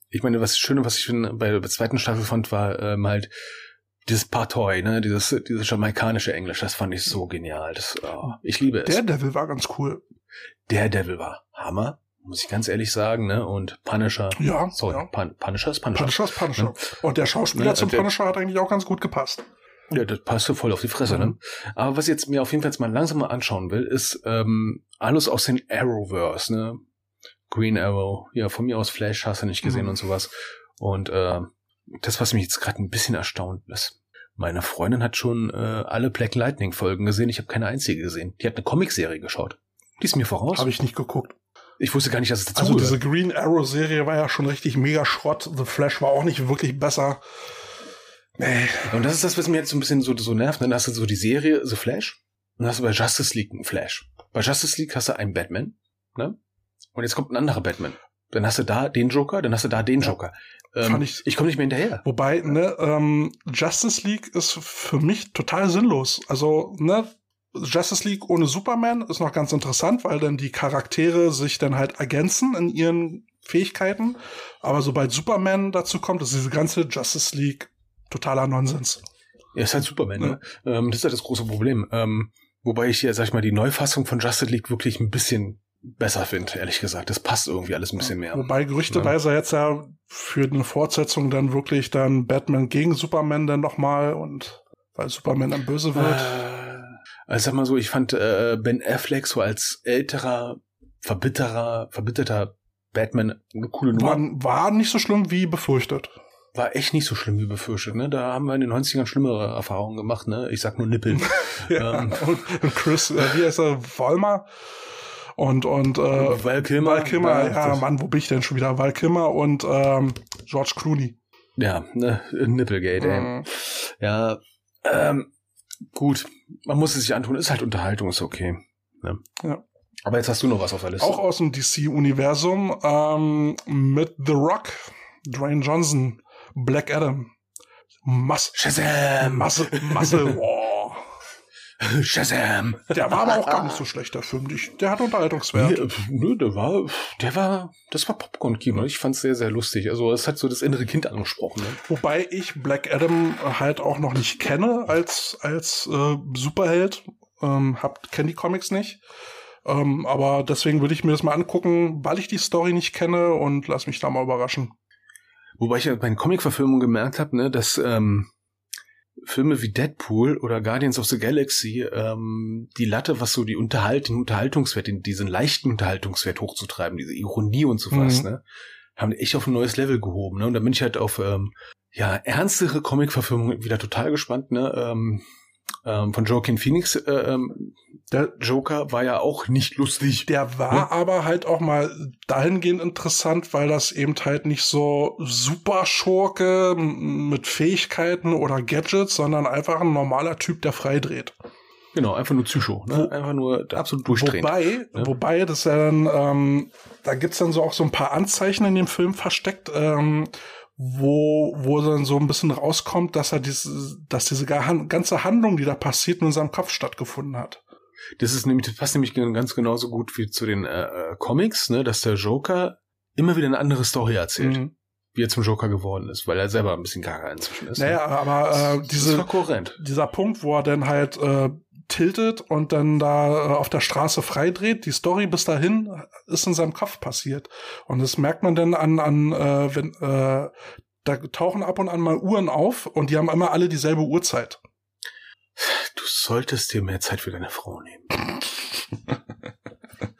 ich meine, was Schöne, was ich bei der zweiten Staffel fand, war ähm, halt dieses Partoi, ne, dieses, dieses jamaikanische Englisch, das fand ich so genial. Das, oh, ich liebe es. Der Devil war ganz cool. Der Devil war Hammer, muss ich ganz ehrlich sagen, ne? Und Punisher. Ja. Sorry, ja. Pun Punisher ist Punisher. Punisher ist Punisher. Und der Schauspieler Ja, zum der- Punisher hat eigentlich auch ganz gut gepasst. Ja, das passte voll auf die Fresse, Mhm. ne? Aber was ich jetzt mir auf jeden Fall jetzt mal langsam mal anschauen will, ist ähm, alles aus den Arrowverse, ne? Green Arrow, ja, von mir aus Flash hast du nicht gesehen Mhm. und sowas. Und äh, das, was mich jetzt gerade ein bisschen erstaunt ist, meine Freundin hat schon äh, alle Black Lightning Folgen gesehen, ich habe keine einzige gesehen. Die hat eine Comicserie geschaut. Die ist mir voraus. Habe ich nicht geguckt. Ich wusste gar nicht, dass es dazu Also diese Green Arrow Serie war ja schon richtig mega Schrott. The Flash war auch nicht wirklich besser. Nee. Und das ist das, was mir jetzt so ein bisschen so, so nervt. ne? Dann hast du so die Serie The Flash und dann hast du bei Justice League einen Flash. Bei Justice League hast du einen Batman, ne? Und jetzt kommt ein anderer Batman. Dann hast du da den Joker, dann hast du da den Ja. Joker. Ähm, ich- ich komme nicht mehr hinterher. Wobei, ne, ähm, Justice League ist für mich total sinnlos. Also, ne, Justice League ohne Superman ist noch ganz interessant, weil dann die Charaktere sich dann halt ergänzen in ihren Fähigkeiten. Aber sobald Superman dazu kommt, ist diese ganze Justice League totaler Nonsens. Er ist halt Superman, ne? Ähm, das ist halt das große Problem. Ähm, wobei ich hier, sag ich mal, die Neufassung von Justice League wirklich ein bisschen besser finde, ehrlich gesagt. Das passt irgendwie alles ein bisschen mehr. Wobei gerüchteweise jetzt ja für eine Fortsetzung dann wirklich dann Batman gegen Superman dann nochmal und weil Superman dann böse wird. Äh, Also sag mal so, ich fand äh, Ben Affleck so als älterer, verbitterer, verbitterter Batman eine coole Nummer. War, war nicht so schlimm wie befürchtet. War echt nicht so schlimm wie befürchtet, ne? Da haben wir in den 90ern schlimmere Erfahrungen gemacht, ne? Ich sag nur Nippel. Ja, Ähm. und, Chris, äh, wie heißt er, Vollmer und, und äh, Val Kilmer. Val Kilmer, ja, Mann, wo bin ich denn schon wieder? Val Kilmer und ähm, George Clooney. Ja, ne? Nippelgate, ey. Mhm. Ja, ähm, gut. Man muss es sich antun. Ist halt Unterhaltung, ist okay. Ne? Ja. Aber jetzt hast du noch was auf der Liste. Auch aus dem DC-Universum ähm, mit The Rock, Dwayne Johnson, Black Adam, Masse, Shazam! Masse, Masse. Shazam! Der war aber auch gar nicht so schlecht, der Film. Der hat Unterhaltungswert. Nee, pf, nö, der war, der war, das war Popcorn-Kino. Ich fand's sehr, sehr lustig. Also, es hat so das innere Kind angesprochen. Ne? Wobei ich Black Adam halt auch noch nicht kenne als, als äh, Superheld. Ähm, hab, kenn die Comics nicht. Ähm, aber deswegen würde ich mir das mal angucken, weil ich die Story nicht kenne und lass mich da mal überraschen. Wobei ich ja bei den Comic-Verfilmungen gemerkt habe, ne, dass ähm, Filme wie Deadpool oder Guardians of the Galaxy ähm, die Latte, was so die Unterhalt, den Unterhaltungswert, den, diesen leichten Unterhaltungswert hochzutreiben, diese Ironie und sowas, Mhm. ne, haben die echt auf ein neues Level gehoben. Ne? Und da bin ich halt auf ähm, ja ernstere Comic-Verfilmungen wieder total gespannt. Ne? Ähm, ähm, von Joaquin Phoenix, äh, ähm, der Joker war ja auch nicht lustig. Der war aber halt auch mal dahingehend interessant, weil das eben halt nicht so super Schurke mit Fähigkeiten oder Gadgets, sondern einfach ein normaler Typ, der freidreht. Genau, einfach nur Psycho, ne? einfach nur absolut durchdrehen. Wobei, Ja. wobei, das ja dann, ähm, da gibt's dann so auch so ein paar Anzeichen in dem Film versteckt, ähm, wo, wo dann so ein bisschen rauskommt, dass er diese, dass diese ga- ganze Handlung, die da passiert, in seinem Kopf stattgefunden hat. Das ist nämlich, das passt nämlich ganz genauso gut wie zu den äh, äh, Comics, ne, dass der Joker immer wieder eine andere Story erzählt, Mhm. wie er zum Joker geworden ist, weil er selber ein bisschen gaga inzwischen ist. Naja, aber äh, diese, dieser Punkt, wo er dann halt äh, tiltet und dann da äh, auf der Straße freidreht, die Story bis dahin ist in seinem Kopf passiert. Und das merkt man dann an, an äh, wenn, äh, da tauchen ab und an mal Uhren auf und die haben immer alle dieselbe Uhrzeit. Du solltest dir mehr Zeit für deine Frau nehmen.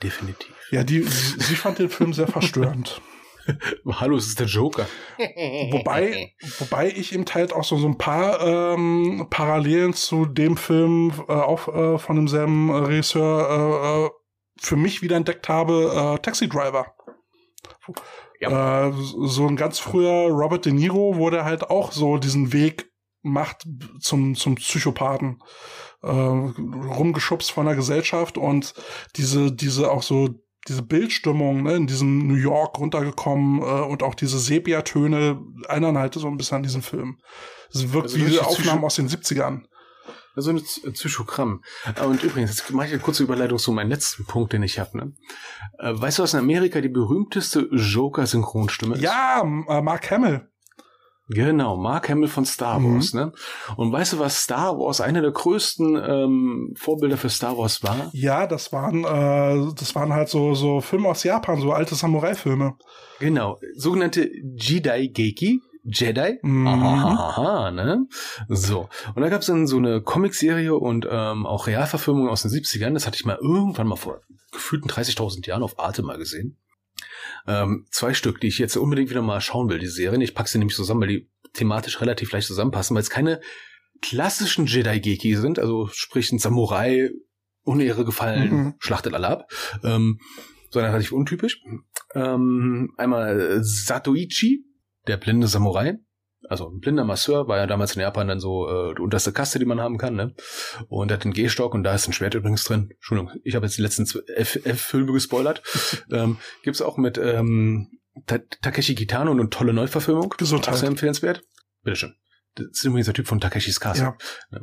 Definitiv. Ja, die, sie, sie fand den Film sehr verstörend. Hallo, es ist der Joker. Wobei, wobei ich eben halt auch so, so ein paar ähm, Parallelen zu dem Film äh, auch äh, von demselben äh, Regisseur äh, äh, für mich wieder entdeckt habe, äh, Taxi Driver. Äh, so ein ganz früher Robert De Niro, wo der halt auch so diesen Weg macht zum, zum Psychopathen. Äh, rumgeschubst von der Gesellschaft und diese, diese auch so diese Bildstimmung ne, in diesem New York runtergekommen äh, und auch diese Sepia-Töne erinnern halt so ein bisschen an diesen Film. Es wirkt Also wie Aufnahmen aus den 70ern. So ein Psychogramm. Und übrigens, jetzt mache ich eine kurze Überleitung zu meinem letzten Punkt, den ich habe. Ne? Äh, weißt du, was in Amerika die berühmteste Joker-Synchronstimme ist? Ja, äh, Mark Hamill. Genau, Mark Hamill von Star Mhm. Wars. Ne? Und weißt du, was Star Wars, einer der größten ähm, Vorbilder für Star Wars war? Ja, das waren, äh, das waren halt so, so Filme aus Japan, so alte Samurai-Filme. Genau, sogenannte Jedi Geiki. Jedi. Mhm. Aha, aha, ne? So. Und da gab es dann so eine Comicserie und ähm, auch Realverfilmung aus den 70ern. Das hatte ich mal irgendwann mal vor gefühlten 30.000 Jahren auf Arte mal gesehen. Ähm, zwei Stück, die ich jetzt unbedingt wieder mal schauen will, die Serien. Ich pack sie nämlich zusammen, weil die thematisch relativ leicht zusammenpassen, weil es keine klassischen Jedi-Geki sind, also sprich ein Samurai, Unehre gefallen, Mhm. schlachtet alle ab, ähm, sondern relativ untypisch. Ähm, einmal Satoichi, der blinde Samurai, also ein blinder Masseur, war ja damals in Japan dann so äh, die unterste Kaste, die man haben kann, ne? Und hat einen Gehstock und da ist ein Schwert übrigens drin. Entschuldigung, ich habe jetzt die letzten zwei- elf, elf Filme gespoilert. ähm, gibt's auch mit ähm, Ta Takeshi Kitano eine tolle Neuverfilmung. Gesundheit. Auch sehr empfehlenswert. Bitteschön. Das ist übrigens der Typ von Takeshis Castle. Ja.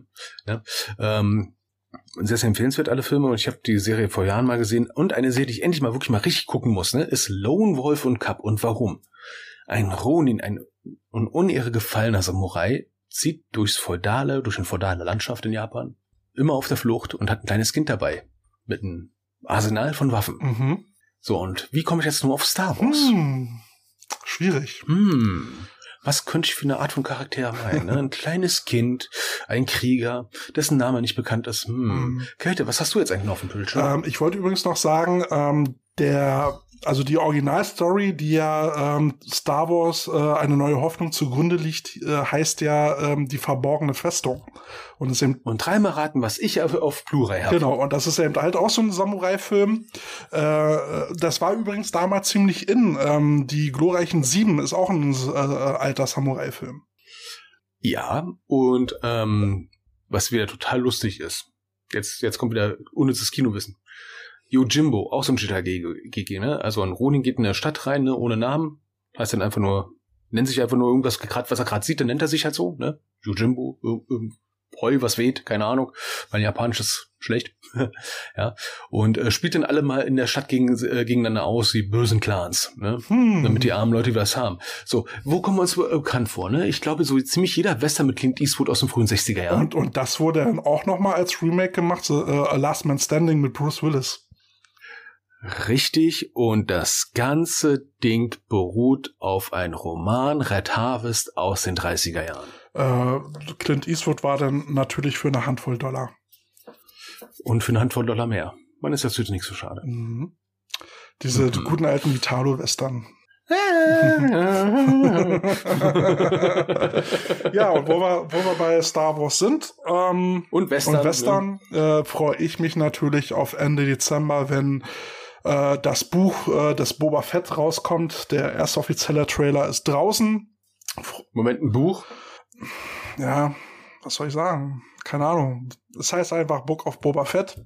Ja. Ähm, sehr, sehr empfehlenswert, alle Filme. Und ich habe die Serie vor Jahren mal gesehen. Und eine Serie, die ich endlich mal wirklich mal richtig gucken muss, ne, ist Lone Wolf und Cup. Und warum? Ein Ronin, ein un unehre gefallener Samurai, zieht durchs feudale, durch eine feudale Landschaft in Japan, immer auf der Flucht und hat ein kleines Kind dabei. Mit einem Arsenal von Waffen. Mhm. So, und wie komme ich jetzt nur auf Star Wars? Hm. Schwierig. Hm. Was könnte ich für eine Art von Charakter meinen? Ne? Ein kleines Kind, ein Krieger, dessen Name nicht bekannt ist. Hm. Mhm. Kälte, was hast du jetzt eigentlich noch auf dem Bildschirm? Ähm, ich wollte übrigens noch sagen, ähm, der, also die Originalstory, die ja ähm, Star Wars äh, eine neue Hoffnung zugrunde liegt, äh, heißt ja ähm, die verborgene Festung. Und ist eben Und dreimal raten, was ich auf, auf Blu-ray habe. Genau, und das ist eben halt auch so ein Samurai-Film. Äh, das war übrigens damals ziemlich in. Ähm, die glorreichen Sieben ist auch ein äh, alter Samurai-Film. Ja, und ähm, was wieder total lustig ist. Jetzt, jetzt kommt wieder unnützes Kinowissen. Yojimbo, auch so ein Jedi-GG, ne? Also ein Ronin geht in der Stadt rein, ne? Ohne Namen. Heißt dann einfach nur, nennt sich einfach nur irgendwas, grad, was er gerade sieht, dann nennt er sich halt so, ne? Yojimbo, ir- ir- Heu, was weht, keine Ahnung. Mein Japanisch ist schlecht. ja. Und äh, spielt dann alle mal in der Stadt gegen, äh, gegeneinander aus, wie bösen Clans, ne? Hm. damit die armen Leute was haben. So, wo kommen wir uns äh, bekannt vor? Ne? Ich glaube, so ziemlich jeder Western mit Clint Eastwood aus den frühen 60er Jahren. und, und das wurde dann auch noch mal als Remake gemacht, so, äh, A Last Man Standing mit Bruce Willis. Richtig, und das ganze Ding beruht auf einem Roman Red Harvest aus den 30er Jahren. Äh, Clint Eastwood war dann natürlich für eine Handvoll Dollar. Und für eine Handvoll Dollar mehr. Man ist dazu nicht so schade. Mhm. Diese Mhm. guten alten Italo-Western. ja, und wo wir, wo wir bei Star Wars sind, ähm, und Western. und Western äh, freue ich mich natürlich auf Ende Dezember, wenn äh, das Buch äh, des Boba Fett rauskommt. Der erste offizielle Trailer ist draußen. Moment, ein Buch. Ja, was soll ich sagen? Keine Ahnung. Es heißt einfach Book of Boba Fett.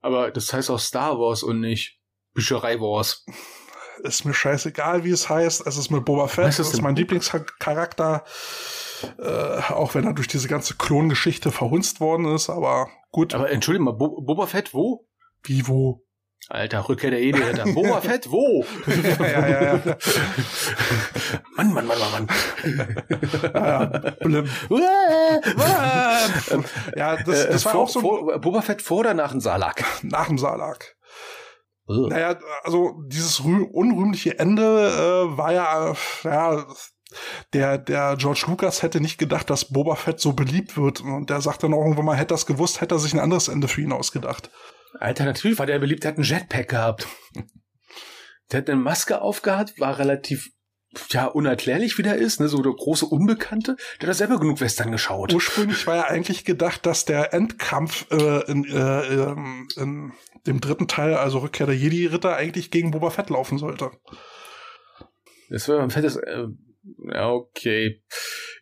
Aber das heißt auch Star Wars und nicht Bücherei Wars. Ist mir scheißegal, wie es heißt. Es ist mit Boba Fett. Das das ist mein Lieblingscharakter. Äh, auch wenn er durch diese ganze Klongeschichte verhunzt worden ist, aber gut. Aber entschuldige mal, Bo Boba Fett, wo? wie wo? Alter, Rückkehr der Jedi-Ritter. Boba Fett, wo? ja, ja, ja. Mann, Mann, Mann, Mann, Mann. ja, blim. ja, das, das Äh, war vor, auch so vor, Boba Fett vor oder nach dem Salak? nach dem Salak. Naja, also dieses rü unrühmliche Ende äh, war ja, äh, ja, der, der George Lucas hätte nicht gedacht, dass Boba Fett so beliebt wird. Und der sagte noch irgendwann mal, hätte er es gewusst, hätte er sich ein anderes Ende für ihn ausgedacht. Alter, natürlich war der beliebt, der hat einen Jetpack gehabt. Der hat eine Maske aufgehabt, war relativ ja unerklärlich, wie der ist, ne, so der große Unbekannte. Der hat selber genug Western geschaut. Ursprünglich war ja eigentlich gedacht, dass der Endkampf äh, in, äh, ähm, in dem dritten Teil, also Rückkehr der Jedi-Ritter, eigentlich gegen Boba Fett laufen sollte. Das war ein fettes. Äh, ja, okay.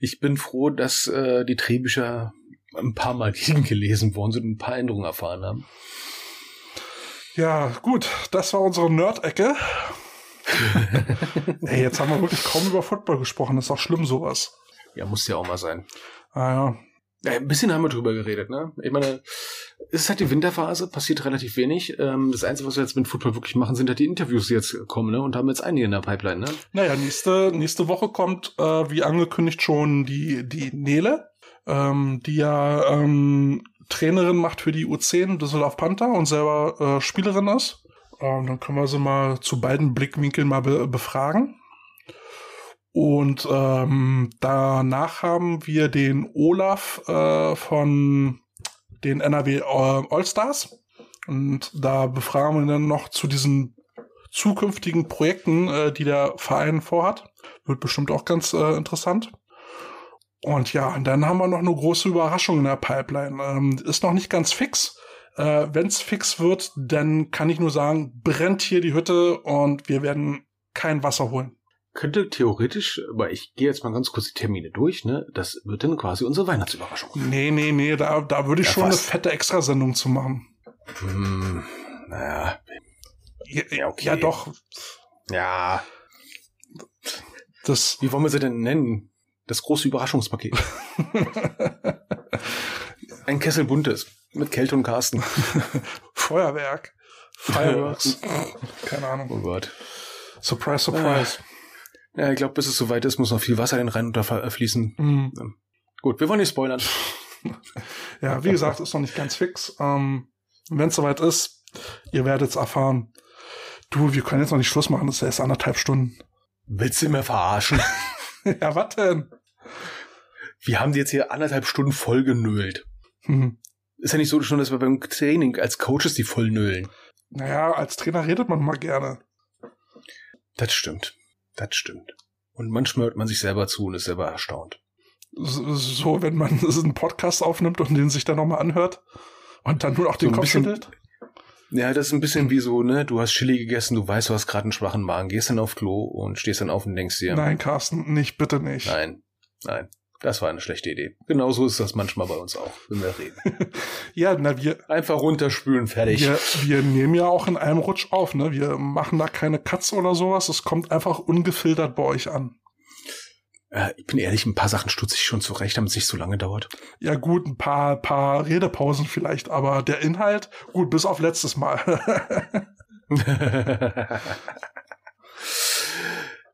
Ich bin froh, dass äh, die Drehbücher ein paar Mal gegengelesen worden sind und ein paar Änderungen erfahren haben. Ja, gut, das war unsere Nerd-Ecke. Ey, jetzt haben wir wirklich kaum über Football gesprochen. Das ist auch schlimm, sowas. Ja, muss ja auch mal sein. Ah, ja. Ja, ein bisschen haben wir drüber geredet, ne? Ich meine, es ist halt die Winterphase, passiert relativ wenig. Ähm, das Einzige, was wir jetzt mit Football wirklich machen, sind halt die Interviews, die jetzt kommen, ne? Und haben jetzt einige in der Pipeline, ne? Naja, nächste, nächste Woche kommt, äh, wie angekündigt, schon die, die Nele, ähm, die ja ähm, Trainerin macht für die U10 Düsseldorf Panther und selber äh, Spielerin ist. Ähm, dann können wir sie mal zu beiden Blickwinkeln mal be befragen. Und ähm, danach haben wir den Olaf äh, von den NRW äh, Allstars. Und da befragen wir dann noch zu diesen zukünftigen Projekten, äh, die der Verein vorhat. Wird bestimmt auch ganz äh, interessant. Und ja, dann haben wir noch eine große Überraschung in der Pipeline. Ähm, ist noch nicht ganz fix. Äh, Wenn es fix wird, dann kann ich nur sagen, brennt hier die Hütte und wir werden kein Wasser holen. Könnte theoretisch, aber ich gehe jetzt mal ganz kurz die Termine durch, ne? Das wird dann quasi unsere Weihnachtsüberraschung. Nee, nee, nee, da, da würde ich Ja, schon fast. eine fette Extrasendung zu machen. Hm, naja, Ja, Ja, okay. ja doch. ja. Das, Wie wollen wir sie denn nennen? Das große Überraschungspaket. Ein Kessel buntes. Mit Kälte und Carsten. Feuerwerk. Fireworks. Keine Ahnung. Oh Gott. Surprise, surprise. Ja, ich glaube, bis es soweit ist, muss noch viel Wasser in den Rhein unterfließen. Mhm. Gut, wir wollen nicht spoilern. Ja, wie gesagt, ist noch nicht ganz fix. Ähm, Wenn es soweit ist, ihr werdet es erfahren. Du, wir können jetzt noch nicht Schluss machen, das ist erst anderthalb Stunden. Willst du mir verarschen? ja, was denn? Wir haben die jetzt hier anderthalb Stunden voll genölt. Hm. Ist ja nicht so schon, dass wir beim Training als Coaches die voll nölen. Naja, als Trainer redet man mal gerne. Das stimmt. Das stimmt. Und manchmal hört man sich selber zu und ist selber erstaunt. So, wenn man einen Podcast aufnimmt und den sich dann nochmal anhört und dann nur noch den So ein Kopf bisschen- schüttelt. Ja, das ist ein bisschen wie so, ne, du hast Chili gegessen, du weißt, du hast gerade einen schwachen Magen, gehst dann auf Klo und stehst dann auf und denkst dir, Nein, Carsten, nicht, bitte nicht. nein, nein, das war eine schlechte Idee. Genauso ist das manchmal bei uns auch, wenn wir reden. Ja, na, wir, Einfach runterspülen, fertig. wir, wir nehmen ja auch in einem Rutsch auf, ne? Wir machen da keine Cuts oder sowas. Es kommt einfach ungefiltert bei euch an. Äh, ich bin ehrlich, ein paar Sachen stutze ich schon zurecht, damit es nicht so lange dauert. Ja, gut, ein paar, paar Redepausen vielleicht, aber der Inhalt, gut, bis auf letztes Mal.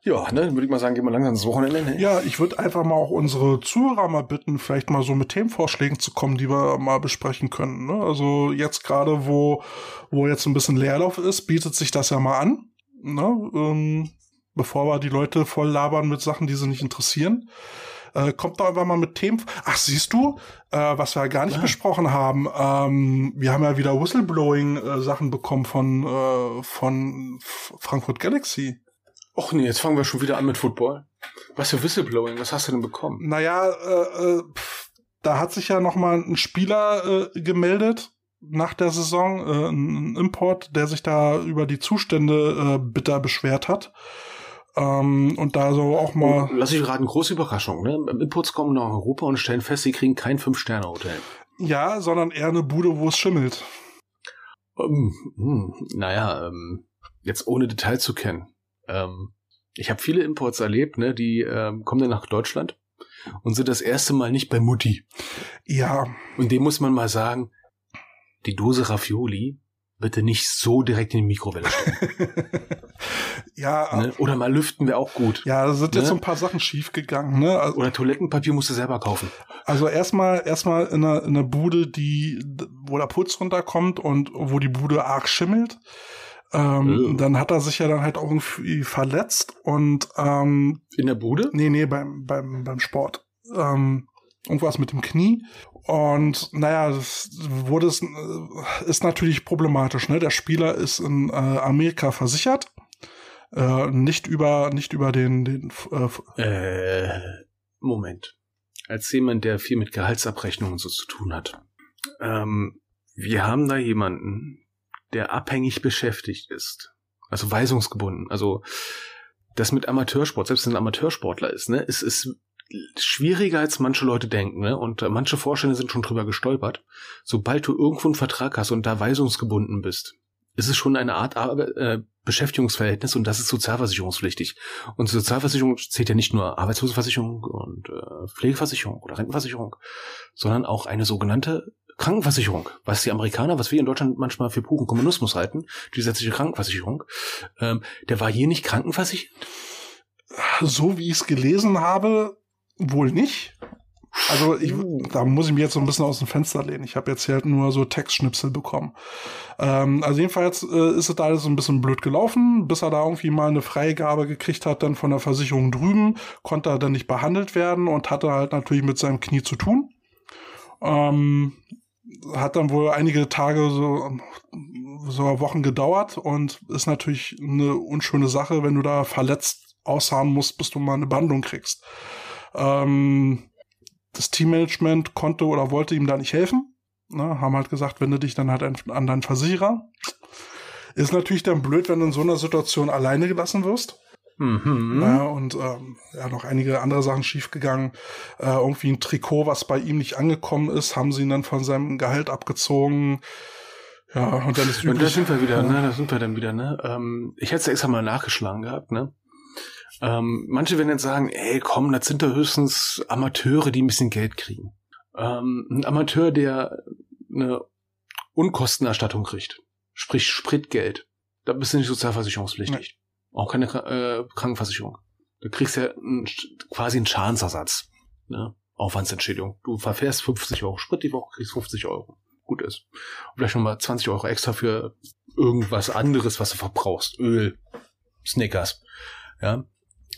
ja, ne, dann würde ich mal sagen, gehen wir langsam ins Wochenende. Ne? ja, ich würde einfach mal auch unsere Zuhörer mal bitten, vielleicht mal so mit Themenvorschlägen zu kommen, die wir mal besprechen können. Ne? Also jetzt gerade, wo, wo jetzt ein bisschen Leerlauf ist, bietet sich das ja mal an. Ne? Ähm, bevor wir die Leute voll labern mit Sachen, die sie nicht interessieren. Äh, kommt doch einfach mal mit Themen. Ach, siehst du, äh, was wir gar nicht Ah. besprochen haben. Ähm, wir haben ja wieder Whistleblowing-Sachen bekommen von, äh, von F Frankfurt Galaxy. Och nee, jetzt fangen wir schon wieder an mit Football. Was für Whistleblowing, was hast du denn bekommen? Naja, äh, äh, pf, da hat sich ja noch mal ein Spieler äh, gemeldet nach der Saison, äh, ein Import, der sich da über die Zustände äh, bitter beschwert hat. Ähm, und da so auch mal. Oh, lass ich raten, große Überraschung, ne? Imports kommen nach Europa und stellen fest, sie kriegen kein Fünf-Sterne-Hotel. Ja, sondern eher eine Bude, wo es schimmelt. Ähm, hm, naja, ähm, jetzt ohne Detail zu kennen. Ähm, ich habe viele Imports erlebt, ne, die ähm, kommen dann nach Deutschland und sind das erste Mal nicht bei Mutti. Ja, Und dem muss man mal sagen, die Dose Raffioli bitte nicht so direkt in die Mikrowelle stellen. ja, ne? Oder mal lüften wäre auch gut. ja, da sind jetzt Ne? so ein paar Sachen schief gegangen. Ne? Also, Oder Toilettenpapier musst du selber kaufen. also erstmal erstmal in einer, in einer Bude, die, wo der Putz runterkommt und wo die Bude arg schimmelt. Ähm, Oh. Dann hat er sich ja dann halt auch irgendwie verletzt und ähm, In der Bude? nee, nee, beim, beim, beim Sport. Ähm, irgendwas mit dem Knie. Und naja, das wurde es, äh, ist natürlich problematisch. Ne? Der Spieler ist in äh, Amerika versichert. Äh, nicht über, nicht über den, den äh, Äh, Moment. Als jemand, der viel mit Gehaltsabrechnungen so zu tun hat. Ähm, wir haben da jemanden, der abhängig beschäftigt ist. Also weisungsgebunden. Also das mit Amateursport, selbst wenn ein Amateursportler ist, ne, es ist schwieriger als manche Leute denken, ne? Und äh, manche Vorstände sind schon drüber gestolpert. Sobald du irgendwo einen Vertrag hast und da weisungsgebunden bist, ist es schon eine Art Arbe äh, Beschäftigungsverhältnis und das ist sozialversicherungspflichtig. Und Sozialversicherung zählt ja nicht nur Arbeitslosenversicherung und äh, Pflegeversicherung oder Rentenversicherung, sondern auch eine sogenannte Krankenversicherung, was die Amerikaner, was wir in Deutschland manchmal für puren Kommunismus halten, die gesetzliche Krankenversicherung, ähm, der war hier nicht krankenversichert? So wie ich es gelesen habe, wohl nicht. Also ich, da muss ich mich jetzt so ein bisschen aus dem Fenster lehnen. Ich habe jetzt hier halt nur so Textschnipsel bekommen. Ähm, also jedenfalls äh, ist es da alles so ein bisschen blöd gelaufen, bis er da irgendwie mal eine Freigabe gekriegt hat, dann von der Versicherung drüben, konnte er dann nicht behandelt werden und hatte halt natürlich mit seinem Knie zu tun. Ähm, hat dann wohl einige Tage, so sogar Wochen gedauert und ist natürlich eine unschöne Sache, wenn du da verletzt ausharren musst, bis du mal eine Behandlung kriegst. Ähm, das Teammanagement konnte oder wollte ihm da nicht helfen. Ne, haben halt gesagt, wende dich dann halt an, deinen Versicherer. Ist natürlich dann blöd, wenn du in so einer Situation alleine gelassen wirst. Mhm. Ja, und ähm, ja, noch einige andere Sachen schiefgegangen. Äh, irgendwie ein Trikot, was bei ihm nicht angekommen ist, haben sie ihn dann von seinem Gehalt abgezogen. Ja, und dann ist üblich. Und da sind wir wieder, ja. ne? Da sind wir dann wieder, ne? Ähm, ich hätte es extra mal nachgeschlagen gehabt, ne? Ähm, manche werden jetzt sagen, ey, komm, das sind da höchstens Amateure, die ein bisschen Geld kriegen. Ähm, ein Amateur, der eine Unkostenerstattung kriegt, sprich Spritgeld, da bist du nicht sozialversicherungspflichtig. Nee. Auch keine äh, Krankenversicherung. Du kriegst ja ein, quasi einen Schadensersatz. Ne? Aufwandsentschädigung. Du verfährst 50 Euro Sprit die Woche, kriegst 50 Euro. Gut ist. Und vielleicht nochmal 20 Euro extra für irgendwas anderes, was du verbrauchst. Öl, Snickers. Ja.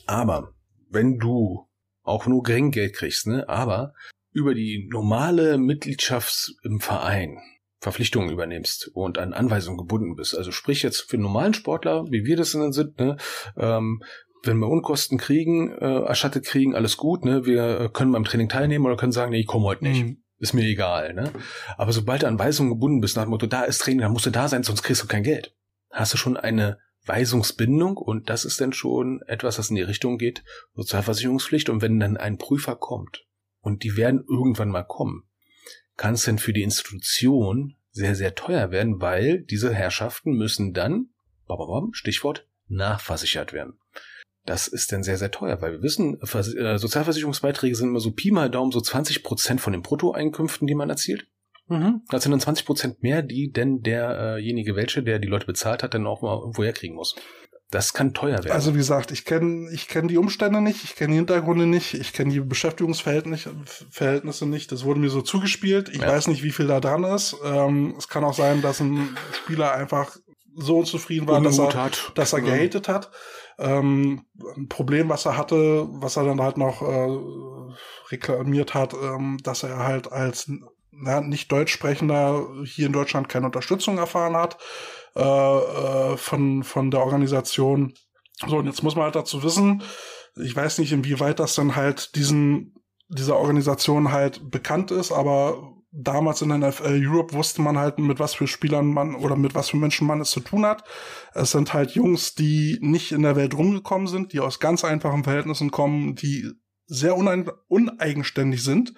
Aber wenn du auch nur gering Geld kriegst, ne, aber über die normale Mitgliedschaft im Verein Verpflichtungen übernimmst und an Anweisungen gebunden bist. Also sprich jetzt für einen normalen Sportler, wie wir das denn sind, ne, ähm, wenn wir Unkosten kriegen, äh, erstattet kriegen, alles gut, ne? Wir können beim Training teilnehmen oder können sagen, nee, ich komme heute nicht. Mhm. Ist mir egal, ne? Aber sobald du an Weisungen gebunden bist, nach dem Motto, da ist Training, dann musst du da sein, sonst kriegst du kein Geld. Hast du schon eine Weisungsbindung und das ist dann schon etwas, das in die Richtung geht, Sozialversicherungspflicht. Und wenn dann ein Prüfer kommt und die werden irgendwann mal kommen, kann es denn für die Institution sehr, sehr teuer werden, weil diese Herrschaften müssen dann, Stichwort, nachversichert werden. Das ist dann sehr, sehr teuer, weil wir wissen, äh, Sozialversicherungsbeiträge sind immer so Pi mal Daumen so 20 Prozent von den Bruttoeinkünften, die man erzielt. Mhm. Das sind dann 20 Prozent mehr, die denn derjenige welche, der die Leute bezahlt hat, dann auch mal irgendwo herkriegen muss. Das kann teuer werden. Also wie gesagt, ich kenne ich kenn die Umstände nicht, ich kenne die Hintergründe nicht, ich kenne die Beschäftigungsverhältnisse Verhältnisse nicht. Das wurde mir so zugespielt. Ich ja. weiß nicht, wie viel da dran ist. Ähm, es kann auch sein, dass ein Spieler einfach so unzufrieden war, dass er, hat. dass er gehatet hat. Ähm, ein Problem, was er hatte, was er dann halt noch äh, reklamiert hat, ähm, dass er halt als na, nicht Deutschsprechender hier in Deutschland keine Unterstützung erfahren hat äh, äh, von, von der Organisation. So, und jetzt muss man halt dazu wissen, ich weiß nicht, inwieweit das dann halt diesen, dieser Organisation halt bekannt ist, aber damals in der NFL Europe wusste man halt, mit was für Spielern man oder mit was für Menschen man es zu tun hat. Es sind halt Jungs, die nicht in der Welt rumgekommen sind, die aus ganz einfachen Verhältnissen kommen, die sehr uneigenständig sind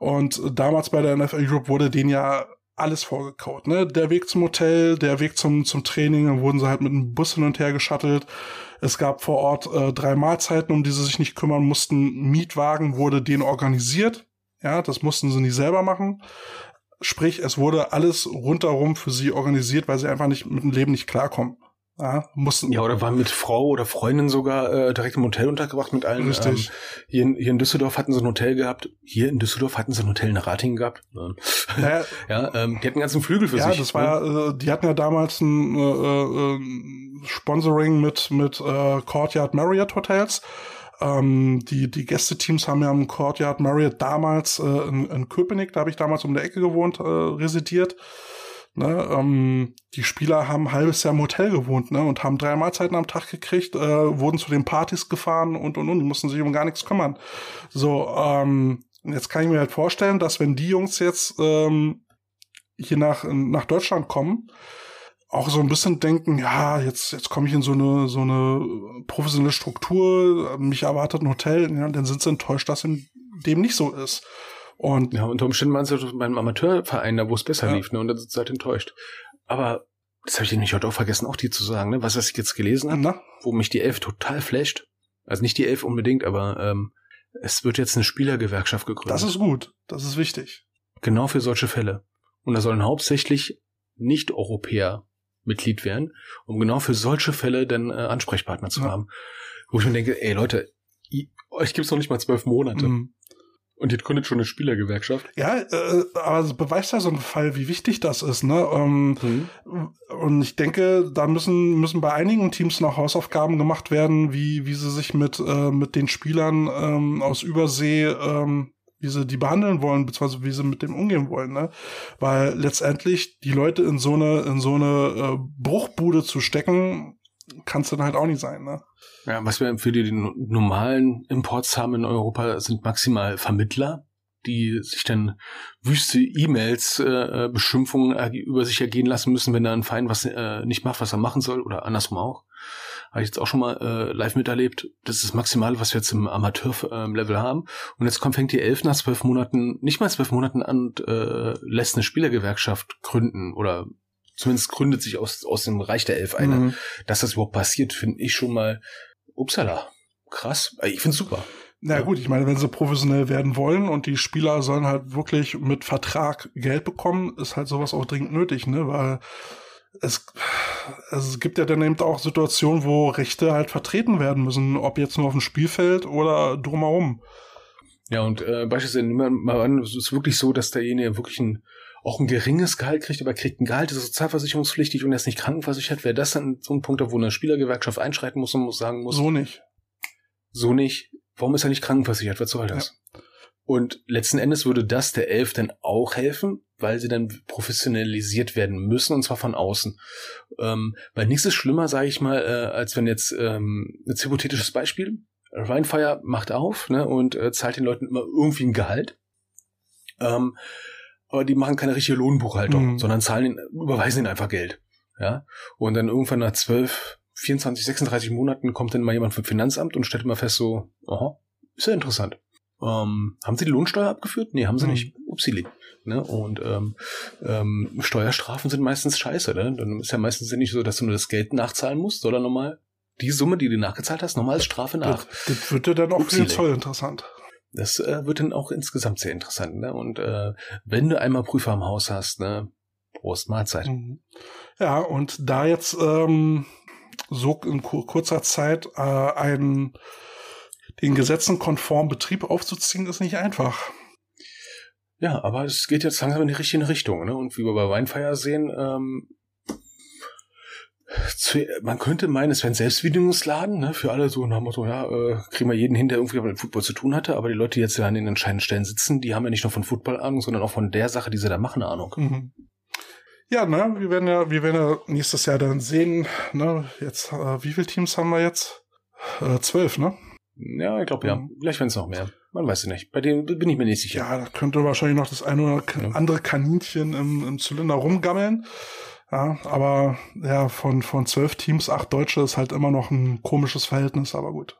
und damals bei der NFL Europe wurde denen ja alles vorgekaut, ne? Der Weg zum Hotel, der Weg zum, zum Training, dann wurden sie halt mit einem Bus hin und her geschattelt. Es gab vor Ort äh, drei Mahlzeiten, um die sie sich nicht kümmern mussten. Mietwagen wurde denen organisiert. Ja, das mussten sie nicht selber machen. Sprich, es wurde alles rundherum für sie organisiert, weil sie einfach nicht mit dem Leben nicht klarkommen. Ja, mussten. Ja, oder waren mit Frau oder Freundin sogar äh, direkt im Hotel untergebracht mit allen. Richtig. Ähm, hier, in, hier in Düsseldorf hatten sie ein Hotel gehabt. Hier in Düsseldorf hatten sie ein Hotel in Ratingen gehabt. Naja, ja, ähm, die hatten einen ganzen Flügel für ja, sich. Ja, das war, ne? äh, die hatten ja damals ein äh, äh, Sponsoring mit mit äh, Courtyard Marriott Hotels. Ähm, die, die Gästeteams haben ja im Courtyard Marriott damals äh, in, in Köpenick, da habe ich damals um der Ecke gewohnt, äh, residiert. Ne, ähm, die Spieler haben ein halbes Jahr im Hotel gewohnt ne, und haben drei Mahlzeiten am Tag gekriegt, äh, wurden zu den Partys gefahren und und und, mussten sich um gar nichts kümmern. So, ähm, jetzt kann ich mir halt vorstellen, dass wenn die Jungs jetzt ähm, hier nach, nach Deutschland kommen, auch so ein bisschen denken, ja, jetzt, jetzt komme ich in so eine, so eine professionelle Struktur, mich erwartet ein Hotel, ja, dann sind sie enttäuscht, dass dem nicht so ist. Und ja, unter Umständen waren sie beim Amateurverein, da wo es besser ja. lief, ne? Und dann sind sie halt enttäuscht. Aber das habe ich nämlich heute auch vergessen, auch dir zu sagen, ne? was, was ich jetzt gelesen habe, wo mich die Elf total flasht. Also nicht die Elf unbedingt, aber ähm, es wird jetzt eine Spielergewerkschaft gegründet. Das ist gut. Das ist wichtig. genau für solche Fälle. Und da sollen hauptsächlich Nicht-Europäer Mitglied werden, um genau für solche Fälle dann äh, Ansprechpartner zu Ja. haben. Wo ich mir denke, ey Leute, i- euch gibt's noch nicht mal zwölf Monate. Mhm. Und ihr gründet schon eine Spielergewerkschaft. Ja, äh, aber beweist ja so ein Fall, wie wichtig das ist, ne? Ähm, Und ich denke, da müssen, müssen bei einigen Teams noch Hausaufgaben gemacht werden, wie, wie sie sich mit, äh, mit den Spielern ähm, aus Übersee, ähm, wie sie die behandeln wollen, beziehungsweise wie sie mit dem umgehen wollen, ne? Weil letztendlich die Leute in so eine, in so eine äh, Bruchbude zu stecken, kann's dann halt auch nicht sein, ne? Ja, was wir für die no- normalen Imports haben in Europa, sind maximal Vermittler, die sich dann wüste E-Mails, äh, äh, Beschimpfungen über sich ergehen lassen müssen, wenn da ein Verein was äh, nicht macht, was er machen soll, oder andersrum auch. Habe ich jetzt auch schon mal äh, live miterlebt. Das ist das Maximale, was wir jetzt im Amateur-Level haben. Und jetzt kommt, fängt die Elf nach zwölf Monaten, nicht mal zwölf Monaten an und äh, lässt eine Spielergewerkschaft gründen oder zumindest gründet sich aus, aus dem Reich der Elf eine Mhm. dass das überhaupt passiert, finde ich schon mal, upsala, krass. Äh, Ich finde super. Na Ja. gut, ich meine, wenn sie professionell werden wollen und die Spieler sollen halt wirklich mit Vertrag Geld bekommen, ist halt sowas auch dringend nötig, ne? Weil es, es gibt ja dann eben auch Situationen, wo Rechte halt vertreten werden müssen, ob jetzt nur auf dem Spielfeld oder drumherum. Ja, und äh, beispielsweise wir mal an, es ist wirklich so, dass derjenige wirklich ein, auch ein geringes Gehalt kriegt, aber er kriegt ein Gehalt, ist sozialversicherungspflichtig und er ist nicht krankenversichert. Wäre das dann so ein Punkt, wo eine Spielergewerkschaft einschreiten muss und muss sagen muss, so, So nicht. nicht, warum ist er nicht krankenversichert? Was soll das? Und letzten Endes würde das der Elf dann auch helfen, weil sie dann professionalisiert werden müssen, und zwar von außen. Ähm, weil nichts ist schlimmer, sage ich mal, äh, als wenn jetzt, ähm, jetzt hypothetisches Beispiel, Rheinfire macht auf ne, und äh, zahlt den Leuten immer irgendwie ein Gehalt. Ähm, aber die machen keine richtige Lohnbuchhaltung, Mhm. sondern zahlen ihnen, überweisen ihnen einfach Geld. Ja. Und dann irgendwann nach 12, 24, 36 Monaten kommt dann mal jemand vom Finanzamt und stellt immer fest, so, aha, ist ja interessant. Ähm, haben Sie die Lohnsteuer abgeführt? Nee, haben sie Mhm. nicht. Upsili. Ne? Und ähm, ähm, Steuerstrafen sind meistens scheiße. Ne? Dann ist ja meistens nicht so, dass du nur das Geld nachzahlen musst, sondern nochmal die Summe, die du nachgezahlt hast, nochmal als Strafe nach. Das, das wird ja dann auch für den Upsile. Zoll interessant. Das äh, wird dann auch insgesamt sehr interessant. Ne? Und äh, wenn du einmal Prüfer im Haus hast, ne, Prost Mahlzeit. Mhm. Ja, und da jetzt ähm, so in kur kurzer Zeit äh, einen den Gesetzen konform Betrieb aufzuziehen, ist nicht einfach. Ja, aber es geht jetzt langsam in die richtige Richtung. Ne? Und wie wir bei Weinfeier sehen, ähm, zu, man könnte meinen, es wäre ein Selbstbedienungsladen, ne, für alle so nach dem Motto, ja, äh, kriegen wir jeden hin, der irgendwie mit Football zu tun hatte, aber die Leute, die jetzt ja an den entscheidenden Stellen sitzen, die haben ja nicht nur von Football Ahnung, sondern auch von der Sache, die sie da machen, Ahnung. Mhm. Ja, ne, wir werden ja, wir werden ja nächstes Jahr dann sehen, ne, jetzt, äh, wie viele Teams haben wir jetzt? Äh, zwölf, ne? Ja, ich glaube ja. Mhm. Vielleicht werden es noch mehr. Man weiß es nicht. Bei denen bin ich mir nicht sicher. Ja, da könnte wahrscheinlich noch das eine oder andere Kaninchen im, im Zylinder rumgammeln. Ja, aber ja, von, von zwölf Teams, acht Deutsche ist halt immer noch ein komisches Verhältnis, aber gut.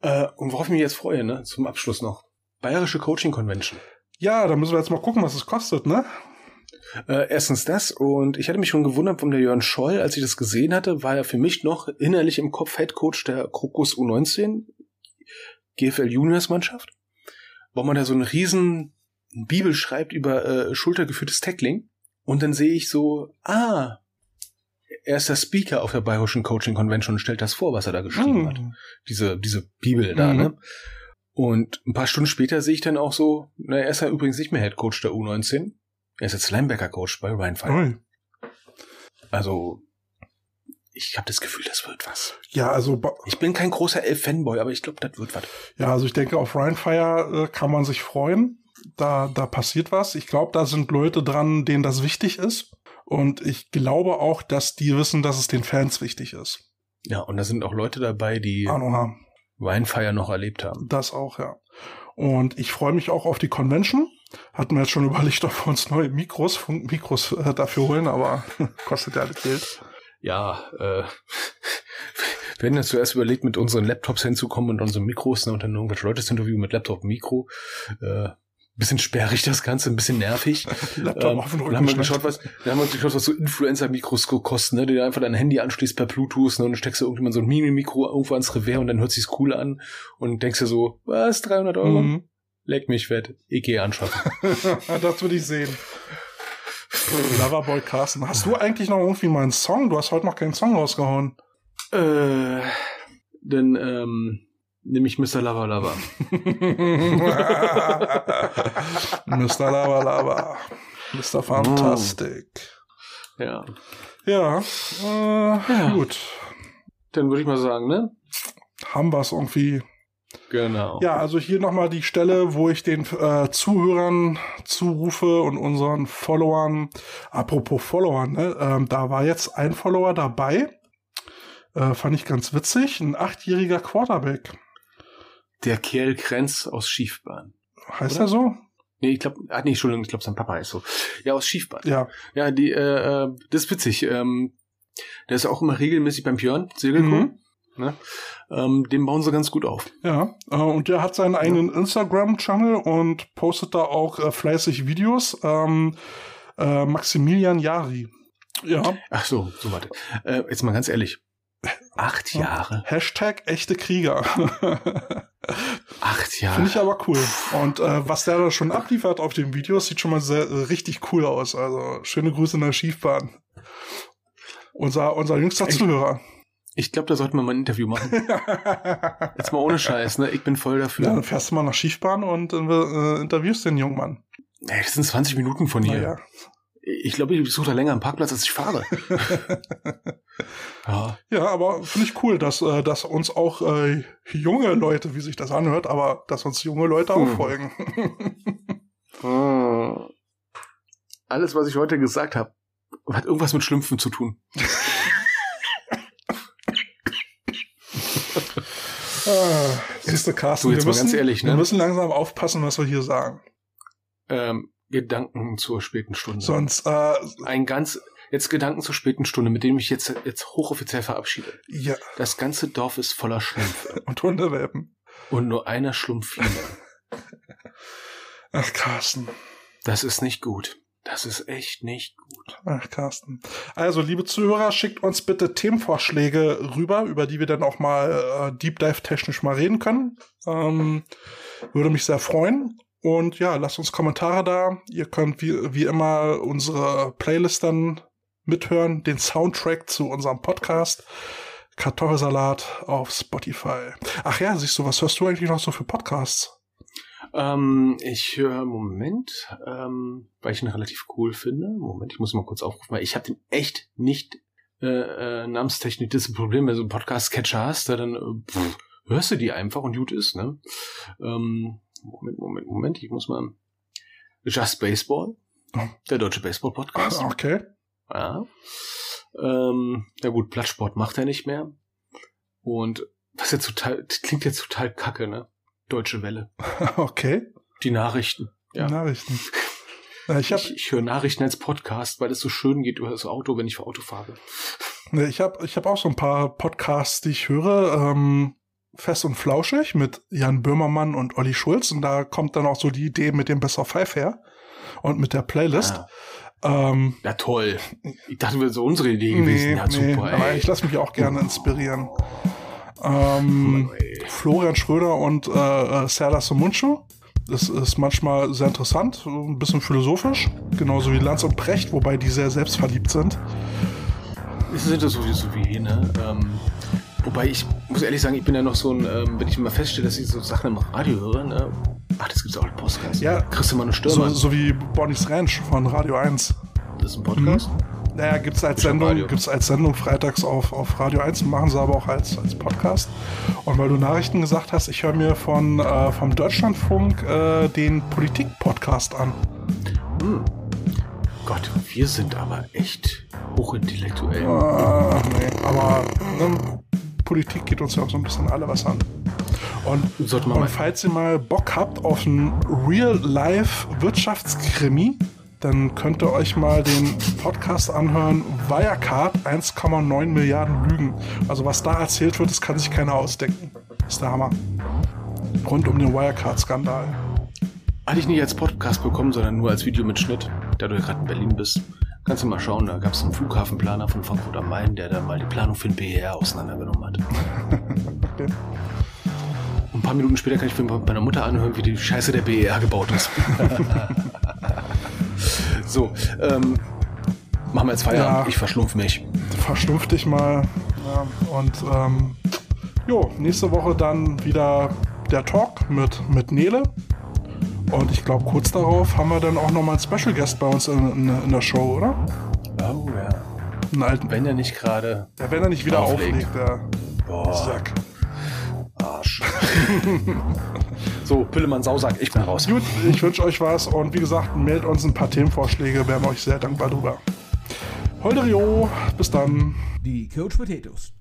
Äh, und worauf ich mich jetzt freue, ne, zum Abschluss noch. Bayerische Coaching Convention. Ja, da müssen wir jetzt mal gucken, was es kostet, ne? Äh, erstens das und ich hatte mich schon gewundert von der Jörn Scholl, als ich das gesehen hatte, war er für mich noch innerlich im Kopf Head Coach der Krokus U19 GFL Juniors Mannschaft, wo man da so einen riesen Bibel schreibt über äh, schultergeführtes Tackling und dann sehe ich so, ah, er ist der Speaker auf der Bayerischen Coaching Convention und stellt das vor, was er da geschrieben hat. Hm. Diese, diese Bibel da, Mhm. ne? Und ein paar Stunden später sehe ich dann auch so, na, er ist ja übrigens nicht mehr Head Coach der U19. Er ist jetzt Linebacker Coach bei Ryan Fire. Ui. Also, ich habe das Gefühl, das wird was. Ja, also Ich bin kein großer Elf-Fanboy, aber ich glaube, das wird was. ja, also ich denke, auf Rheinfire äh, kann man sich freuen. Da, da passiert was. Ich glaube, da sind Leute dran, denen das wichtig ist. Und ich glaube auch, dass die wissen, dass es den Fans wichtig ist. Ja, und da sind auch Leute dabei, die Ahnung haben. Winefire noch erlebt haben. Das auch, ja. Und ich freue mich auch auf die Convention. Hatten wir jetzt schon überlegt, ob wir uns neue Mikros, Funkmikros äh, dafür holen, aber kostet ja alles Geld. Ja, äh, wir hätten ja zuerst überlegt, mit unseren Laptops hinzukommen und unseren Mikros ne, und dann irgendwelche Leute das Interview mit Laptop und Mikro. Äh, bisschen sperrig das Ganze, ein bisschen nervig. Laptop auf den dann Rücken haben wir geschaut, was, dann haben wir geschaut, was so Influencer-Mikros ko- kosten, ne? Die einfach dein Handy anschließt per Bluetooth, ne? Und dann steckst du irgendwann so ein Mini-Mikro irgendwo ans Revers und dann hört sich's cool an und denkst dir so, was, 300 Euro? Mhm. Leck mich fett. Ich gehe anschaffen. das würde ich sehen. Loverboy Carsten. Hast du eigentlich noch irgendwie mal einen Song? Du hast heute noch keinen Song rausgehauen. äh, dann, ähm, nehme ich Mr. Lava Lava. Mr. Lava Lava. Mr. Fantastic. Ja. Ja, äh, gut. Dann würde ich mal sagen, ne? Haben wir es irgendwie. Genau. Ja, also hier nochmal die Stelle, wo ich den äh, Zuhörern zurufe und unseren Followern, apropos Followern, ne, ähm, da war jetzt ein Follower dabei, äh, fand ich ganz witzig, ein achtjähriger Quarterback. Der Kerl Krenz aus Schiefbahn. Heißt Oder? er so? Nee, ich glaube, ah, nee, Entschuldigung, ich glaube, sein Papa heißt so. Ja, aus Schiefbahn. Ja. Ja, die, äh, äh, das ist witzig. Ähm, der ist auch immer regelmäßig beim Björn, Segelko. Mhm. Ne? Ähm, den bauen sie ganz gut auf. Ja, äh, und der hat seinen eigenen Instagram-Channel und postet da auch äh, fleißig Videos. Ähm, äh, Maximilian Jari. Ja, Ach so, so warte. Äh, jetzt mal ganz ehrlich. Acht Jahre. Hashtag echte Krieger. Acht Jahre. Finde ich aber cool. Und äh, was der da schon abliefert auf den Videos, sieht schon mal sehr, äh, richtig cool aus. Also schöne Grüße nach Schiefbahn. Unser, unser jüngster Echt? Zuhörer. Ich glaube, da sollten wir mal ein Interview machen. Jetzt mal ohne Scheiß, ne? Ich bin voll Ja, dafür. dann fährst du mal nach Schiefbahn und äh, interviewst den jungen Mann. Ey, das sind 20 Minuten von hier. Naja. Ich glaube, ich suche da länger am Parkplatz, als ich fahre. ja. Ja, aber finde ich cool, dass, äh, dass uns auch äh, junge Leute, wie sich das anhört, aber dass uns junge Leute auch Hm. folgen. Ah. Alles, was ich heute gesagt habe, hat irgendwas mit Schlümpfen zu tun. ah, siehste, Carsten, Du, jetzt wir, müssen, ganz ehrlich, ne? wir müssen langsam aufpassen, was wir hier sagen. Ähm, Gedanken zur späten Stunde. Sonst, äh, Ein ganz, jetzt Gedanken zur späten Stunde, mit dem ich jetzt, jetzt hochoffiziell verabschiede. ja, Das ganze Dorf ist voller Schlümpfe. und Hundewelpen. Und nur einer Schlumpfine. Ach, Carsten. Das ist nicht gut. Das ist echt nicht gut. Ach, Carsten. Also, liebe Zuhörer, schickt uns bitte Themenvorschläge rüber, über die wir dann auch mal äh, Deep Dive technisch mal reden können. Ähm, würde mich sehr freuen. Und ja, lasst uns Kommentare da. Ihr könnt wie, wie immer unsere Playlist dann mithören, den Soundtrack zu unserem Podcast. Kartoffelsalat auf Spotify. Ach ja, siehst du, was hörst du eigentlich noch so für Podcasts? Ähm, ich höre, Moment, ähm, weil ich ihn relativ cool finde. Moment, ich muss mal kurz aufrufen, weil ich habe den echt nicht äh, äh, Namenstechnik. Das Problem, wenn du einen Podcast-Catcher hast, da dann äh, pff, hörst du die einfach und gut ist, ne? Ähm, Moment, Moment, Moment, ich muss mal. Just Baseball, der deutsche Baseball-Podcast. Okay. Ja. Ähm, ja gut, Plattsport macht er nicht mehr. Und was jetzt total, das klingt jetzt total kacke, ne? Deutsche Welle. Okay. Die Nachrichten. Ja. Nachrichten. Ich habe Ich, ich höre Nachrichten als Podcast, weil es so schön geht über das Auto, wenn ich für Auto fahre. Ne, Ich habe ich hab auch so ein paar Podcasts, die ich höre. Ähm, Fest und Flauschig mit Jan Böhmermann und Olli Schulz. Und da kommt dann auch so die Idee mit dem Best of Five her. Und mit der Playlist. Ah, Ähm, ja, toll. Ich dachte, das wäre so unsere Idee gewesen. ja, super, aber ey. ich lasse mich auch gerne inspirieren. Ähm. Florian Schröder und äh, äh, Serdar Somuncu. Das ist manchmal sehr interessant, ein bisschen philosophisch. Genauso wie Lanz und Precht, wobei die sehr selbstverliebt sind. Sind das sowieso wie, ne? Ähm, wobei ich muss ehrlich sagen, ich bin ja noch so ein, ähm, wenn ich mal feststelle, dass ich so Sachen im Radio höre, ne? Ach, das gibt's auch im Podcast. Ja. Kriegst du mal eine So, Stürmer. so wie Bonnie's Ranch von Radio 1. Das ist ein Podcast. Naja, gibt's als am Sendung, gibt's als Sendung freitags auf, auf Radio 1, machen sie aber auch als, als Podcast. Und weil du Nachrichten gesagt hast, ich höre mir von, äh, vom Deutschlandfunk äh, den Politik-Podcast an. Hm. Gott, wir sind aber echt hochintellektuell. Äh, nee, aber ne, Politik geht uns ja auch so ein bisschen alle was an. Und, und falls ihr mal Bock habt auf einen Real-Life-Wirtschaftskrimi, dann könnt ihr euch mal den Podcast anhören. Wirecard 1,9 Milliarden Lügen. Also was da erzählt wird, das kann sich keiner ausdenken. Das ist der Hammer. Rund um den Wirecard-Skandal. Hatte ich nicht als Podcast bekommen, sondern nur als Video mit Schnitt, da du ja gerade in Berlin bist. Kannst du mal schauen, da gab es einen Flughafenplaner von Frankfurt am Main, der dann mal die Planung für den BER auseinandergenommen hat. Okay. Und ein paar Minuten später kann ich mir bei meiner Mutter anhören, wie die Scheiße der BER gebaut ist. so, ähm, machen wir jetzt Feierabend. Ja. Ich verschlumpf mich. Verstumpf dich mal. Ja, und ähm, jo, nächste Woche dann wieder der Talk mit, mit Nele. Und ich glaube, kurz darauf haben wir dann auch nochmal einen Special Guest bei uns in, in, in der Show, oder? Oh ja. Einen alten. Wenn er nicht gerade. Ja, wenn er nicht wieder Auflegt. auflegt, der Boah, Sack. Arsch. so, Pillemann Sausack, ich bin raus. Gut, ich wünsche euch was und wie gesagt, meldet uns ein paar Themenvorschläge, wären wir euch sehr dankbar drüber. Holderio, bis dann. Die Coach Potatoes.